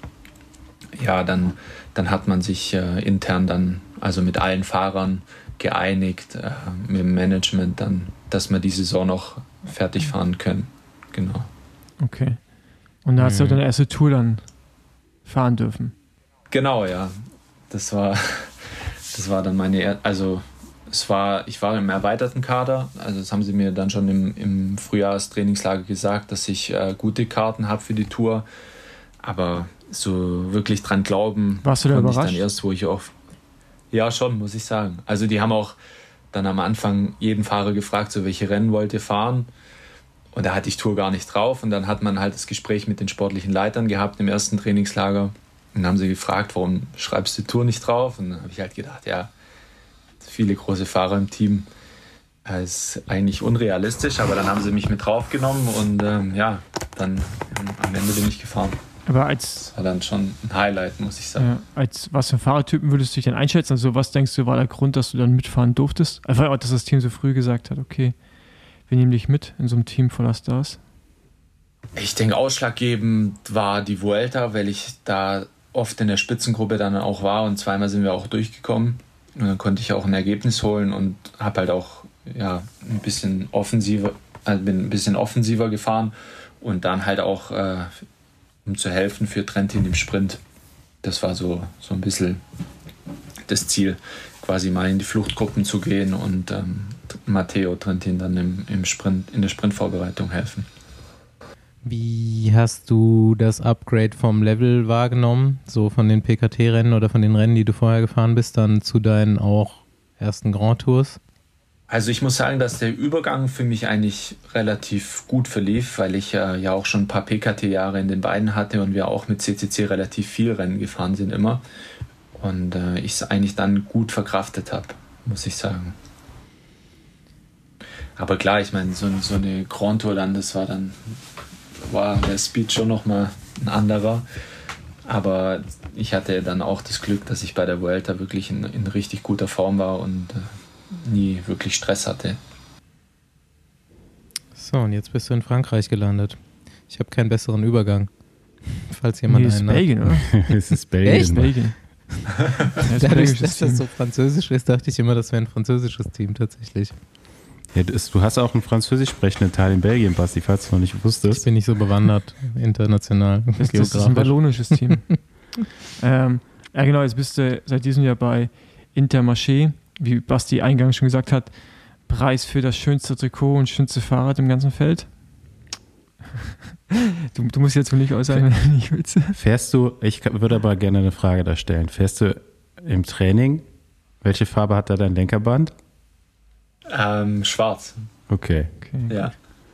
S7: ja, dann, dann hat man sich äh, intern dann, also mit allen Fahrern geeinigt, äh, mit dem Management dann, dass wir die Saison noch fertig fahren können. Genau.
S2: Okay. Und da hast du
S1: Mhm.
S2: deine erste Tour dann fahren dürfen.
S7: Genau, ja. Das war, das war dann meine, also es war, ich war im erweiterten Kader, also das haben sie mir dann schon im, im Frühjahrstrainingslager gesagt, dass ich äh, gute Karten habe für die Tour, aber so wirklich dran glauben,
S2: Warst du da
S7: konnte ich
S2: überrascht?
S7: dann erst, wo ich auch, ja schon, muss ich sagen. Also die haben auch dann am Anfang jeden Fahrer gefragt, so welche Rennen wollt ihr fahren? Und da hatte ich Tour gar nicht drauf. Und dann hat man halt das Gespräch mit den sportlichen Leitern gehabt im ersten Trainingslager und dann haben sie gefragt, warum schreibst du Tour nicht drauf? Und dann habe ich halt gedacht, ja, viele große Fahrer im Team. Äh, ja, ist eigentlich unrealistisch, aber dann haben sie mich mit draufgenommen und ähm, ja, dann am Ende bin ich gefahren.
S2: Aber als.
S7: Das war dann schon ein Highlight, muss ich sagen.
S2: Ja, als was für Fahrertypen würdest du dich denn einschätzen? Also, was denkst du, war der Grund, dass du dann mitfahren durftest? Einfach, dass das Team so früh gesagt hat, okay, wir nehmen dich mit in so einem Team voller Stars.
S7: Ich denke, ausschlaggebend war die Vuelta, weil ich da oft in der Spitzengruppe dann auch war und zweimal sind wir auch durchgekommen. Und dann konnte ich auch ein Ergebnis holen und habe halt auch ja, ein bisschen offensiver, also bin ein bisschen offensiver gefahren und dann halt auch, äh, um zu helfen für Trentin im Sprint. Das war so, so ein bisschen das Ziel, quasi mal in die Fluchtgruppen zu gehen und ähm, Matteo Trentin dann im, im Sprint, in der Sprintvorbereitung helfen.
S1: Wie hast du das Upgrade vom Level wahrgenommen? So von den PKT-Rennen oder von den Rennen, die du vorher gefahren bist, dann zu deinen auch ersten Grand Tours?
S7: Also ich muss sagen, dass der Übergang für mich eigentlich relativ gut verlief, weil ich äh, ja auch schon ein paar PKT-Jahre in den beiden hatte und wir auch mit CCC relativ viel Rennen gefahren sind immer. Und äh, ich es eigentlich dann gut verkraftet habe, muss ich sagen. Aber klar, ich meine, so, so eine Grand Tour dann, das war dann war der Speed schon nochmal ein anderer. Aber ich hatte dann auch das Glück, dass ich bei der Vuelta wirklich in, in richtig guter Form war und äh, nie wirklich Stress hatte.
S1: So, und jetzt bist du in Frankreich gelandet. Ich habe keinen besseren Übergang. Falls jemand
S2: nee, ist
S1: einen
S2: Belgien, oder?
S3: es ist Belgien.
S1: Echt?
S2: Belgien.
S1: Dadurch, dass das so französisch ist, dachte ich immer, das wäre ein französisches Team tatsächlich.
S3: Ja, das, du hast auch einen französisch sprechenden Teil in Belgien, Basti, falls du noch nicht wusstest.
S1: Ich bin nicht so bewandert international.
S2: Das, das ist ein wallonisches Team. ähm, ja, genau, jetzt bist du seit diesem Jahr bei Intermarché, wie Basti eingangs schon gesagt hat, Preis für das schönste Trikot und schönste Fahrrad im ganzen Feld. Du, du musst jetzt wohl nicht äußern, wenn du nicht willst.
S3: Fährst du, ich würde aber gerne eine Frage da stellen. Fährst du im Training, welche Farbe hat da dein Lenkerband?
S7: Ähm, schwarz.
S3: Okay.
S2: Okay.
S7: Ja.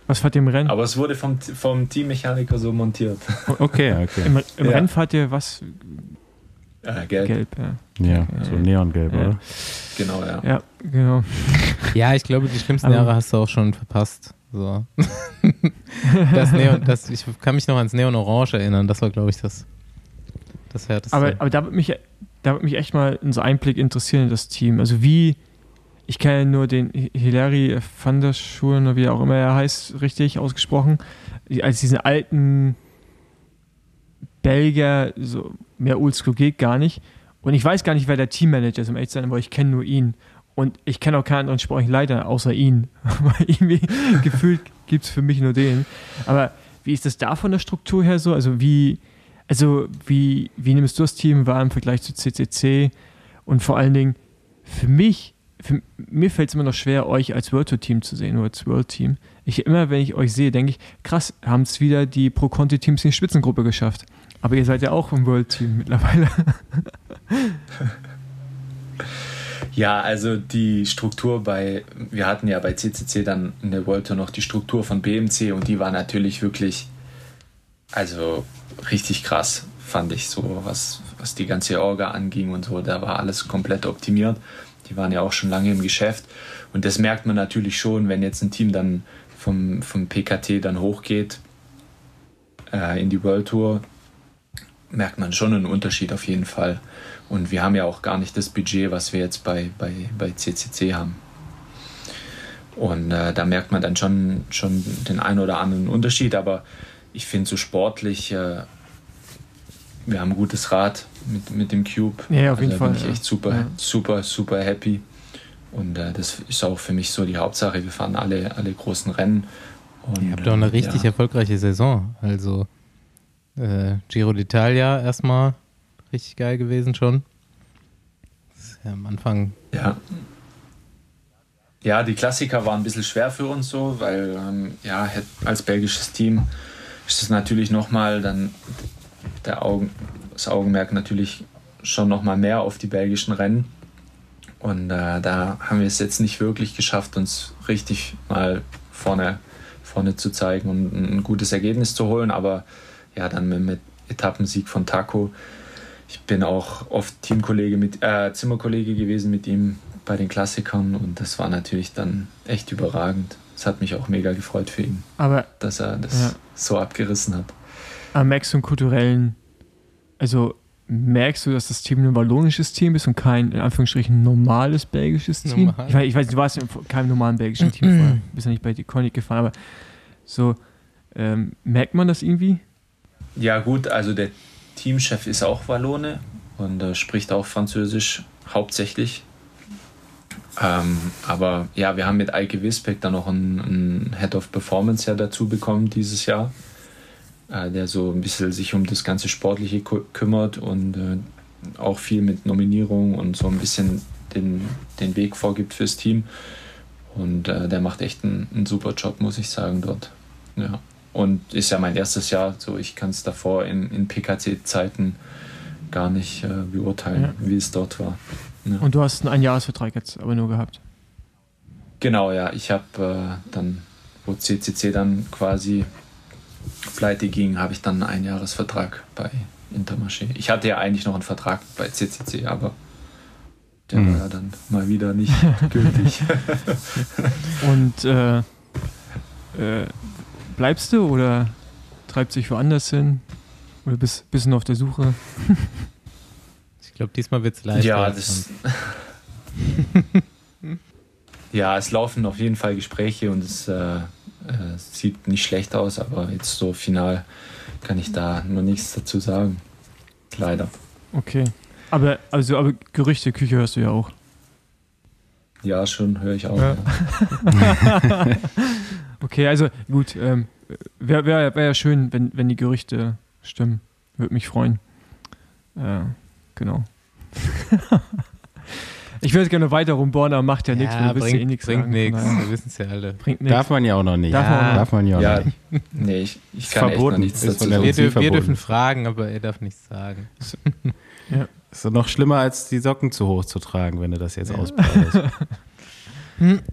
S2: Was fahrt ihr im Rennen?
S7: Aber es wurde vom, vom Teammechaniker so montiert.
S3: Okay, okay.
S2: Im, im
S7: Ja.
S2: Rennen fahrt ihr was?
S7: Äh, gelb.
S2: Gelb, ja.
S3: Ja, so neongelb,
S2: Ja.
S3: oder?
S7: Genau, ja.
S2: Ja, genau.
S1: Ja, ich glaube, die schlimmsten
S2: Aber-
S1: Jahre hast du auch schon verpasst. So. das Neon, das, ich kann mich noch ans Neon Orange erinnern. Das war, glaube ich, das, das härteste.
S2: Aber, aber da würde mich, da würde mich echt mal so Einblick interessieren in das Team. Also wie, ich kenne nur den Hi- Hilary van der Schulen oder wie auch immer er heißt, richtig ausgesprochen, als diesen alten Belgier, so mehr Oldschool geht gar nicht. Und ich weiß gar nicht, wer der Teammanager ist, um ehrlich zu sein, aber ich kenne nur ihn. Und ich kenne auch keinen anderen sportlichen Leiter außer ihn. Weil irgendwie gefühlt gibt es für mich nur den. Aber wie ist das da von der Struktur her so? Also wie, also wie, wie nimmst du das Team wahr im Vergleich zu CCC? Und vor allen Dingen, für mich, für, mir fällt es immer noch schwer, euch als World Tour Team zu sehen oder als World Team. Ich, immer wenn ich euch sehe, denke ich, krass, haben es wieder die Pro Conti Teams in die Spitzengruppe geschafft. Aber ihr seid ja auch im World Team mittlerweile.
S7: Ja, also die Struktur bei, wir hatten ja bei CCC dann in der World Tour noch die Struktur von BMC und die war natürlich wirklich, also richtig krass, fand ich so, was, was die ganze Orga anging und so, da war alles komplett optimiert. Die waren ja auch schon lange im Geschäft und das merkt man natürlich schon, wenn jetzt ein Team dann vom, vom PKT dann hochgeht äh, in die World Tour, merkt man schon einen Unterschied auf jeden Fall. Und wir haben ja auch gar nicht das Budget, was wir jetzt bei, bei, bei CCC haben. Und äh, da merkt man dann schon, schon den einen oder anderen Unterschied. Aber ich finde so sportlich, äh, wir haben ein gutes Rad mit, mit dem Cube.
S2: Ja, auf
S7: also
S2: jeden
S7: da
S2: Fall,
S7: bin ich
S2: ja.
S7: echt super,
S2: Ja.
S7: super, super happy. Und äh, das ist auch für mich so die Hauptsache. Wir fahren alle, alle großen Rennen. Und,
S1: Ihr habt doch eine
S7: äh,
S1: richtig
S7: ja.
S1: erfolgreiche Saison. Also äh, Giro d'Italia erstmal richtig geil gewesen schon. Das ist ja am Anfang.
S7: Ja. Ja, die Klassiker waren ein bisschen schwer für uns so, weil ähm, ja, als belgisches Team ist es natürlich nochmal dann der Augen, das Augenmerk natürlich schon nochmal mehr auf die belgischen Rennen. Und äh, da haben wir es jetzt nicht wirklich geschafft, uns richtig mal vorne, vorne zu zeigen und ein, gutes Ergebnis zu holen. Aber ja, dann mit, mit Etappensieg von Taco. Ich bin auch oft Teamkollege mit, äh, Zimmerkollege gewesen mit ihm bei den Klassikern und das war natürlich dann echt überragend. Es hat mich auch mega gefreut für ihn,
S2: Aber
S7: dass er das
S2: Ja.
S7: so abgerissen hat.
S2: Am merkst du einen kulturellen, also merkst du, dass das Team ein wallonisches Team ist und kein, in Anführungsstrichen, normales belgisches Team?
S1: Normal.
S2: Ich weiß, ich weiß, du warst in keinem normalen belgischen Team vorher, bist ja nicht bei Deconic gefahren, aber so, ähm, merkt man das irgendwie?
S7: Ja gut, also der Teamchef ist auch Wallone und äh, spricht auch Französisch hauptsächlich. Ähm, aber ja, wir haben mit Eike Wisbeck dann noch einen, einen Head of Performance ja dazu bekommen dieses Jahr, äh, der so ein bisschen sich um das ganze Sportliche kü- kümmert und äh, auch viel mit Nominierung und so ein bisschen den, den Weg vorgibt fürs Team. Und äh, der macht echt einen, einen super Job, muss ich sagen, dort. Ja. Und ist ja mein erstes Jahr, so ich kann es davor in, in PKC-Zeiten gar nicht äh, beurteilen,
S2: Ja.
S7: wie es dort war. Ja.
S2: Und du hast einen Einjahresvertrag jetzt aber nur gehabt.
S7: Genau, ja, ich habe äh, dann, wo CCC dann quasi pleite ging, habe ich dann einen Einjahresvertrag bei Intermarché. Ich hatte ja eigentlich noch einen Vertrag bei CCC, aber der
S3: Mhm.
S7: war ja dann mal wieder nicht gültig.
S2: Und äh, äh, bleibst du oder treibt sich woanders hin? Oder bist, bist du noch auf der Suche?
S1: Ich glaube, diesmal wird es leichter.
S7: Ja, das. ja, es laufen auf jeden Fall Gespräche und es äh, äh, sieht nicht schlecht aus, aber jetzt so final kann ich da noch nichts dazu sagen. Leider.
S2: Okay. Aber, also, aber Gerüchte, Küche hörst du ja auch.
S7: Ja, schon höre ich auch.
S2: Ja.
S7: Ja.
S2: Okay, also gut, ähm, wäre wär, wär ja schön, wenn, wenn die Gerüchte stimmen. Würde mich freuen. Äh, genau. ich würde gerne weiter rumbohren, aber macht ja, nichts,
S1: Ja,
S2: du willst ja
S1: bringt,
S2: eh nichts
S1: bringt nichts. Wir wissen es ja alle.
S2: Bringt nichts.
S3: Darf man ja auch noch nicht.
S2: Darf man auch noch.
S3: Darf man ja auch
S7: Ja,
S3: noch nicht.
S7: nee, ich, ich
S3: Ist
S7: kann echt noch
S3: verboten.
S7: nichts
S3: Ist
S7: dazu
S1: Wir,
S7: sagen.
S3: Musik
S1: dür wir dürfen fragen, aber er darf nichts sagen.
S3: Ist doch noch schlimmer, als die Socken zu hoch zu tragen, wenn du das jetzt ausbreitest.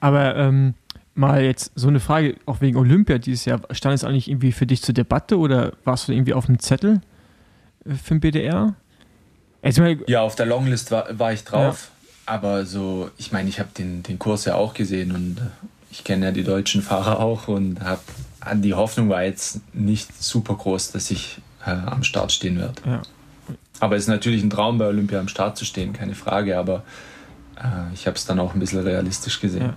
S2: Aber ähm, mal jetzt so eine Frage, auch wegen Olympia dieses Jahr, stand es eigentlich irgendwie für dich zur Debatte oder warst du irgendwie auf dem Zettel äh, für den BDR?
S7: Ja, auf der Longlist war, war ich drauf. Aber so, ich meine, ich habe den, den Kurs ja auch gesehen und äh, ich kenne ja die deutschen Fahrer auch und habe die Hoffnung war jetzt nicht super groß, dass ich äh, am Start stehen werde.
S2: ja.
S7: Aber es ist natürlich ein Traum, bei Olympia am Start zu stehen, keine Frage. Aber äh, ich habe es dann auch ein bisschen realistisch gesehen.
S2: Ja.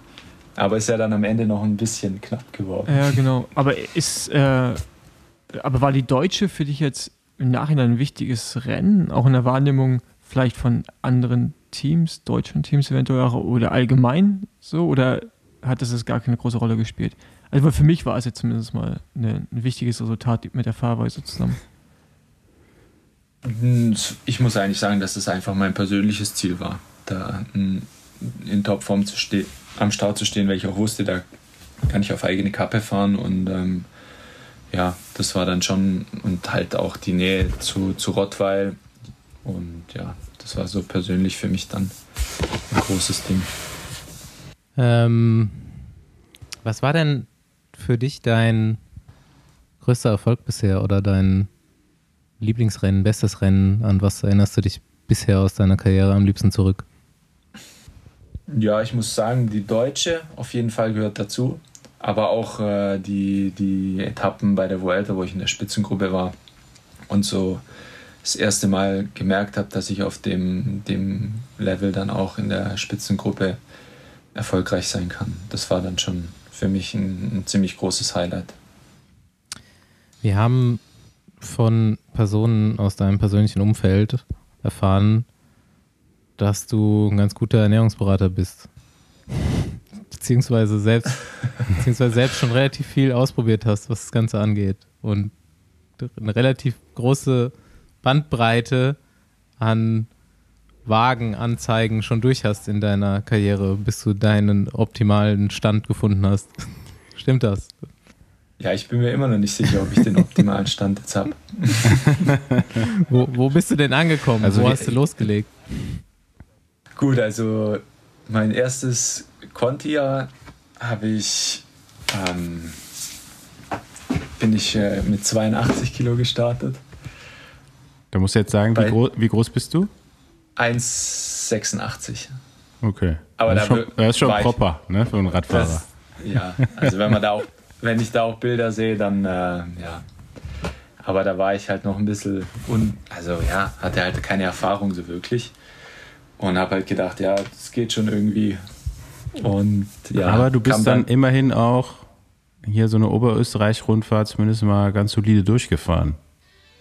S7: Aber ist ja dann am Ende noch ein bisschen knapp geworden.
S2: Ja, genau. Aber ist, äh, aber war die Deutsche für dich jetzt im Nachhinein ein wichtiges Rennen, auch in der Wahrnehmung vielleicht von anderen Teams, deutschen Teams eventuell auch, oder allgemein so, oder hat das jetzt gar keine große Rolle gespielt? Also für mich war es jetzt zumindest mal eine, ein wichtiges Resultat mit der Fahrweise zusammen.
S7: Hm, Ich muss eigentlich sagen, dass das einfach mein persönliches Ziel war, da mm, in Topform zu stehen, am Start zu stehen, weil ich auch wusste, da kann ich auf eigene Kappe fahren und ähm, ja, das war dann schon und halt auch die Nähe zu, zu Rottweil und ja, das war so persönlich für mich dann ein großes Ding.
S1: Ähm, was war denn für dich dein größter Erfolg bisher oder dein Lieblingsrennen, bestes Rennen? An was erinnerst du dich bisher aus deiner Karriere am liebsten zurück?
S7: Ja, ich muss sagen, die Deutsche auf jeden Fall gehört dazu. Aber auch äh, die, die Etappen bei der Vuelta, wo ich in der Spitzengruppe war und so das erste Mal gemerkt habe, dass ich auf dem, dem Level dann auch in der Spitzengruppe erfolgreich sein kann. Das war dann schon für mich ein, ein ziemlich großes Highlight.
S1: Wir haben von Personen aus deinem persönlichen Umfeld erfahren, dass du ein ganz guter Ernährungsberater bist. Beziehungsweise selbst, beziehungsweise selbst schon relativ viel ausprobiert hast, was das Ganze angeht. Und eine relativ große Bandbreite an Wagenanzeigen schon durch hast in deiner Karriere, bis du deinen optimalen Stand gefunden hast. Stimmt das?
S7: Ja, ich bin mir immer noch nicht sicher, ob ich den optimalen Stand jetzt habe.
S1: Wo, wo bist du denn angekommen?
S3: Also
S1: wo
S3: wie-
S1: hast du losgelegt?
S7: Gut, also mein erstes Conti-Jahr habe ich, ähm, bin ich äh, mit 82 Kilo gestartet.
S3: Da musst du jetzt sagen, wie, gro wie groß bist du?
S7: 1,86.
S3: Okay.
S7: Aber
S3: das ist
S7: da
S3: schon, das ist schon proper, ne, für einen Radfahrer.
S7: Das, ja, also wenn man da auch, wenn ich da auch Bilder sehe, dann äh, ja. Aber da war ich halt noch ein bisschen un, also ja, hatte halt keine Erfahrung so wirklich und habe halt gedacht, ja, das geht schon irgendwie. Und ja.
S3: Aber du bist
S7: kam
S3: dann immerhin auch hier so eine Oberösterreich-Rundfahrt zumindest mal ganz solide durchgefahren.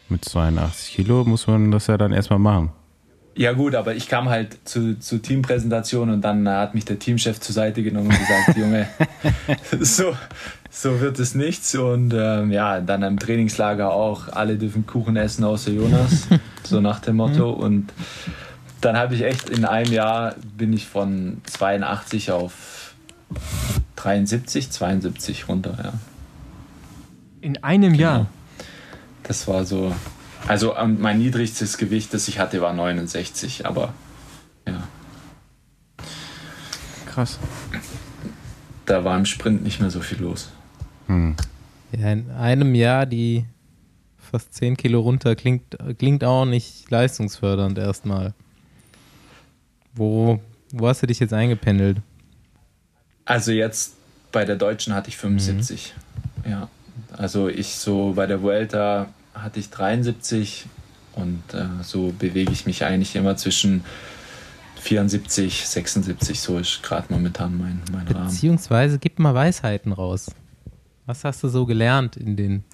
S3: Mit 82 Kilo muss man das ja dann erstmal machen.
S7: Ja gut, aber ich kam halt zu, zu Teampräsentation und dann hat mich der Teamchef zur Seite genommen und gesagt, Junge, so, so wird es nichts. Und ähm, ja, dann im Trainingslager auch, alle dürfen Kuchen essen außer Jonas, so nach dem Motto. Und dann habe ich echt in einem Jahr bin ich von 82 auf 73, 72 runter, ja.
S2: In einem Jahr.
S7: Das war so. Also ähm, mein niedrigstes Gewicht, das ich hatte, war 69, aber ja,
S2: Krass.
S7: da war im Sprint nicht mehr so viel los.
S3: Hm.
S1: Ja, in einem Jahr die fast 10 Kilo runter klingt, klingt auch nicht leistungsfördernd erstmal. Wo, wo hast du dich jetzt eingependelt?
S7: Also jetzt bei der Deutschen hatte ich 75. Ja, also ich so bei der Vuelta hatte ich 73 und äh, so bewege ich mich eigentlich immer zwischen 74, 76, so ist gerade momentan mein, mein Rahmen.
S1: Beziehungsweise gib mal Weisheiten raus. Was hast du so gelernt in den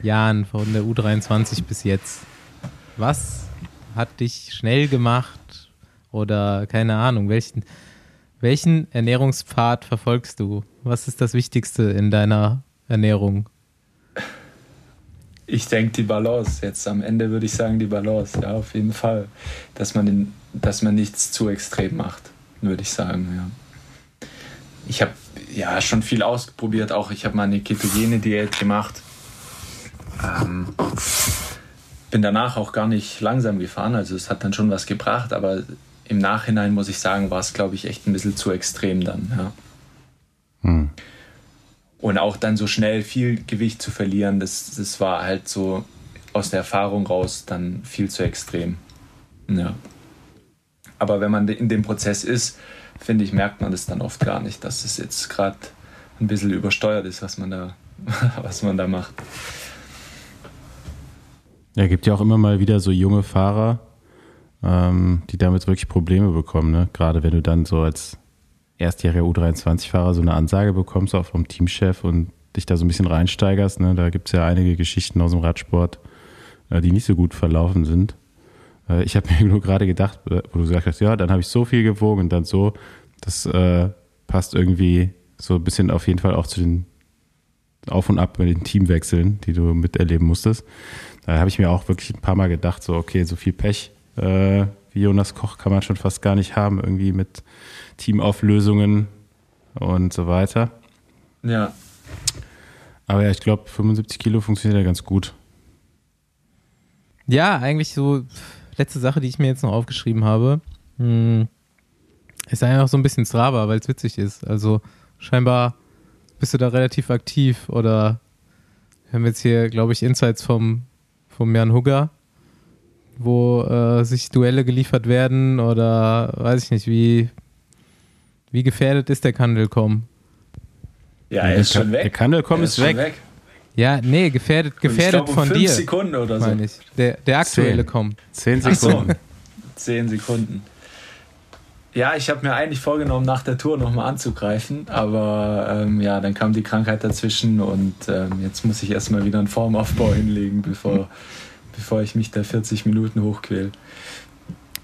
S1: Jahren von der U23 bis jetzt? Was hat dich schnell gemacht? Oder keine Ahnung, welchen, welchen Ernährungspfad verfolgst du? Was ist das Wichtigste in deiner Ernährung?
S7: Ich denke die Balance. Jetzt am Ende würde ich sagen die Balance, ja, auf jeden Fall. Dass man, den, dass man nichts zu extrem macht, würde ich sagen, ja. Ich habe ja schon viel ausprobiert, auch ich habe mal eine ketogene Diät gemacht. Ähm, bin danach auch gar nicht langsam gefahren, also es hat dann schon was gebracht, aber im Nachhinein muss ich sagen, war es, glaube ich, echt ein bisschen zu extrem dann, ja.
S3: Hm.
S7: Und auch dann so schnell viel Gewicht zu verlieren, das, das war halt so aus der Erfahrung raus dann viel zu extrem. Ja. Aber wenn man in dem Prozess ist, finde ich, merkt man das dann oft gar nicht, dass es jetzt gerade ein bisschen übersteuert ist, was man da, was man da macht.
S3: Ja, gibt ja auch immer mal wieder so junge Fahrer, ähm, die damit wirklich Probleme bekommen. Ne? Gerade wenn du dann so als erstjähriger U23-Fahrer so eine Ansage bekommst, auch vom Teamchef und dich da so ein bisschen reinsteigerst. Ne? Da gibt es ja einige Geschichten aus dem Radsport, äh, die nicht so gut verlaufen sind. Äh, ich habe mir nur gerade gedacht, äh, wo du gesagt hast, ja, dann habe ich so viel gewogen und dann so, das äh, passt irgendwie so ein bisschen auf jeden Fall auch zu den Auf und Ab mit den Teamwechseln, die du miterleben musstest. Da habe ich mir auch wirklich ein paar Mal gedacht, so, okay, so viel Pech äh, wie Jonas Koch kann man schon fast gar nicht haben, irgendwie mit Teamauflösungen und so weiter.
S7: Ja,
S3: Aber ja, ich glaube, 75 Kilo funktioniert ja ganz gut.
S1: Ja, eigentlich so, letzte Sache, die ich mir jetzt noch aufgeschrieben habe, hm, ist einfach so ein bisschen Strava, weil es witzig ist. Also scheinbar bist du da relativ aktiv oder wir haben jetzt hier, glaube ich, Insights vom, vom Jan Hugger, wo äh, sich Duelle geliefert werden oder weiß ich nicht, wie, wie gefährdet ist der Kandelkom?
S7: ja er ist
S3: der,
S7: schon weg.
S3: Der Kandelkom
S7: Er
S3: ist,
S7: schon
S3: weg.
S1: Ja, nee, gefährdet, gefährdet
S7: glaub, um
S1: von
S7: fünf
S1: dir,
S7: Sekunden oder so.
S1: meine ich. Der, der aktuelle. Com.
S3: Zehn
S7: Ach so,
S3: Sekunden.
S7: zehn Sekunden. Ja, ich habe mir eigentlich vorgenommen, nach der Tour nochmal anzugreifen, aber ähm, ja, dann kam die Krankheit dazwischen und ähm, jetzt muss ich erstmal wieder einen Formaufbau hinlegen, bevor, bevor ich mich da 40 Minuten hochquäl.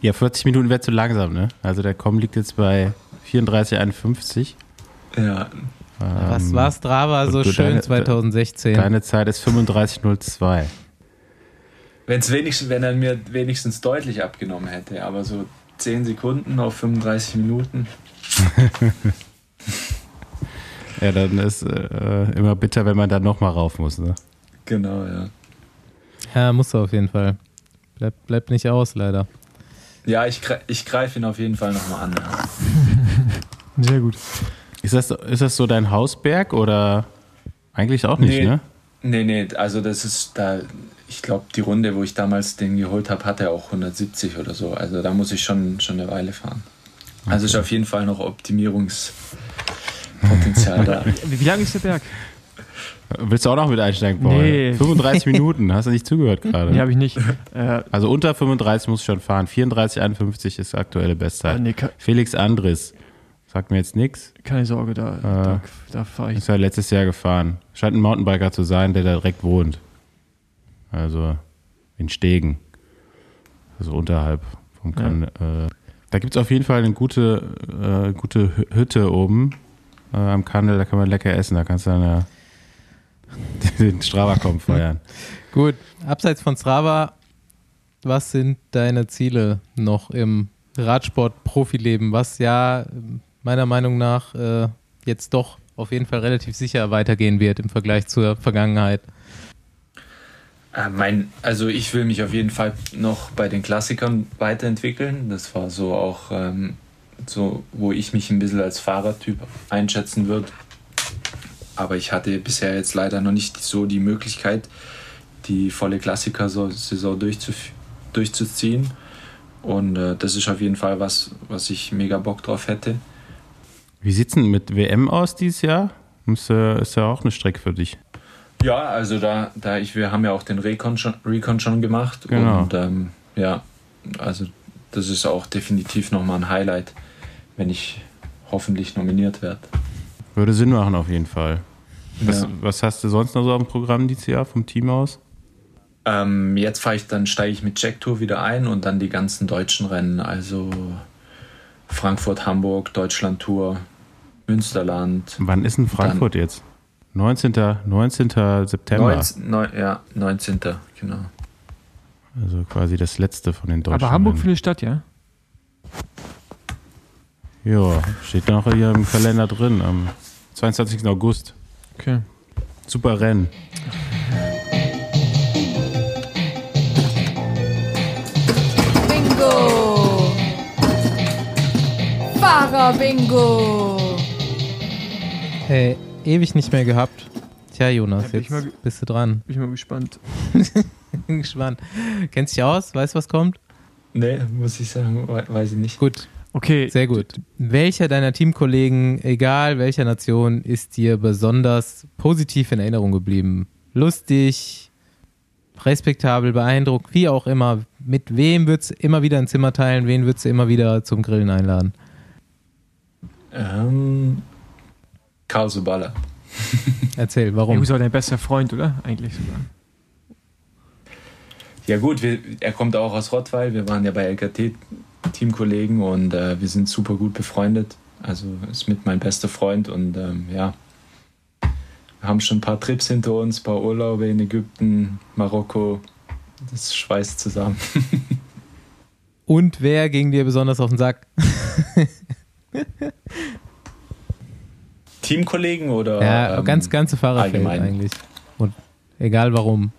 S3: Ja, 40 Minuten wäre zu langsam, ne? Also der Com liegt jetzt bei 34,51.
S7: Ja,
S1: Was
S3: Ähm,
S1: war Strava so
S3: du
S1: schön
S3: deine-
S1: 2016?
S3: Deine Zeit ist 35,02.
S7: wenn's wenigstens, wenn er mir wenigstens deutlich abgenommen hätte, aber so 10 Sekunden auf 35 Minuten.
S3: Ja, dann ist äh, immer bitter, wenn man dann nochmal rauf muss, ne?
S7: Genau, ja.
S1: Ja, musst du auf jeden Fall. Bleibt bleib nicht aus, leider.
S7: Ja, ich, ich greife ihn auf jeden Fall nochmal an. Ja.
S2: Sehr gut.
S3: Ist das, ist das so dein Hausberg oder eigentlich auch nicht,
S7: Nee.
S3: ne?
S7: Nee, nee, also das ist da, ich glaube, die Runde, wo ich damals den geholt habe, hatte auch 170 oder so. Also da muss ich schon, schon eine Weile fahren. Also ist auf jeden Fall noch Optimierungspotenzial da.
S2: Wie, wie lang ist der Berg?
S3: Willst du auch noch mit einsteigen, Paul?
S2: Nee.
S3: 35 Minuten, hast du nicht zugehört gerade?
S2: Nee, habe ich nicht. Äh,
S3: Also unter 35 muss ich schon fahren. 34, 51 ist aktuelle Bestzeit.
S2: nee, ke-
S3: Felix Andres, sagt mir jetzt nichts.
S2: keine Sorge, da, da, da fahre ich.
S3: Ist ja letztes Jahr gefahren. Scheint ein Mountainbiker zu sein, der da direkt wohnt. Also in Stegen. Also unterhalb vom
S2: Ja.
S3: kan äh, Da gibt es auf jeden Fall eine gute, äh, gute Hü- Hütte oben äh, am Kandel, da kann man lecker essen. Da kannst du dann ja den Strava-Komp feiern.
S1: Gut, abseits von Strava, was sind deine Ziele noch im Radsport-Profileben, was ja meiner Meinung nach äh, jetzt doch auf jeden Fall relativ sicher weitergehen wird im Vergleich zur Vergangenheit?
S7: Äh, mein, also ich will mich auf jeden Fall noch bei den Klassikern weiterentwickeln. Das war so auch ähm, so, wo ich mich ein bisschen als Fahrertyp einschätzen würde. Aber ich hatte bisher jetzt leider noch nicht so die Möglichkeit, die volle Klassiker-Saison durchzuziehen. Und äh, das ist auf jeden Fall was, was ich mega Bock drauf hätte.
S3: Wie sieht's denn mit WM aus dieses Jahr? Ist, äh, ist ja auch eine Strecke für dich.
S7: Ja, also da, da ich, wir haben ja auch den Recon schon, Recon schon gemacht
S3: Genau.
S7: und ähm, ja, also das ist auch definitiv nochmal ein Highlight, wenn ich hoffentlich nominiert werde.
S3: Würde Sinn machen auf jeden Fall. Was,
S7: Ja.
S3: was hast du sonst noch so am Programm dieses Jahr vom Team aus?
S7: Ähm, jetzt fahre ich, dann steige ich mit Jack Tour wieder ein und dann die ganzen deutschen Rennen, also Frankfurt, Hamburg, Deutschland Tour, Münsterland.
S3: Wann ist denn Frankfurt jetzt? 19. 19. September.
S7: 19, neun, ja, 19. genau.
S3: Also quasi das letzte von den deutschen.
S2: Aber Hamburg
S3: Rennen.
S2: für eine Stadt, ja?
S3: Ja, steht noch hier im Kalender drin, am 22. August.
S2: Okay.
S3: Super Rennen.
S8: Bingo! Fahrer-Bingo!
S1: Hey, ewig nicht mehr gehabt. Tja, Jonas,
S2: Ja, bin ich
S1: jetzt
S2: mal-
S1: bist du dran.
S2: Bin ich mal gespannt.
S1: Bin gespannt. Kennst dich aus? Weißt was kommt?
S7: Nee, muss ich sagen, we- weiß ich nicht.
S1: Gut,
S2: Okay.
S1: sehr gut. Welcher deiner Teamkollegen, egal welcher Nation, ist dir besonders positiv in Erinnerung geblieben? Lustig, respektabel, beeindruckt, wie auch immer. Mit wem würdest du immer wieder ein Zimmer teilen? Wen würdest du immer wieder zum Grillen einladen?
S7: Ähm, Karl Subala.
S1: Erzähl, warum?
S2: ist auch dein bester Freund, oder? Eigentlich sogar.
S7: Ja gut, wir, er kommt auch aus Rottweil. Wir waren ja bei LKT Teamkollegen und äh, wir sind super gut befreundet. Also ist mit mein bester Freund und ähm, ja, wir haben schon ein paar Trips hinter uns, ein paar Urlaube in Ägypten, Marokko. Das schweißt zusammen.
S1: Und wer ging dir besonders auf den Sack?
S7: Teamkollegen oder
S1: Ja,
S7: ähm,
S1: ganz, ganze Fahrerfeld
S7: allgemein?
S1: eigentlich. Und egal warum.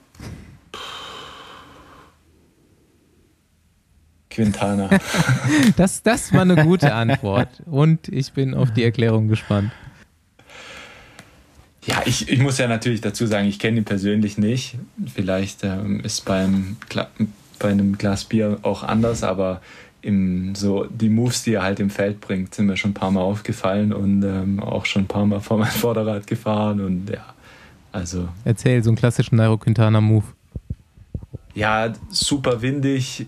S7: Quintana.
S1: Das, das war eine gute Antwort. Und ich bin auf die Erklärung gespannt.
S7: Ja, ich, ich muss ja natürlich dazu sagen, ich kenne ihn persönlich nicht. Vielleicht ähm, ist beim bei einem Glas Bier auch anders, aber im, so die Moves, die er halt im Feld bringt, sind mir schon ein paar Mal aufgefallen und ähm, auch schon ein paar Mal vor mein Vorderrad gefahren und ja, also
S1: Erzähl so einen klassischen Nairo Quintana Move.
S7: ja, super windig.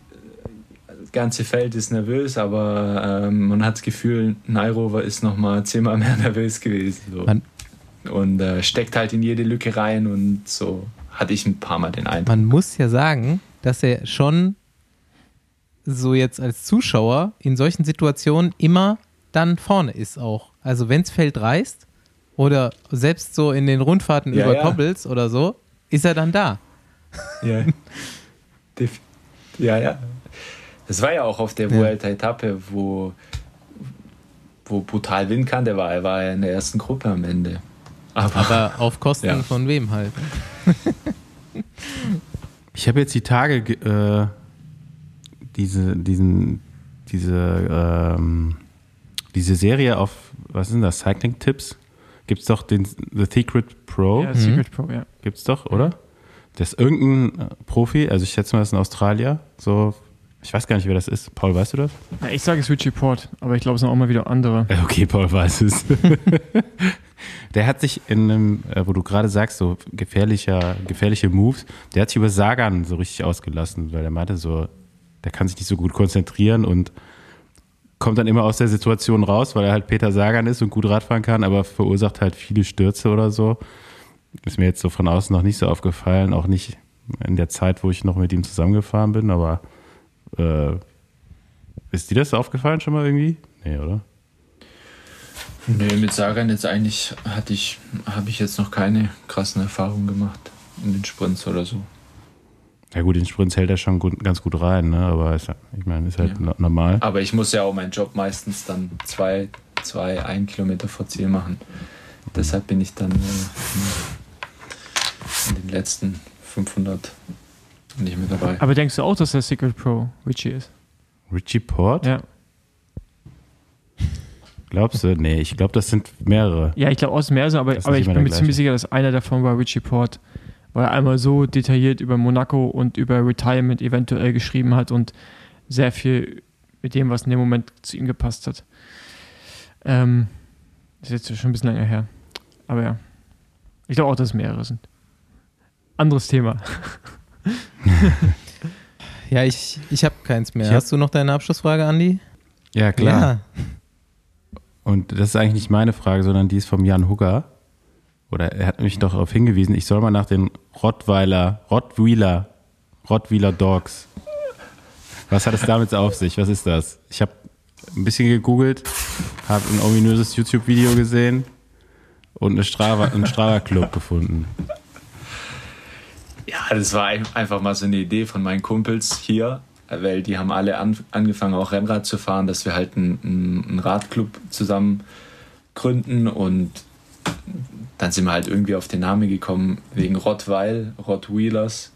S7: Das ganze Feld ist nervös, aber ähm, man hat das Gefühl, Nairo ist noch mal zehnmal mehr nervös gewesen. So. Und äh, steckt halt in jede Lücke rein und so hatte ich ein paar Mal den Eindruck.
S1: Man muss ja sagen, dass er schon so jetzt als Zuschauer in solchen Situationen immer dann vorne ist auch. Also wenn's Feld reißt oder selbst so in den Rundfahrten
S7: Ja,
S1: über
S7: ja.
S1: Koppels oder so, ist er dann da.
S7: Ja. Ja, ja. Das war ja auch auf der
S1: Ja.
S7: Vuelta-Etappe, wo, wo brutal Wind kann. Der war, er war ja in der ersten Gruppe am Ende. Aber,
S1: Aber auf Kosten
S7: Ja.
S1: von wem halt?
S3: Ich habe jetzt die Tage ge- äh, diese, diesen, diese, ähm, diese Serie auf, was sind das, Cycling-Tipps? Gibt es doch den The Secret Pro.
S2: Ja, Secret Pro, ja.
S3: Gibt's doch, oder? Das ist irgendein äh, Profi, also ich schätze mal, das ist ein Australier, so, ich weiß gar nicht, wer das ist. Paul, weißt du das?
S2: Ja, ich sage es Richie Port, aber ich glaube, es sind auch mal wieder andere.
S3: Okay, Paul weiß es. der hat sich in einem, äh, wo du gerade sagst, so gefährlicher, gefährliche Moves, der hat sich über Sagan so richtig ausgelassen, weil er meinte so, der kann sich nicht so gut konzentrieren und kommt dann immer aus der Situation raus, weil er halt Peter Sagan ist und gut Radfahren kann, aber verursacht halt viele Stürze oder so. Ist mir jetzt so von außen noch nicht so aufgefallen, auch nicht in der Zeit, wo ich noch mit ihm zusammengefahren bin, aber äh, ist dir das aufgefallen schon mal irgendwie? Nee, oder?
S7: Nee, mit Sagan jetzt eigentlich hatte ich, habe ich jetzt noch keine krassen Erfahrungen gemacht in den Sprints oder so.
S3: Ja gut, den Sprint hält er schon gut, ganz gut rein, ne? aber ist, ich meine, ist halt
S7: Ja.
S3: no- normal.
S7: Aber ich muss ja auch meinen Job meistens dann zwei, zwei, ein Kilometer vor Ziel machen. Deshalb bin ich dann äh, in den letzten 500 nicht mit dabei.
S2: Aber denkst du auch, dass der Secret Pro Richie ist?
S3: Richie Port?
S2: Ja.
S3: Glaubst du? Nee, ich glaube, das sind mehrere.
S2: Ja, ich glaube aus mehr so, aber,
S3: Das ist
S2: aber
S3: nicht
S2: ich bin mir ziemlich sicher, dass einer davon war Richie Port, weil er einmal so detailliert über Monaco und über Retirement eventuell geschrieben hat und sehr viel mit dem, was in dem Moment zu ihm gepasst hat. Ähm, ist jetzt schon ein bisschen länger her. Aber ja. Ich glaube auch, dass es mehrere sind. Anderes Thema.
S1: Ja, ich, ich habe keins mehr.
S3: Hab-
S1: Hast du noch deine Abschlussfrage, Andi?
S3: Ja, klar.
S1: Ja.
S3: Und das ist eigentlich nicht meine Frage, sondern die ist vom Jan Hugger. Oder er hat mich doch darauf hingewiesen, ich soll mal nach den Rottweiler, Rottweiler, Rottweiler Dogs. Was hat es damit auf sich? Was ist das? Ich habe ein bisschen gegoogelt, habe ein ominöses YouTube-Video gesehen und eine Strava, einen Strava-Club gefunden.
S7: Ja, das war ein- einfach mal so eine Idee von meinen Kumpels hier, weil die haben alle an, angefangen, auch Rennrad zu fahren, dass wir halt einen, einen Radclub zusammen gründen und dann sind wir halt irgendwie auf den Namen gekommen wegen Rottweil, Rottwheelers.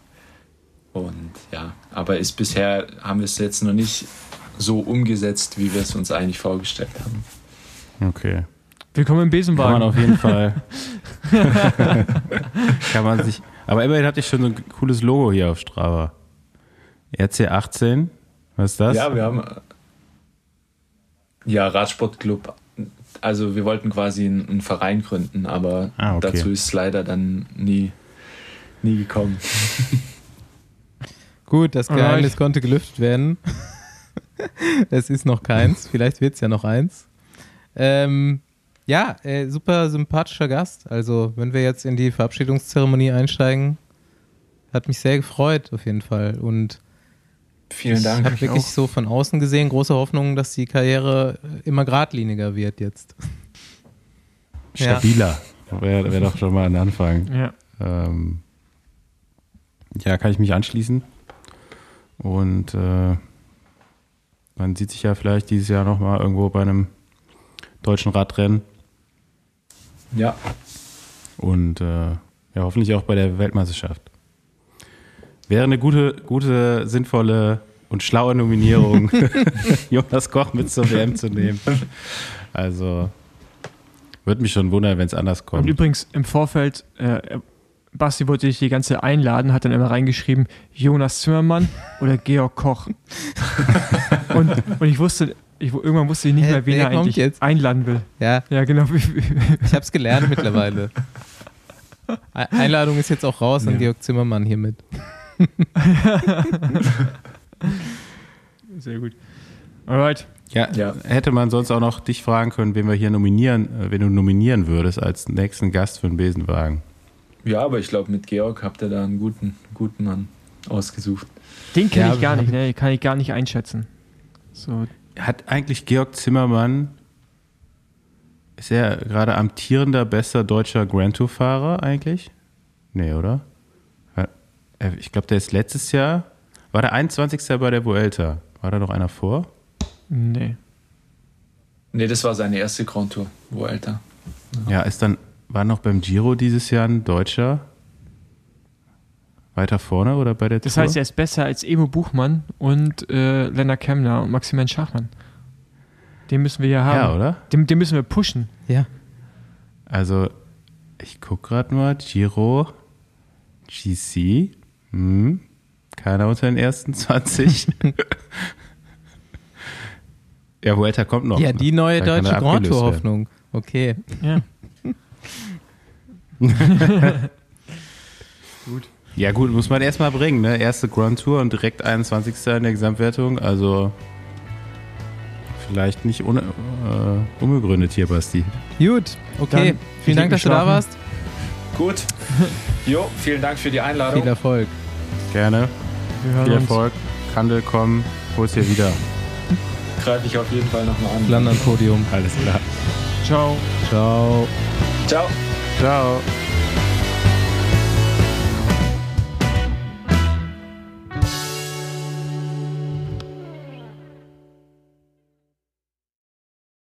S7: Und ja, aber ist bisher haben wir es jetzt noch nicht so umgesetzt, wie wir es uns eigentlich vorgestellt haben.
S3: Okay.
S2: Willkommen im
S3: Kann
S2: Besenwagen.
S3: man auf jeden Fall. kann man sich. Aber immerhin hatte ich schon so ein cooles Logo hier auf Strava. RC18. Was ist das?
S7: Ja, wir haben ja Radsportclub. Also wir wollten quasi einen, Verein gründen, aber
S3: Ah, okay.
S7: dazu ist es leider dann nie, nie gekommen.
S1: Gut, das. Geheimnis konnte gelüftet werden. es ist noch keins. Vielleicht wird es ja noch eins. Ähm, ja, äh, super sympathischer Gast. Also, wenn wir jetzt in die Verabschiedungszeremonie einsteigen, hat mich sehr gefreut, auf jeden Fall. Und
S7: Vielen
S1: ich
S7: Dank.
S1: habe wirklich so von außen gesehen große Hoffnung, dass die Karriere äh, immer geradliniger wird jetzt. Ja.
S3: Stabiler. Wäre wär doch schon mal ein Anfang.
S2: ja.
S3: Ähm, ja, kann ich mich anschließen. Und äh, man sieht sich ja vielleicht dieses Jahr nochmal irgendwo bei einem deutschen Radrennen.
S7: Ja,
S3: Und äh, ja, hoffentlich auch bei der Weltmeisterschaft. Wäre eine gute, gute, sinnvolle und schlaue Nominierung, Jonas Koch mit zur WM zu nehmen. Also, würde mich schon wundern, wenn es anders
S2: Und
S3: kommt.
S2: übrigens im Vorfeld, äh, Basti wollte dich die ganze einladen, hat dann immer reingeschrieben, Jonas Zimmermann oder Georg Koch. und, und ich wusste, ich, irgendwann wusste ich nicht
S1: Hä,
S2: mehr, wen er eigentlich
S1: jetzt?
S2: einladen will.
S1: Ja,
S2: Ja, genau.
S1: ich habe es gelernt mittlerweile. Einladung ist jetzt auch raus an
S2: Ja.
S1: Georg Zimmermann hiermit.
S2: Sehr gut. Alright.
S3: Ja,
S7: Ja.
S3: hätte man sonst auch noch dich fragen können, wen wir hier nominieren, äh, wen du nominieren würdest als nächsten Gast für den Besenwagen.
S7: ja, aber ich glaube, mit Georg habt ihr da einen guten, guten Mann ausgesucht.
S2: Den kenne
S1: Ja,
S2: ich gar nicht, ne? Den kann ich gar nicht einschätzen. So,
S3: Hat eigentlich Georg Zimmermann, ist er gerade amtierender bester deutscher Grand Tour-Fahrer eigentlich? Nee, oder? Er- Ich glaube, der ist letztes Jahr, war der 21. bei der Vuelta. War da noch einer vor?
S2: nee.
S7: Nee, das war seine erste Grand Tour, älter.
S3: Ja, ist dann, war noch beim Giro dieses Jahr ein Deutscher weiter vorne oder bei der
S2: Das
S3: Tour?
S2: heißt, er ist besser als Emo Buchmann und äh, Lennart Kemner und Maximilian Schachmann. Den müssen wir ja haben.
S3: ja, oder?
S2: Den, den müssen wir pushen.
S1: Ja.
S3: Also, ich gucke gerade mal, Giro. GC. Hm. Keiner unter den ersten 20. ja, Vuelta kommt noch.
S1: Ja, die neue
S3: Da
S1: deutsche Grand
S3: abgelöst
S1: Tour
S3: werden.
S1: Hoffnung. Okay.
S2: Ja.
S3: Ja, gut, muss man erstmal bringen, ne? Erste Grand Tour und direkt 21. in der Gesamtwertung. Also vielleicht nicht un äh, unbegründet hier, Basti.
S1: Gut, okay.
S2: Dann
S1: Vielen Dank, dass du da warst.
S7: Gut. Jo, vielen Dank für die Einladung.
S1: Viel Erfolg.
S3: Gerne.
S2: Wir hören
S3: Viel
S2: uns.
S3: Erfolg. Kandel, komm, hol's hier wieder.
S7: Greife ich auf jeden Fall nochmal an.
S1: London Podium.
S3: Alles klar.
S2: Ciao.
S1: Ciao.
S7: Ciao.
S3: Ciao.